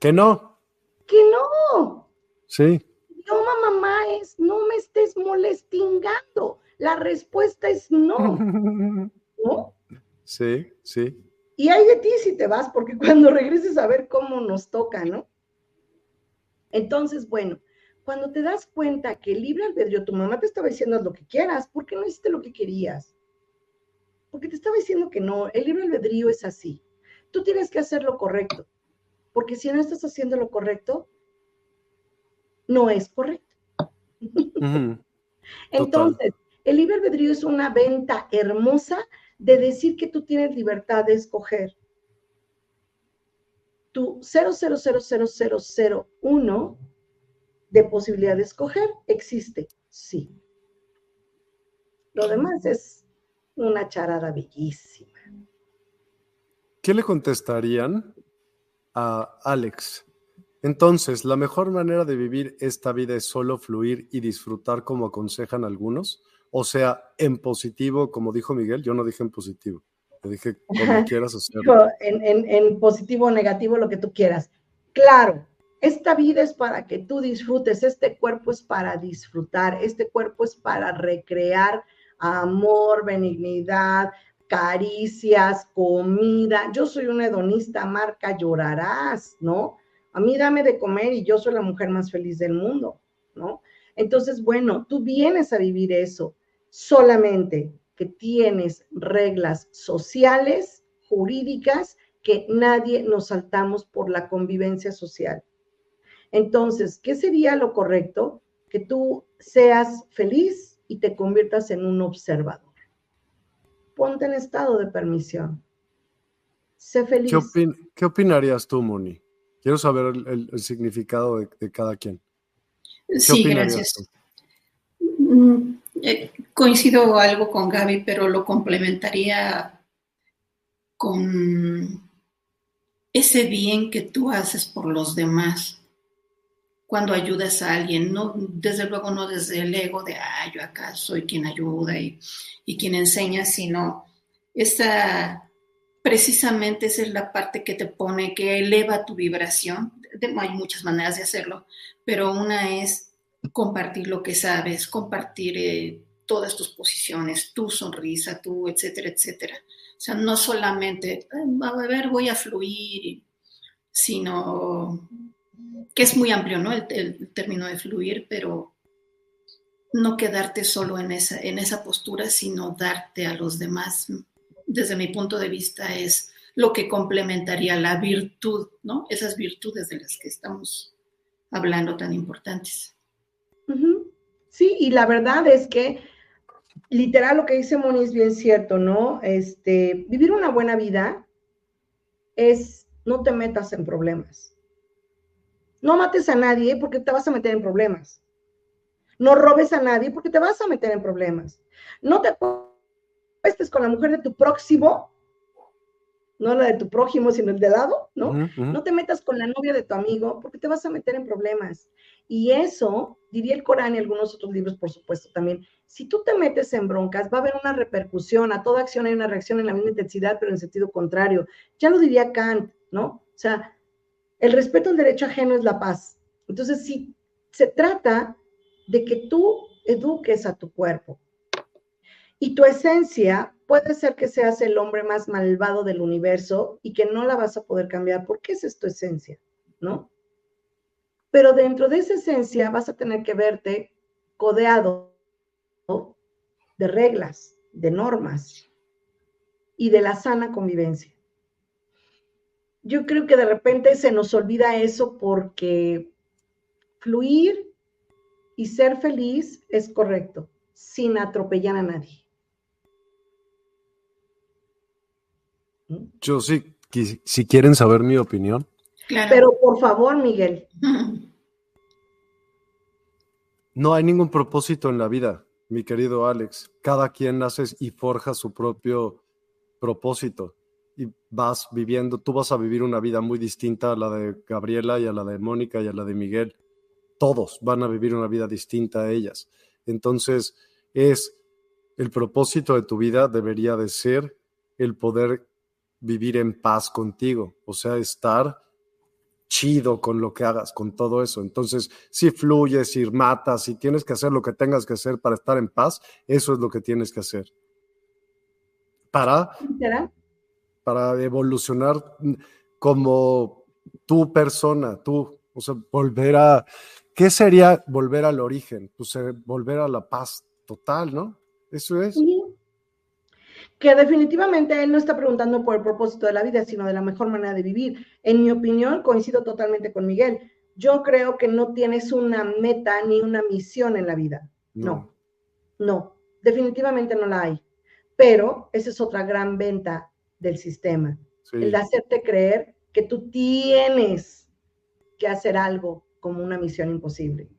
Que no. Que no. Sí. No, mamá, es no me estés molestingando. La respuesta es no. ¿No? Sí, sí. Y hay de ti si te vas, porque cuando regreses a ver cómo nos toca, ¿no? Entonces, bueno, cuando te das cuenta que el libre albedrío, tu mamá te estaba diciendo lo que quieras, ¿por qué no hiciste lo que querías? Porque te estaba diciendo que no, el libre albedrío es así. Tú tienes que hacer lo correcto, porque si no estás haciendo lo correcto, no es correcto. Entonces, el libre albedrío es una venta hermosa de decir que tú tienes libertad de escoger. Tu 000001 de posibilidad de escoger existe, sí. Lo demás es una charada bellísima. ¿Qué le contestarían a Alex? Entonces, ¿la mejor manera de vivir esta vida es solo fluir y disfrutar como aconsejan algunos? O sea, en positivo, como dijo Miguel, yo no dije en positivo, le dije como quieras hacerlo. En, en positivo o negativo, lo que tú quieras. Claro, Esta vida es para que tú disfrutes, este cuerpo es para disfrutar, este cuerpo es para recrear amor, benignidad, caricias, comida. Yo soy una hedonista, marca, llorarás, ¿no? A mí dame de comer y yo soy la mujer más feliz del mundo, ¿no? Entonces, bueno, tú vienes a vivir eso solamente que tienes reglas sociales, jurídicas, que nadie nos saltamos por la convivencia social. Entonces, ¿qué sería lo correcto? Que tú seas feliz y te conviertas en un observador. Ponte en estado de permisión. Sé feliz. ¿Qué, opinarías tú, Moni? Quiero saber el, significado de, cada quien. sí, gracias. Mm, eh, coincido algo con Gaby, pero lo complementaría con ese bien que tú haces por los demás cuando ayudas a alguien, no, desde luego no desde el ego de, ah, yo acá soy quien ayuda y, y quien enseña, sino esa, precisamente esa es la parte que te pone, que eleva tu vibración. hay muchas maneras de hacerlo, pero una es compartir lo que sabes, compartir eh, todas tus posiciones, tu sonrisa, tu, etcétera, etcétera. O sea, no solamente, a ver, voy a fluir, sino que es muy amplio, ¿no? El, término de fluir, pero no quedarte solo en esa, en esa postura, sino darte a los demás. Desde mi punto de vista es lo que complementaría la virtud, ¿no? Esas virtudes de las que estamos hablando tan importantes. Sí, y la verdad es que literal lo que dice Moni es bien cierto, ¿no? Este, vivir una buena vida es no te metas en problemas. No mates a nadie porque te vas a meter en problemas. No robes a nadie porque te vas a meter en problemas. No te acuestes con la mujer de tu próximo, no la de tu prójimo, sino el de lado, ¿no? No te metas con la novia de tu amigo porque te vas a meter en problemas. Y eso, diría el Corán y algunos otros libros, por supuesto, también, si tú te metes en broncas, va a haber una repercusión, a toda acción hay una reacción en la misma intensidad, pero en sentido contrario. Ya lo diría Kant, ¿no? O sea, el respeto al derecho ajeno es la paz. Entonces, si se trata de que tú eduques a tu cuerpo y tu esencia puede ser que seas el hombre más malvado del universo y que no la vas a poder cambiar porque esa es tu esencia, ¿no? Pero dentro de esa esencia vas a tener que verte codeado de reglas, de normas y de la sana convivencia yo creo que de repente se nos olvida eso porque fluir y ser feliz es correcto, sin atropellar a nadie. Yo sí, si quieren saber mi opinión. Pero por favor, Miguel. No hay ningún propósito en la vida, mi querido Alex. Cada quien nace y forja su propio propósito y vas viviendo, tú vas a vivir una vida muy distinta a la de Gabriela y a la de Mónica y a la de Miguel. Todos van a vivir una vida distinta a ellas. Entonces, es el propósito de tu vida debería de ser el poder vivir en paz contigo, o sea, estar chido con lo que hagas, con todo eso. Entonces, si fluyes, si matas, si tienes que hacer lo que tengas que hacer para estar en paz, eso es lo que tienes que hacer. Para para evolucionar como tu persona, tú, o sea, volver a, ¿qué sería volver al origen? Pues eh, volver a la paz total, ¿no? Eso es. Que definitivamente él no está preguntando por el propósito de la vida, sino de la mejor manera de vivir. En mi opinión, coincido totalmente con Miguel. Yo creo que no tienes una meta ni una misión en la vida. No, no, no definitivamente no la hay. Pero esa es otra gran venta del sistema. El hacerte creer que tú tienes que hacer algo como una misión imposible.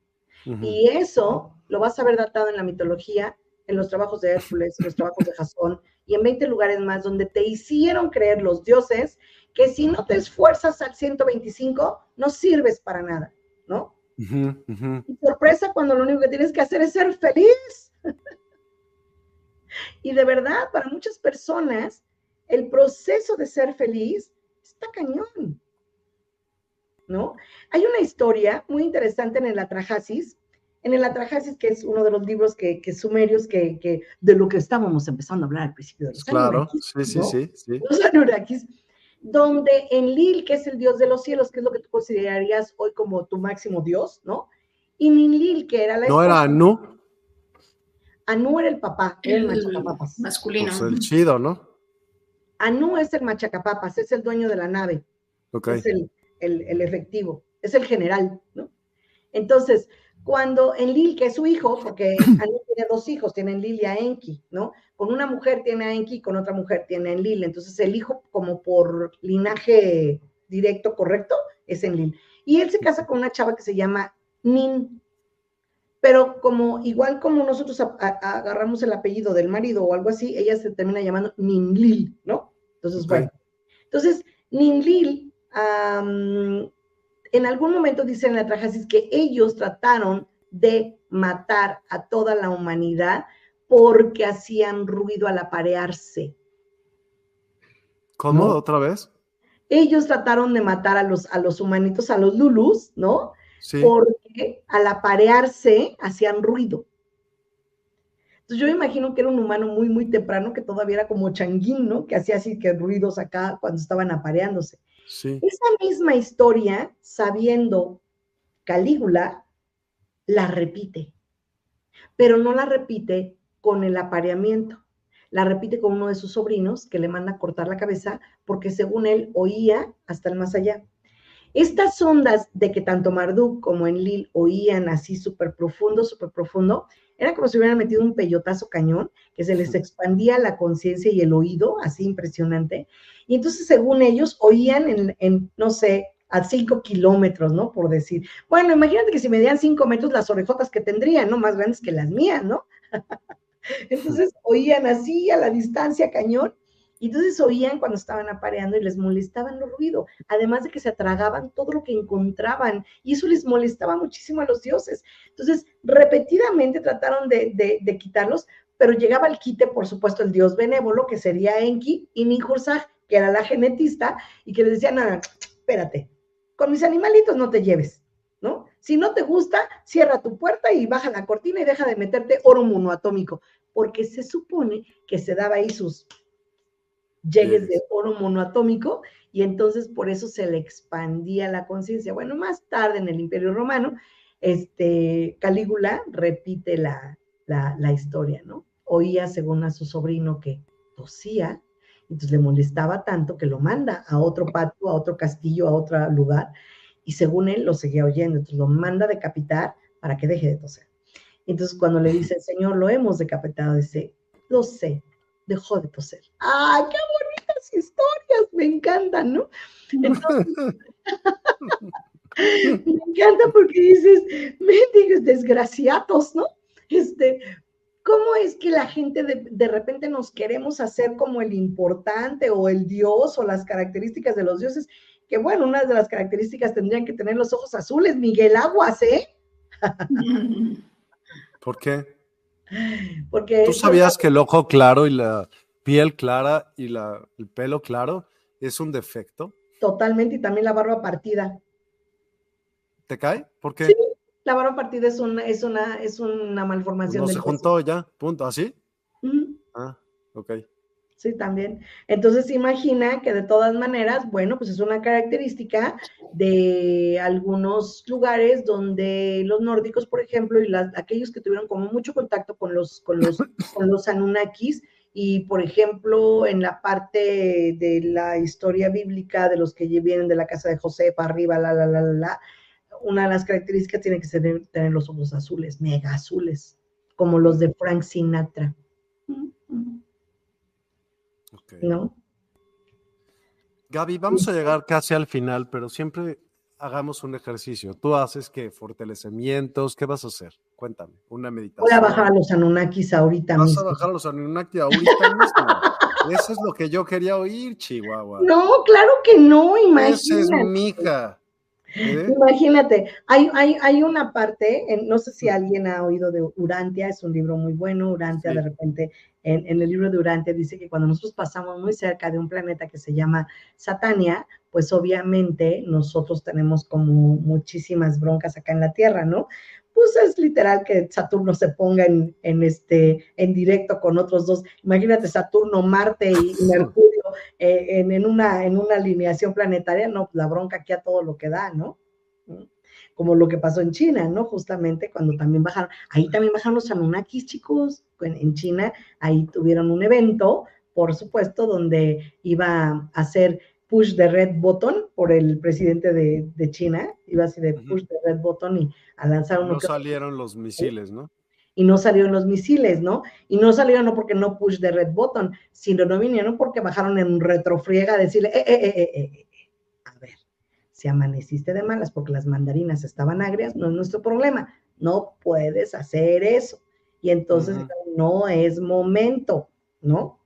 Y eso lo vas a ver datado en la mitología, en los trabajos de Hércules, en los trabajos de Jasón y en 20 lugares más donde te hicieron creer los dioses que si no te esfuerzas al 125 no sirves para nada, ¿no? Y sorpresa cuando lo único que tienes que hacer es ser feliz. y de verdad, para muchas personas, el proceso de ser feliz está cañón. ¿no? Hay una historia muy interesante en el Atrahasis, en el Atrahasis, que es uno de los libros que, sumerios que, de lo que estábamos empezando a hablar al principio de los Claro, sí, sí, sí, sí. Los Anurakis, donde en Lil, que es el dios de los cielos, que es lo que tú considerarías hoy como tu máximo dios, ¿no? Y Ninlil, que era la ¿No era Anu? Anu era el papá, el, el masculino. Pues el chido, ¿no? Anu es el machacapapas, es el dueño de la nave. Okay. Es el, el, efectivo, es el general, ¿no? Entonces, cuando Enlil, que es su hijo, porque tiene dos hijos, tiene Enlil y a Enki, ¿no? Con una mujer tiene a Enki con otra mujer tiene a Enlil. Entonces, el hijo, como por linaje directo, correcto, es Enlil. Y él se casa con una chava que se llama Nin. Pero como igual como nosotros agarramos el apellido del marido o algo así, ella se termina llamando Ninlil, ¿no? Entonces, bueno. Entonces, Ninlil, en algún momento dice en la trajasis que ellos trataron de matar a toda la humanidad porque hacían ruido al aparearse. ¿Cómo? ¿Otra vez? Ellos trataron de matar a los, a los humanitos, a los lulus, ¿no? porque al aparearse hacían ruido. Entonces yo imagino que era un humano muy, muy temprano, que todavía era como changuín, ¿no? Que hacía así que ruidos acá cuando estaban apareándose. Esa misma historia, sabiendo Calígula, la repite, pero no la repite con el apareamiento, la repite con uno de sus sobrinos que le manda a cortar la cabeza porque según él oía hasta el más allá. Estas ondas de que tanto Marduk como Enlil oían así súper profundo, súper profundo, era como si hubieran metido un peyotazo cañón, que se les expandía la conciencia y el oído, así impresionante. Y entonces, según ellos, oían en, no sé, a cinco kilómetros, ¿no? Por decir. Bueno, imagínate que si medían cinco metros, las orejotas que tendrían, ¿no? Más grandes que las mías, ¿no? entonces, oían así a la distancia cañón y entonces oían cuando estaban apareando y les molestaban el ruido, además de que se atragaban todo lo que encontraban y eso les molestaba muchísimo a los dioses. Entonces, repetidamente trataron de, quitarlos, pero llegaba el quite, por supuesto, el dios benévolo, que sería Enki, y Ninhursag, que era la genetista, y que les decía, nada, espérate, con mis animalitos no te lleves, ¿no? Si no te gusta, cierra tu puerta y baja la cortina y deja de meterte oro monoatómico, porque se supone que se daba ahí sus llegues de oro monoatómico y entonces por eso se le expandía la conciencia. Bueno, más tarde en el Imperio Romano, este, Calígula repite la, la, historia, ¿no? Oía según a su sobrino que tosía, entonces le molestaba tanto que lo manda a otro patio, a otro castillo, a otro lugar, y según él lo seguía oyendo, entonces lo manda a decapitar para que deje de toser. Entonces cuando le dice, Señor, lo hemos decapitado, dice, lo sé, dejó de toser. ¡Ay, qué bonitas historias! Me encantan, ¿no? Entonces, me encanta porque dices, mendigos desgraciados, ¿no? Este, ¿cómo es que la gente de, de, repente nos queremos hacer como el importante o el dios o las características de los dioses? Que bueno, una de las características tendrían que tener los ojos azules, Miguel Aguas, ¿eh? ¿Por qué? Porque ¿Tú sabías que el ojo claro y la piel clara y la, el pelo claro es un defecto? Totalmente, y también la barba partida. ¿Te cae? ¿Por qué? Sí, la barba partida es una, es una, es una malformación. no se juntó ya, punto, ¿así? Ah, ok. Sí, también. Entonces imagina que de todas maneras, bueno, pues es una característica de algunos lugares donde los nórdicos, por ejemplo, y las, aquellos que tuvieron como mucho contacto con los, con los, con los Anunnakis, y por ejemplo, en la parte de la historia bíblica de los que vienen de la casa de José para arriba, la, la, la, la, la, una de las características tiene que ser tener los ojos azules, mega azules, como los de Frank Sinatra. ¿No? Gaby, vamos a llegar casi al final, pero siempre hagamos un ejercicio. Tú haces qué? Fortalecimientos, ¿qué vas a hacer? Cuéntame, una meditación. Voy a bajar a los Anunnakis ahorita Vas a bajar a los Anunnakis ahorita mismo. Eso es lo que yo quería oír, Chihuahua. No, claro que no, imagínate. Esa es mi hija. Imagínate, hay, hay, hay, una parte, no sé si alguien ha oído de Urantia, es un libro muy bueno, Urantia de repente, en, en, el libro de Urantia dice que cuando nosotros pasamos muy cerca de un planeta que se llama Satania, pues obviamente nosotros tenemos como muchísimas broncas acá en la Tierra, ¿no? Pues es literal que Saturno se ponga en, en este, en directo con otros dos. Imagínate Saturno, Marte y Mercurio eh, en, una, en una alineación planetaria, no, la bronca aquí a todo lo que da, ¿no? Como lo que pasó en China, ¿no? Justamente cuando también bajaron, ahí también bajaron los Anunnakis, chicos, en, China, ahí tuvieron un evento, por supuesto, donde iba a ser push the red button por el presidente de, China, iba así de push the red button y a lanzar uno. No salieron los misiles, ¿no? Y no salieron los misiles, ¿no? Y no salieron no porque no push the red button, sino no vinieron porque bajaron en un retrofriega a decirle, eh, eh, eh, eh, eh, a ver, si amaneciste de malas porque las mandarinas estaban agrias, no es nuestro problema, no puedes hacer eso. Y entonces no es momento, ¿no?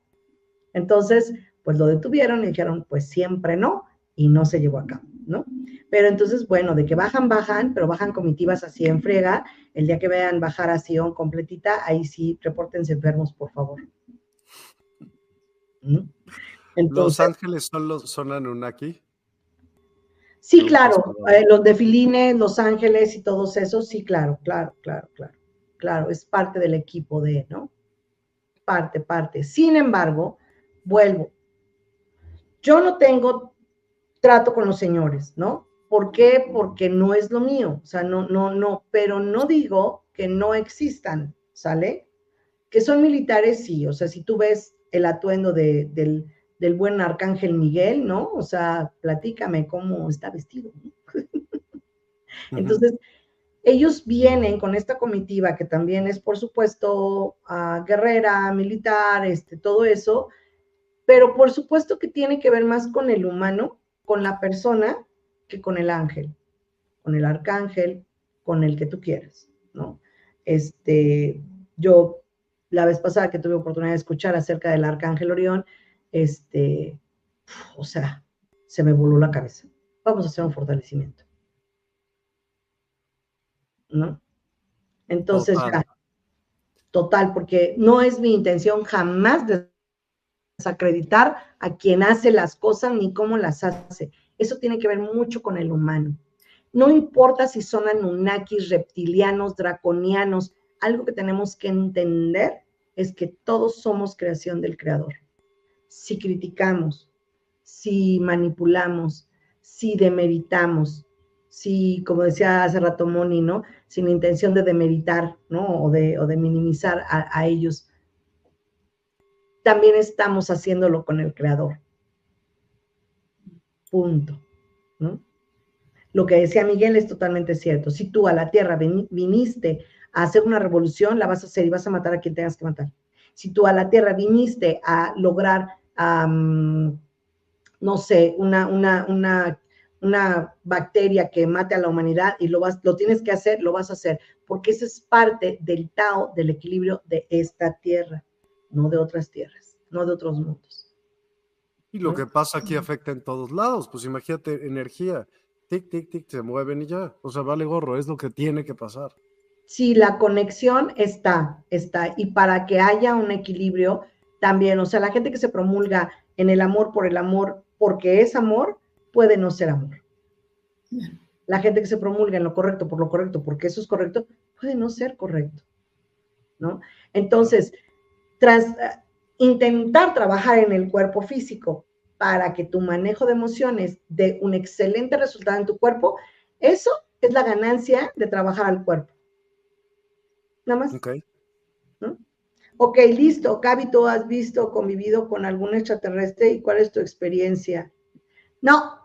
Entonces, pues lo detuvieron y dijeron, pues siempre no, y no se llevó a cabo, ¿no? Pero entonces, bueno, de que bajan, bajan, pero bajan comitivas así en friega. El día que vean bajar a Sion completita, ahí sí, repórtense enfermos, por favor. ¿Mm? ¿Los ángeles son los son Anunnaki? Sí, claro, eh, los de Filine, Los Ángeles y todos esos, sí, claro, claro, claro, claro, claro, es parte del equipo de, ¿no? Parte, parte. Sin embargo, vuelvo, yo no tengo trato con los señores, ¿no? ¿Por qué? Porque no es lo mío, o sea, no, no, no, pero no digo que no existan, ¿sale? Que son militares, sí, o sea, si tú ves el atuendo del, del, buen arcángel Miguel, ¿no? O sea, platícame cómo está vestido. Entonces, ellos vienen con esta comitiva que también es, por supuesto, guerrera, militar, este, todo eso, pero por supuesto que tiene que ver más con el humano, con la persona, que con el ángel, con el arcángel, con el que tú quieras, ¿no? Este, yo la vez pasada que tuve oportunidad de escuchar acerca del arcángel Orión, este, o sea, se me voló la cabeza. Vamos a hacer un fortalecimiento. ¿No? Entonces, total. total, porque no es mi intención jamás desacreditar a quien hace las cosas ni cómo las hace. Eso tiene que ver mucho con el humano. No importa si son anunnakis, reptilianos, draconianos, algo que tenemos que entender es que todos somos creación del Creador. Si criticamos, si manipulamos, si demeritamos, si, como decía hace rato Moni, ¿no? Sin intención de demeritar, ¿no? O de, minimizar a ellos, también estamos haciéndolo con el Creador. Punto. ¿no? Lo que decía Miguel es totalmente cierto. Si tú a la tierra viniste a hacer una revolución, la vas a hacer y vas a matar a quien tengas que matar. Si tú a la tierra viniste a lograr, no sé, una, una, una, una, bacteria que mate a la humanidad y lo, vas, lo tienes que hacer, lo vas a hacer, porque eso es parte del Tao, del equilibrio de esta tierra, no de otras tierras, no de otros mundos. Y lo que pasa aquí afecta en todos lados. Pues imagínate, energía, tic, tic, tic, se mueven y ya. O sea, vale gorro, es lo que tiene que pasar. Sí, la conexión está, está. Y para que haya un equilibrio también, o sea, la gente que se promulga en el amor por el amor, porque es amor, puede no ser amor. La gente que se promulga en lo correcto por lo correcto, porque eso es correcto, puede no ser correcto. ¿No? Entonces, tras intentar trabajar en el cuerpo físico para que tu manejo de emociones dé un excelente resultado en tu cuerpo, eso es la ganancia de trabajar al cuerpo. Nada más. Ok. Ok, listo. Gaby, ¿tú has visto, convivido con algún extraterrestre y cuál es tu experiencia? No,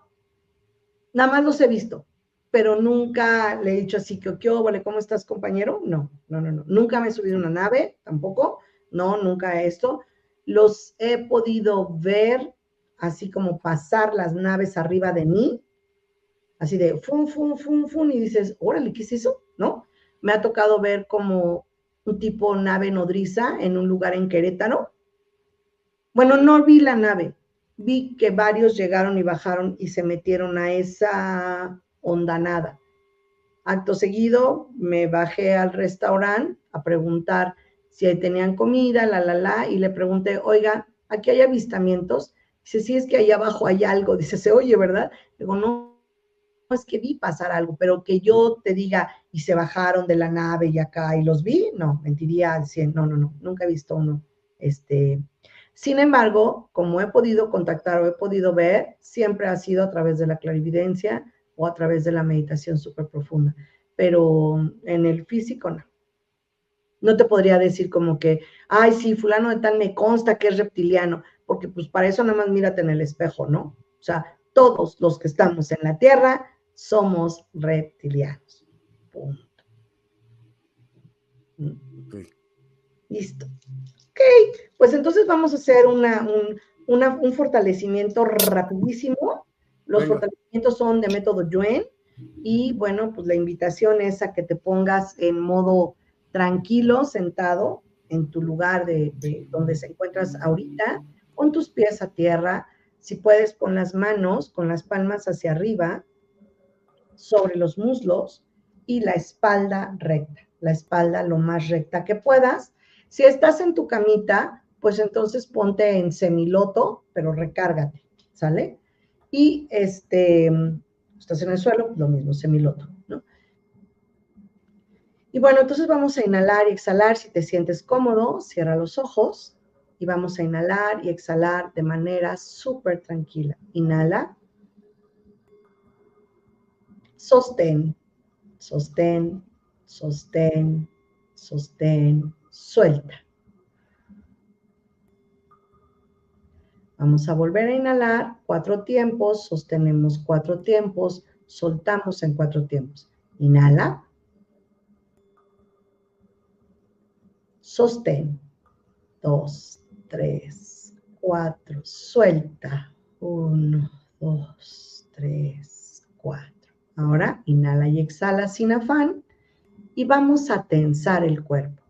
nada más los he visto, pero nunca le he dicho así que, ¿qué vale, ¿cómo estás, compañero? No, no, no, no. Nunca me he subido a una nave, tampoco. No, nunca esto los he podido ver así como pasar las naves arriba de mí, así de fum, fum, fum, fum, y dices, órale, ¿qué es eso? ¿No? Me ha tocado ver como un tipo nave nodriza en un lugar en Querétaro. Bueno, no vi la nave, vi que varios llegaron y bajaron y se metieron a esa onda nada. Acto seguido, me bajé al restaurante a preguntar si ahí tenían comida, la, la, la, y le pregunté, oiga, aquí hay avistamientos. Dice, sí, es que ahí abajo hay algo. Dice, se oye, ¿verdad? Digo, no, no es que vi pasar algo, pero que yo te diga, y se bajaron de la nave y acá y los vi, no, mentiría 100, no, no, no, nunca he visto uno. Este, sin embargo, como he podido contactar o he podido ver, siempre ha sido a través de la clarividencia o a través de la meditación súper profunda, pero en el físico no. No te podría decir como que, ay, sí, fulano de tal me consta que es reptiliano, porque pues para eso nada más mírate en el espejo, ¿no? O sea, todos los que estamos en la Tierra somos reptilianos. Punto. Listo. Ok, pues entonces vamos a hacer una, un, fortalecimiento rapidísimo. Los fortalecimientos son de método Yuen y bueno, pues la invitación es a que te pongas en modo tranquilo, sentado en tu lugar de, donde se encuentras ahorita, con tus pies a tierra, si puedes con las manos, con las palmas hacia arriba, sobre los muslos y la espalda recta, la espalda lo más recta que puedas. Si estás en tu camita, pues entonces ponte en semiloto, pero recárgate, ¿sale? Y este, estás en el suelo, lo mismo, semiloto. Y bueno, entonces vamos a inhalar y exhalar. Si te sientes cómodo, cierra los ojos y vamos a inhalar y exhalar de manera súper tranquila. Inhala. Sostén, sostén, sostén, sostén, suelta. Vamos a volver a inhalar cuatro tiempos, sostenemos cuatro tiempos, soltamos en cuatro tiempos. Inhala. sostén. Dos, tres, cuatro, suelta. Uno, dos, tres, cuatro. Ahora inhala y exhala sin afán y vamos a tensar el cuerpo.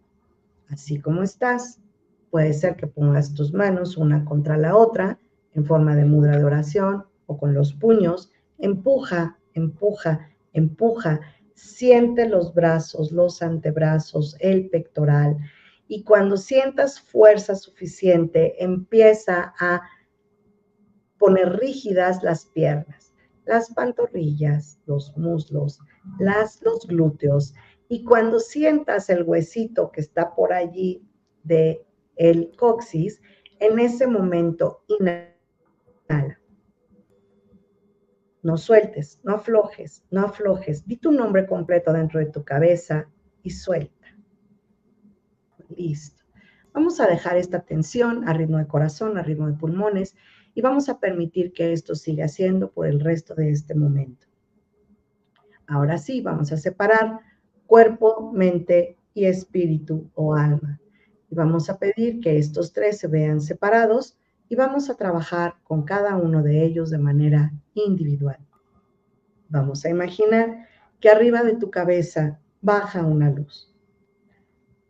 Así como estás, puede ser que pongas tus manos una contra la otra en forma de mudra de oración o con los puños. Empuja, empuja, empuja. Siente los brazos, los antebrazos, el pectoral y cuando sientas fuerza suficiente, empieza a poner rígidas las piernas, las pantorrillas, los muslos, las, los glúteos. Y cuando sientas el huesito que está por allí de el coxis, en ese momento inhala. No sueltes, no aflojes, no aflojes. Di tu nombre completo dentro de tu cabeza y suelta. Listo. Vamos a dejar esta tensión a ritmo de corazón, a ritmo de pulmones y vamos a permitir que esto siga siendo por el resto de este momento. Ahora sí, vamos a separar cuerpo, mente y espíritu o alma. Y vamos a pedir que estos tres se vean separados y vamos a trabajar con cada uno de ellos de manera individual. Vamos a imaginar que arriba de tu cabeza baja una luz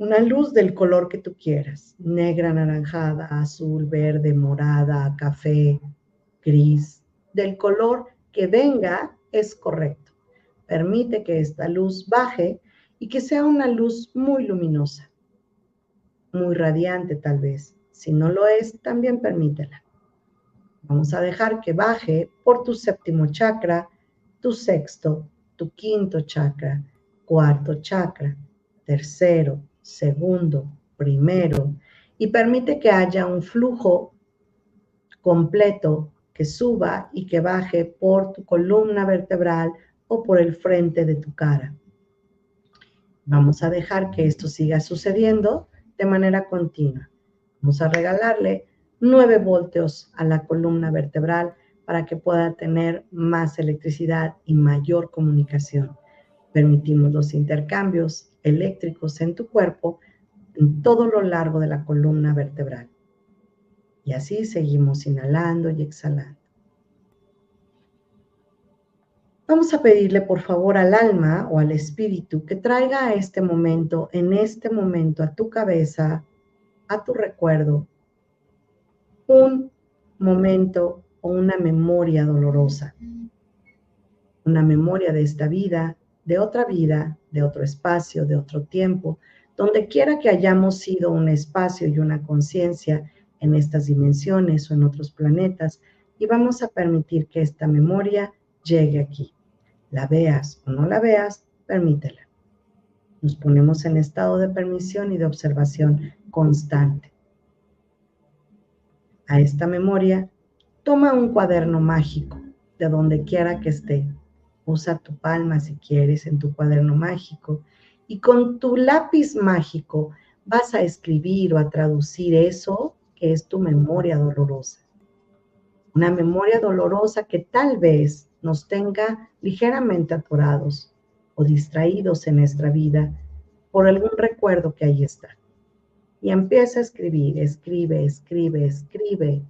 una luz del color que tú quieras, negra, anaranjada, azul, verde, morada, café, gris, del color que venga es correcto. Permite que esta luz baje y que sea una luz muy luminosa, muy radiante tal vez. Si no lo es, también permítela. Vamos a dejar que baje por tu séptimo chakra, tu sexto, tu quinto chakra, cuarto chakra, tercero, segundo, primero, y permite que haya un flujo completo que suba y que baje por tu columna vertebral o por el frente de tu cara. Vamos a dejar que esto siga sucediendo de manera continua. Vamos a regalarle 9 voltios a la columna vertebral para que pueda tener más electricidad y mayor comunicación. Permitimos los intercambios eléctricos en tu cuerpo en todo lo largo de la columna vertebral. Y así seguimos inhalando y exhalando. Vamos a pedirle por favor al alma o al espíritu que traiga a este momento, en este momento, a tu cabeza, a tu recuerdo, un momento o una memoria dolorosa. una memoria de esta vida, de otra vida, de otro espacio, de otro tiempo, donde quiera que hayamos sido un espacio y una conciencia en estas dimensiones o en otros planetas, y vamos a permitir que esta memoria llegue aquí. La veas o no la veas, permítela. Nos ponemos en estado de permisión y de observación constante. A esta memoria, toma un cuaderno mágico de donde quiera que esté. Usa tu palma si quieres en tu cuaderno mágico y con tu lápiz mágico vas a escribir o a traducir eso que es tu memoria dolorosa. Una memoria dolorosa que tal vez nos tenga ligeramente atorados o distraídos en nuestra vida por algún recuerdo que ahí está. Y empieza a escribir, escribe, escribe, escribe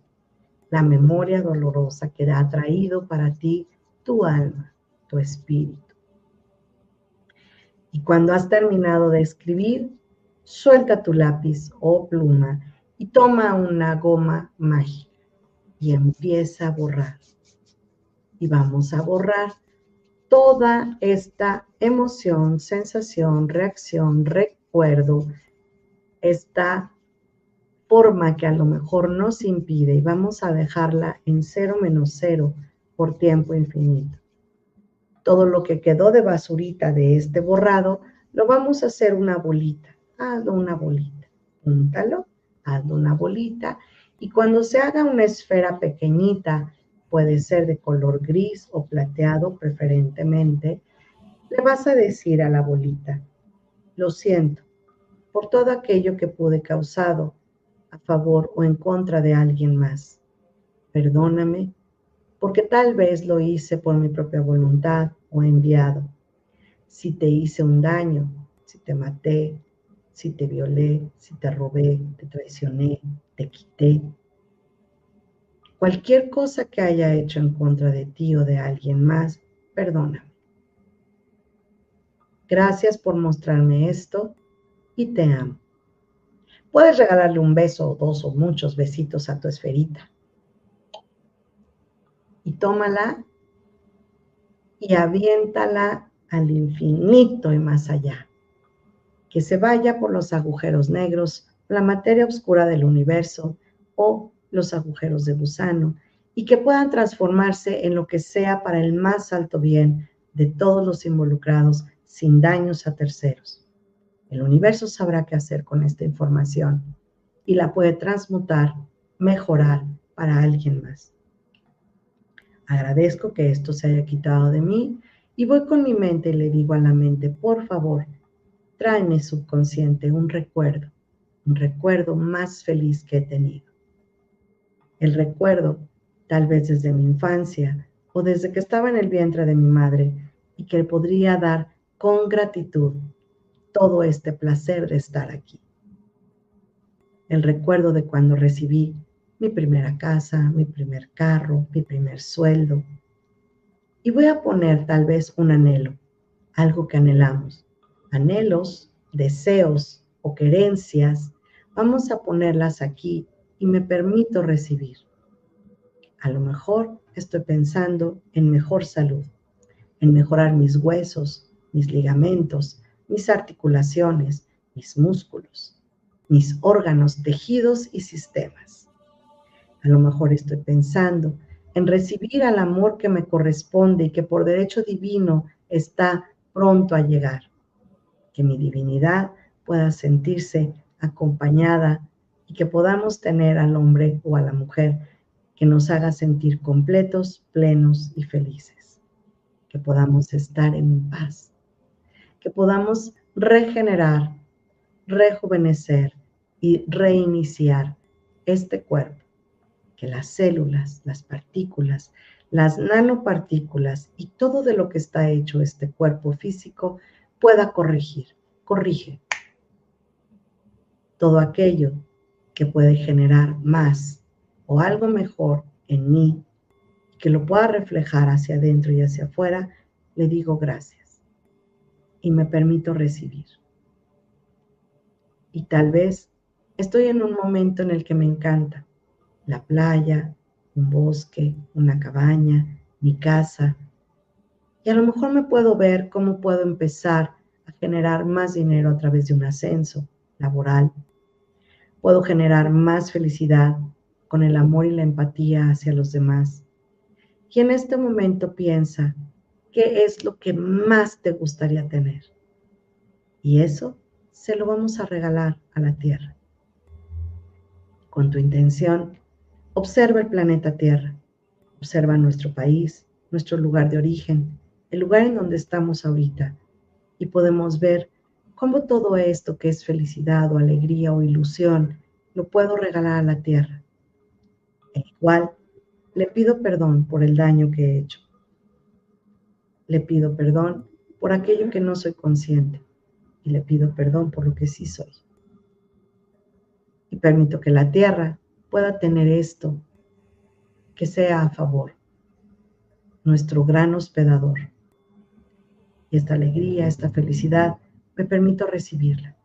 la memoria dolorosa que ha traído para ti tu alma, tu espíritu. Y cuando has terminado de escribir, suelta tu lápiz o pluma y toma una goma mágica y empieza a borrar. Y vamos a borrar toda esta emoción, sensación, reacción, recuerdo, esta forma que a lo mejor nos impide y vamos a dejarla en cero menos cero por tiempo infinito. Todo lo que quedó de basurita de este borrado, lo vamos a hacer una bolita. Hazlo una bolita. Púntalo, hazlo una bolita. Y cuando se haga una esfera pequeñita, puede ser de color gris o plateado preferentemente, le vas a decir a la bolita, lo siento por todo aquello que pude causado a favor o en contra de alguien más. Perdóname porque tal vez lo hice por mi propia voluntad o enviado. Si te hice un daño, si te maté, si te violé, si te robé, te traicioné, te quité, Cualquier cosa que haya hecho en contra de ti o de alguien más, perdóname. Gracias por mostrarme esto y te amo. Puedes regalarle un beso o dos o muchos besitos a tu esferita. Y tómala y aviéntala al infinito y más allá. Que se vaya por los agujeros negros, la materia oscura del universo o los agujeros de gusano y que puedan transformarse en lo que sea para el más alto bien de todos los involucrados sin daños a terceros. El universo sabrá qué hacer con esta información y la puede transmutar, mejorar para alguien más. Agradezco que esto se haya quitado de mí y voy con mi mente y le digo a la mente, por favor, tráeme subconsciente un recuerdo, un recuerdo más feliz que he tenido el recuerdo, tal vez desde mi infancia o desde que estaba en el vientre de mi madre, y que podría dar con gratitud todo este placer de estar aquí. El recuerdo de cuando recibí mi primera casa, mi primer carro, mi primer sueldo. Y voy a poner tal vez un anhelo, algo que anhelamos. Anhelos, deseos o querencias, vamos a ponerlas aquí y me permito recibir. A lo mejor estoy pensando en mejor salud, en mejorar mis huesos, mis ligamentos, mis articulaciones, mis músculos, mis órganos, tejidos y sistemas. A lo mejor estoy pensando en recibir al amor que me corresponde y que por derecho divino está pronto a llegar. Que mi divinidad pueda sentirse acompañada que podamos tener al hombre o a la mujer que nos haga sentir completos, plenos y felices. Que podamos estar en paz. Que podamos regenerar, rejuvenecer y reiniciar este cuerpo. Que las células, las partículas, las nanopartículas y todo de lo que está hecho este cuerpo físico pueda corregir. Corrige todo aquello que puede generar más o algo mejor en mí, que lo pueda reflejar hacia adentro y hacia afuera, le digo gracias y me permito recibir. Y tal vez estoy en un momento en el que me encanta la playa, un bosque, una cabaña, mi casa, Y a lo mejor me puedo ver cómo puedo empezar a generar más dinero a través de un ascenso laboral. Puedo generar más felicidad con el amor y la empatía hacia los demás. Y en este momento piensa, ¿qué es lo que más te gustaría tener? Y eso se lo vamos a regalar a la Tierra. Con tu intención, observa el planeta Tierra, observa nuestro país, nuestro lugar de origen, el lugar en donde estamos ahorita, y podemos ver cómo todo esto que es felicidad o alegría o ilusión lo puedo regalar a la Tierra. El cual le pido perdón por el daño que he hecho. Le pido perdón por aquello que no soy consciente y le pido perdón por lo que sí soy. Y permito que la tierra pueda tener esto, que sea a favor, nuestro gran hospedador. Y esta alegría, esta felicidad, me permito recibirla.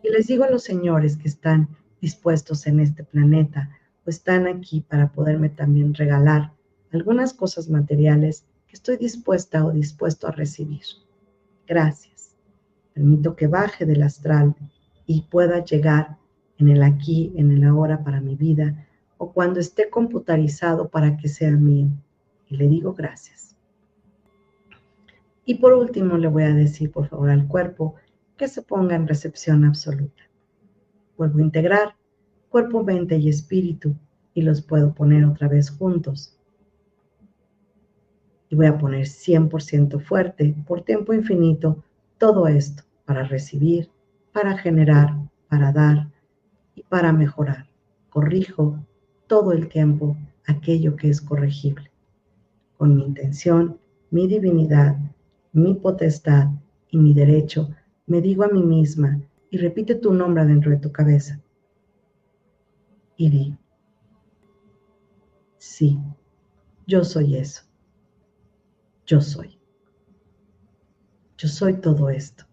Y les digo a los señores que están dispuestos en este planeta o están aquí para poderme también regalar algunas cosas materiales que estoy dispuesta o dispuesto a recibir. Gracias. Permito que baje del astral y pueda llegar en el aquí, en el ahora para mi vida, o cuando esté computarizado para que sea mío. Y le digo gracias. Y por último le voy a decir, por favor, al cuerpo que se ponga en recepción absoluta. Vuelvo a integrar cuerpo, mente y espíritu y los puedo poner otra vez juntos. Y voy a poner 100% fuerte por tiempo infinito todo esto para recibir, para generar, para dar y para mejorar. Corrijo todo el tiempo aquello que es corregible. Con mi intención, mi divinidad, mi potestad y mi derecho, me digo a mí misma y repite tu nombre dentro de tu cabeza. Y di, sí, yo soy eso. Yo soy. Yo soy todo esto.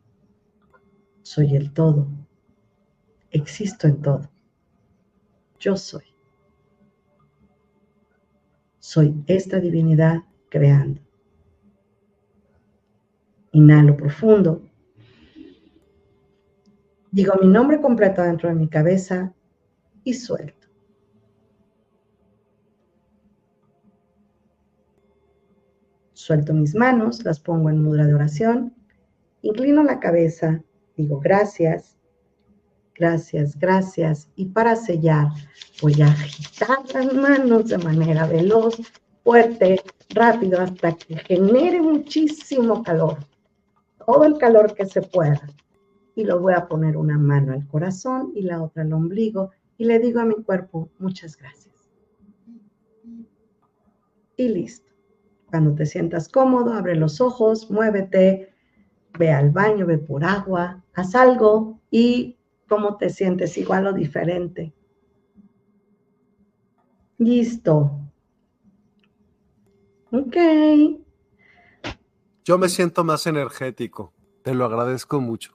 Soy el todo. Existo en todo. Yo soy. Soy esta divinidad creando. Inhalo profundo. Digo mi nombre completo dentro de mi cabeza y suelto. Suelto mis manos, las pongo en mudra de oración Inclino la cabeza, digo gracias, gracias, gracias. Y para sellar, voy a agitar las manos de manera veloz, fuerte, rápido, hasta que genere muchísimo calor. Todo el calor que se pueda. Y lo voy a poner una mano al corazón y la otra al ombligo. Y le digo a mi cuerpo, muchas gracias. Y listo. Cuando te sientas cómodo, abre los ojos, muévete, ve al baño, ve por agua, haz algo y cómo te sientes, igual o diferente. Listo. Ok. Yo me siento más energético. Te lo agradezco mucho.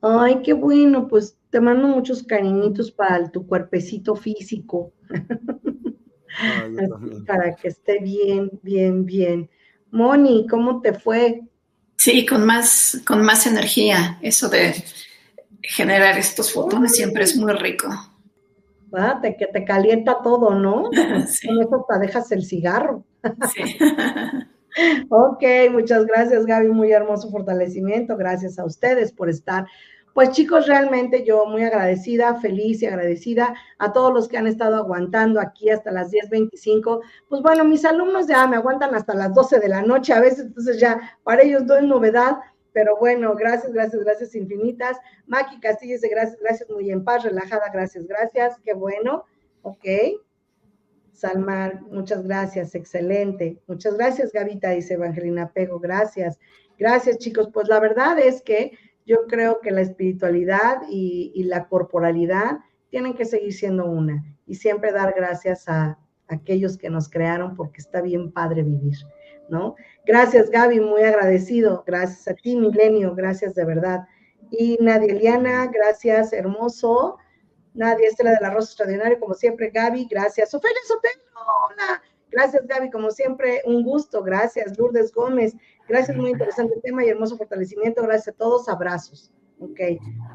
Ay, qué bueno. Pues te mando muchos cariñitos para tu cuerpecito físico. para que esté bien, bien, bien. Moni, ¿cómo te fue? Sí, con más, con más energía. Eso de generar estos fotones siempre es muy rico. Ah, te, que te calienta todo, ¿no? Sí. Con eso te dejas el cigarro. Sí. ok, muchas gracias Gaby, muy hermoso fortalecimiento. Gracias a ustedes por estar pues chicos, realmente yo muy agradecida, feliz y agradecida a todos los que han estado aguantando aquí hasta las 10.25. Pues bueno, mis alumnos ya me aguantan hasta las 12 de la noche a veces, entonces ya para ellos no es novedad, pero bueno, gracias, gracias, gracias infinitas. Maki Castillo dice gracias, gracias, muy en paz, relajada, gracias, gracias, qué bueno, ok. Salmar, muchas gracias, excelente. Muchas gracias, Gavita, dice Evangelina Pego, gracias. Gracias, chicos. Pues la verdad es que yo creo que la espiritualidad y, la corporalidad tienen que seguir siendo una y siempre dar gracias a, aquellos que nos crearon porque está bien padre vivir, ¿no? Gracias Gaby, muy agradecido, gracias a ti Milenio, gracias de verdad. Y Nadia Eliana, gracias, hermoso. Nadia Estela del Arroz Extraordinario, como siempre, Gaby, gracias. Ofelia Sotelo, hola, Gracias, Gaby, como siempre, un gusto. Gracias, Lourdes Gómez. Gracias, muy interesante tema y hermoso fortalecimiento. Gracias a todos, abrazos. Ok,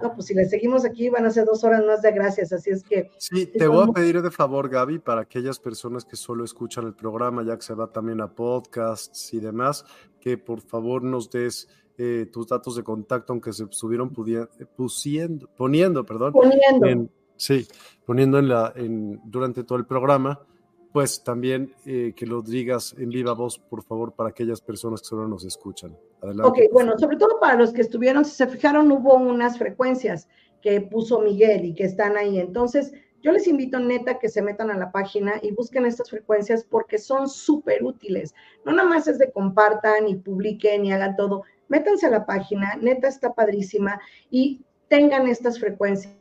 no, pues si le seguimos aquí van a ser dos horas más de gracias, así es que... Sí, te voy a pedir de favor, Gaby, para aquellas personas que solo escuchan el programa, ya que se va también a podcasts y demás, que por favor nos des eh, tus datos de contacto, aunque se estuvieron pusiendo, poniendo, perdón. Poniendo. sí, poniendo en la, en, durante todo el programa, pues también eh, que lo digas en viva voz, por favor, para aquellas personas que solo nos escuchan. Adelante. Ok, bueno, sobre todo para los que estuvieron, si se fijaron, hubo unas frecuencias que puso Miguel y que están ahí. Entonces, yo les invito neta que se metan a la página y busquen estas frecuencias porque son súper útiles. No nada más es de compartan y publiquen y hagan todo. Métanse a la página, neta está padrísima y tengan estas frecuencias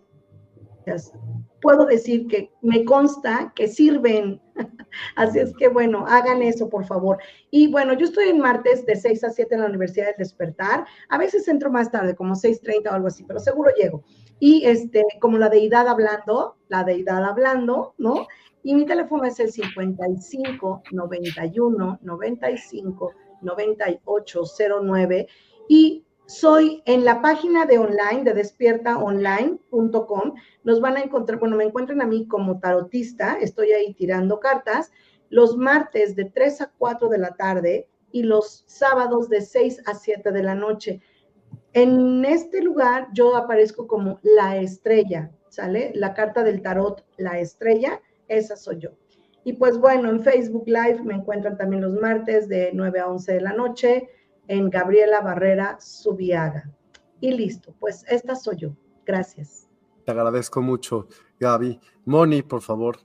puedo decir que me consta que sirven. Así es que bueno, hagan eso, por favor. Y bueno, yo estoy en martes de 6 a 7 en la Universidad del Despertar. A veces entro más tarde, como 6.30 o algo así, pero seguro llego. Y este, como la deidad hablando, la deidad hablando, ¿no? Y mi teléfono es el 55 91 95 98 09. Y soy en la página de online, de despiertaonline.com, nos van a encontrar, bueno, me encuentran a mí como tarotista, estoy ahí tirando cartas, los martes de 3 a 4 de la tarde y los sábados de 6 a 7 de la noche. En este lugar yo aparezco como la estrella, ¿sale? La carta del tarot, la estrella, esa soy yo. Y pues bueno, en Facebook Live me encuentran también los martes de 9 a 11 de la noche en Gabriela Barrera Subiaga. Y listo, pues esta soy yo. Gracias. Te agradezco mucho, Gaby. Moni, por favor.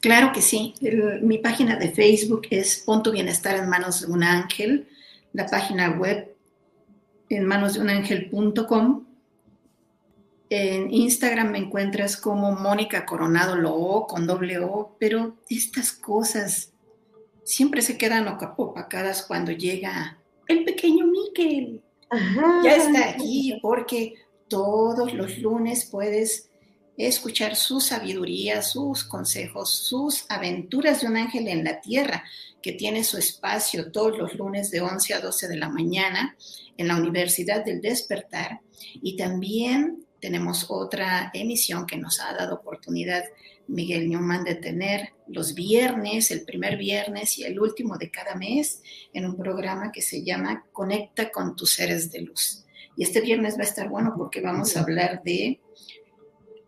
Claro que sí. mi página de Facebook es Pon tu bienestar en manos de un ángel. La página web en manos de un ángel.com. En Instagram me encuentras como Mónica Coronado Lo con doble O, pero estas cosas siempre se quedan opacadas cuando llega el pequeño Miquel. Ya está aquí porque todos los lunes puedes escuchar su sabiduría, sus consejos, sus aventuras de un ángel en la tierra, que tiene su espacio todos los lunes de 11 a 12 de la mañana en la Universidad del Despertar. Y también tenemos otra emisión que nos ha dado oportunidad Miguel Newman de tener los viernes, el primer viernes y el último de cada mes, en un programa que se llama Conecta con tus seres de luz. Y este viernes va a estar bueno porque vamos a hablar de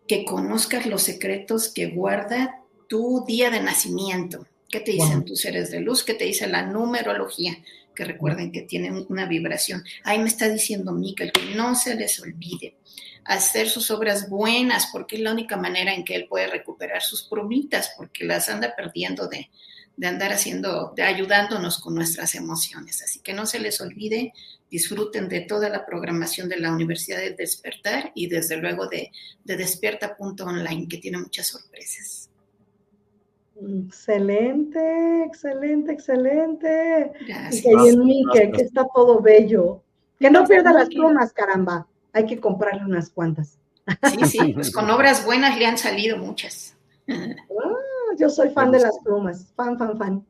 que conozcas los secretos que guarda tu día de nacimiento. ¿Qué te dicen tus seres de luz? ¿Qué te dice la numerología? Que recuerden que tienen una vibración. Ahí me está diciendo Miquel que no se les olvide hacer sus obras buenas, porque es la única manera en que él puede recuperar sus probitas, porque las anda perdiendo de, andar haciendo, de ayudándonos con nuestras emociones. Así que no se les olvide, disfruten de toda la programación de la Universidad de Despertar y desde luego de, de despierta.online, que tiene muchas sorpresas. Excelente, excelente, excelente. Gracias. Y que, que está todo bello. Que no pierda las plumas, caramba hay que comprarle unas cuantas. Sí, sí, pues con obras buenas le han salido muchas. Ah, yo soy fan de las plumas, fan, fan, fan.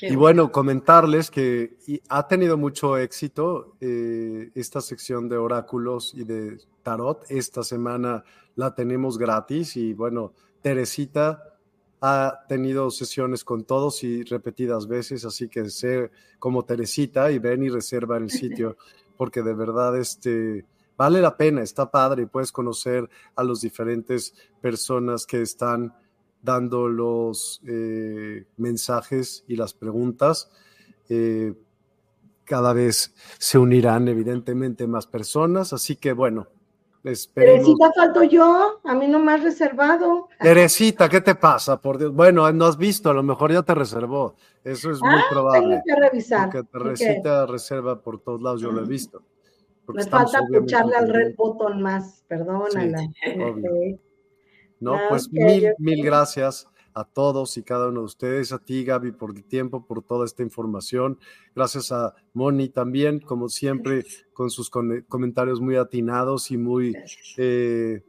y bueno, comentarles que ha tenido mucho éxito eh, esta sección de oráculos y de tarot. Esta semana la tenemos gratis y bueno, Teresita ha tenido sesiones con todos y repetidas veces, así que sé como Teresita y ven y reserva el sitio porque de verdad este vale la pena, está padre, puedes conocer a las diferentes personas que están dando los eh, mensajes y las preguntas. Eh, cada vez se unirán evidentemente más personas, así que bueno, esperemos. Teresita falto yo, a mí no me has reservado. Teresita, ¿qué te pasa? Por Dios. Bueno, no has visto, a lo mejor ya te reservó, eso es muy ah, probable. Tengo que revisar. Porque Teresita reserva por todos lados, yo lo he visto. Me falta escucharle al red button más, perdónala. no, pues mil, mil gracias a todos y cada uno de ustedes, a ti Gaby por el tiempo, por toda esta información. Gracias a Moni también, como siempre, con sus comentarios muy atinados y muy, eh,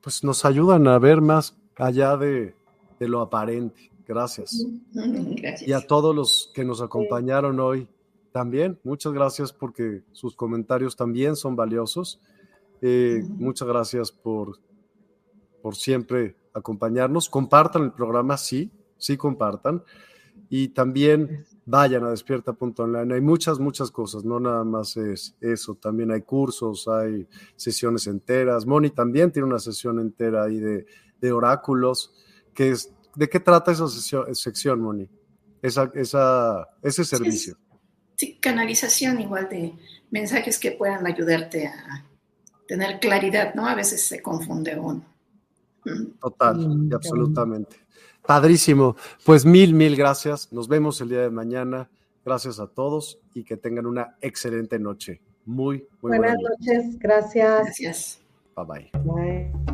pues nos ayudan a ver más allá de, de lo aparente. Gracias. Gracias. Y a todos los que nos acompañaron hoy también, muchas gracias porque sus comentarios también son valiosos. Eh, muchas gracias por, por siempre acompañarnos. Compartan el programa, sí, sí compartan. Y también vayan a despierta.online. Hay muchas, muchas cosas, no nada más es eso. También hay cursos, hay sesiones enteras. Moni también tiene una sesión entera ahí de, de oráculos. Que es, ¿De qué trata esa sesión, sección, Moni? Esa, esa, ese servicio. Sí, canalización igual de mensajes que puedan ayudarte a tener claridad, ¿no? A veces se confunde uno. Total y absolutamente. Padrísimo. Pues mil, mil gracias. Nos vemos el día de mañana. Gracias a todos y que tengan una excelente noche. Muy, muy buenas, noches. Gracias. Gracias. Bye bye. Bye.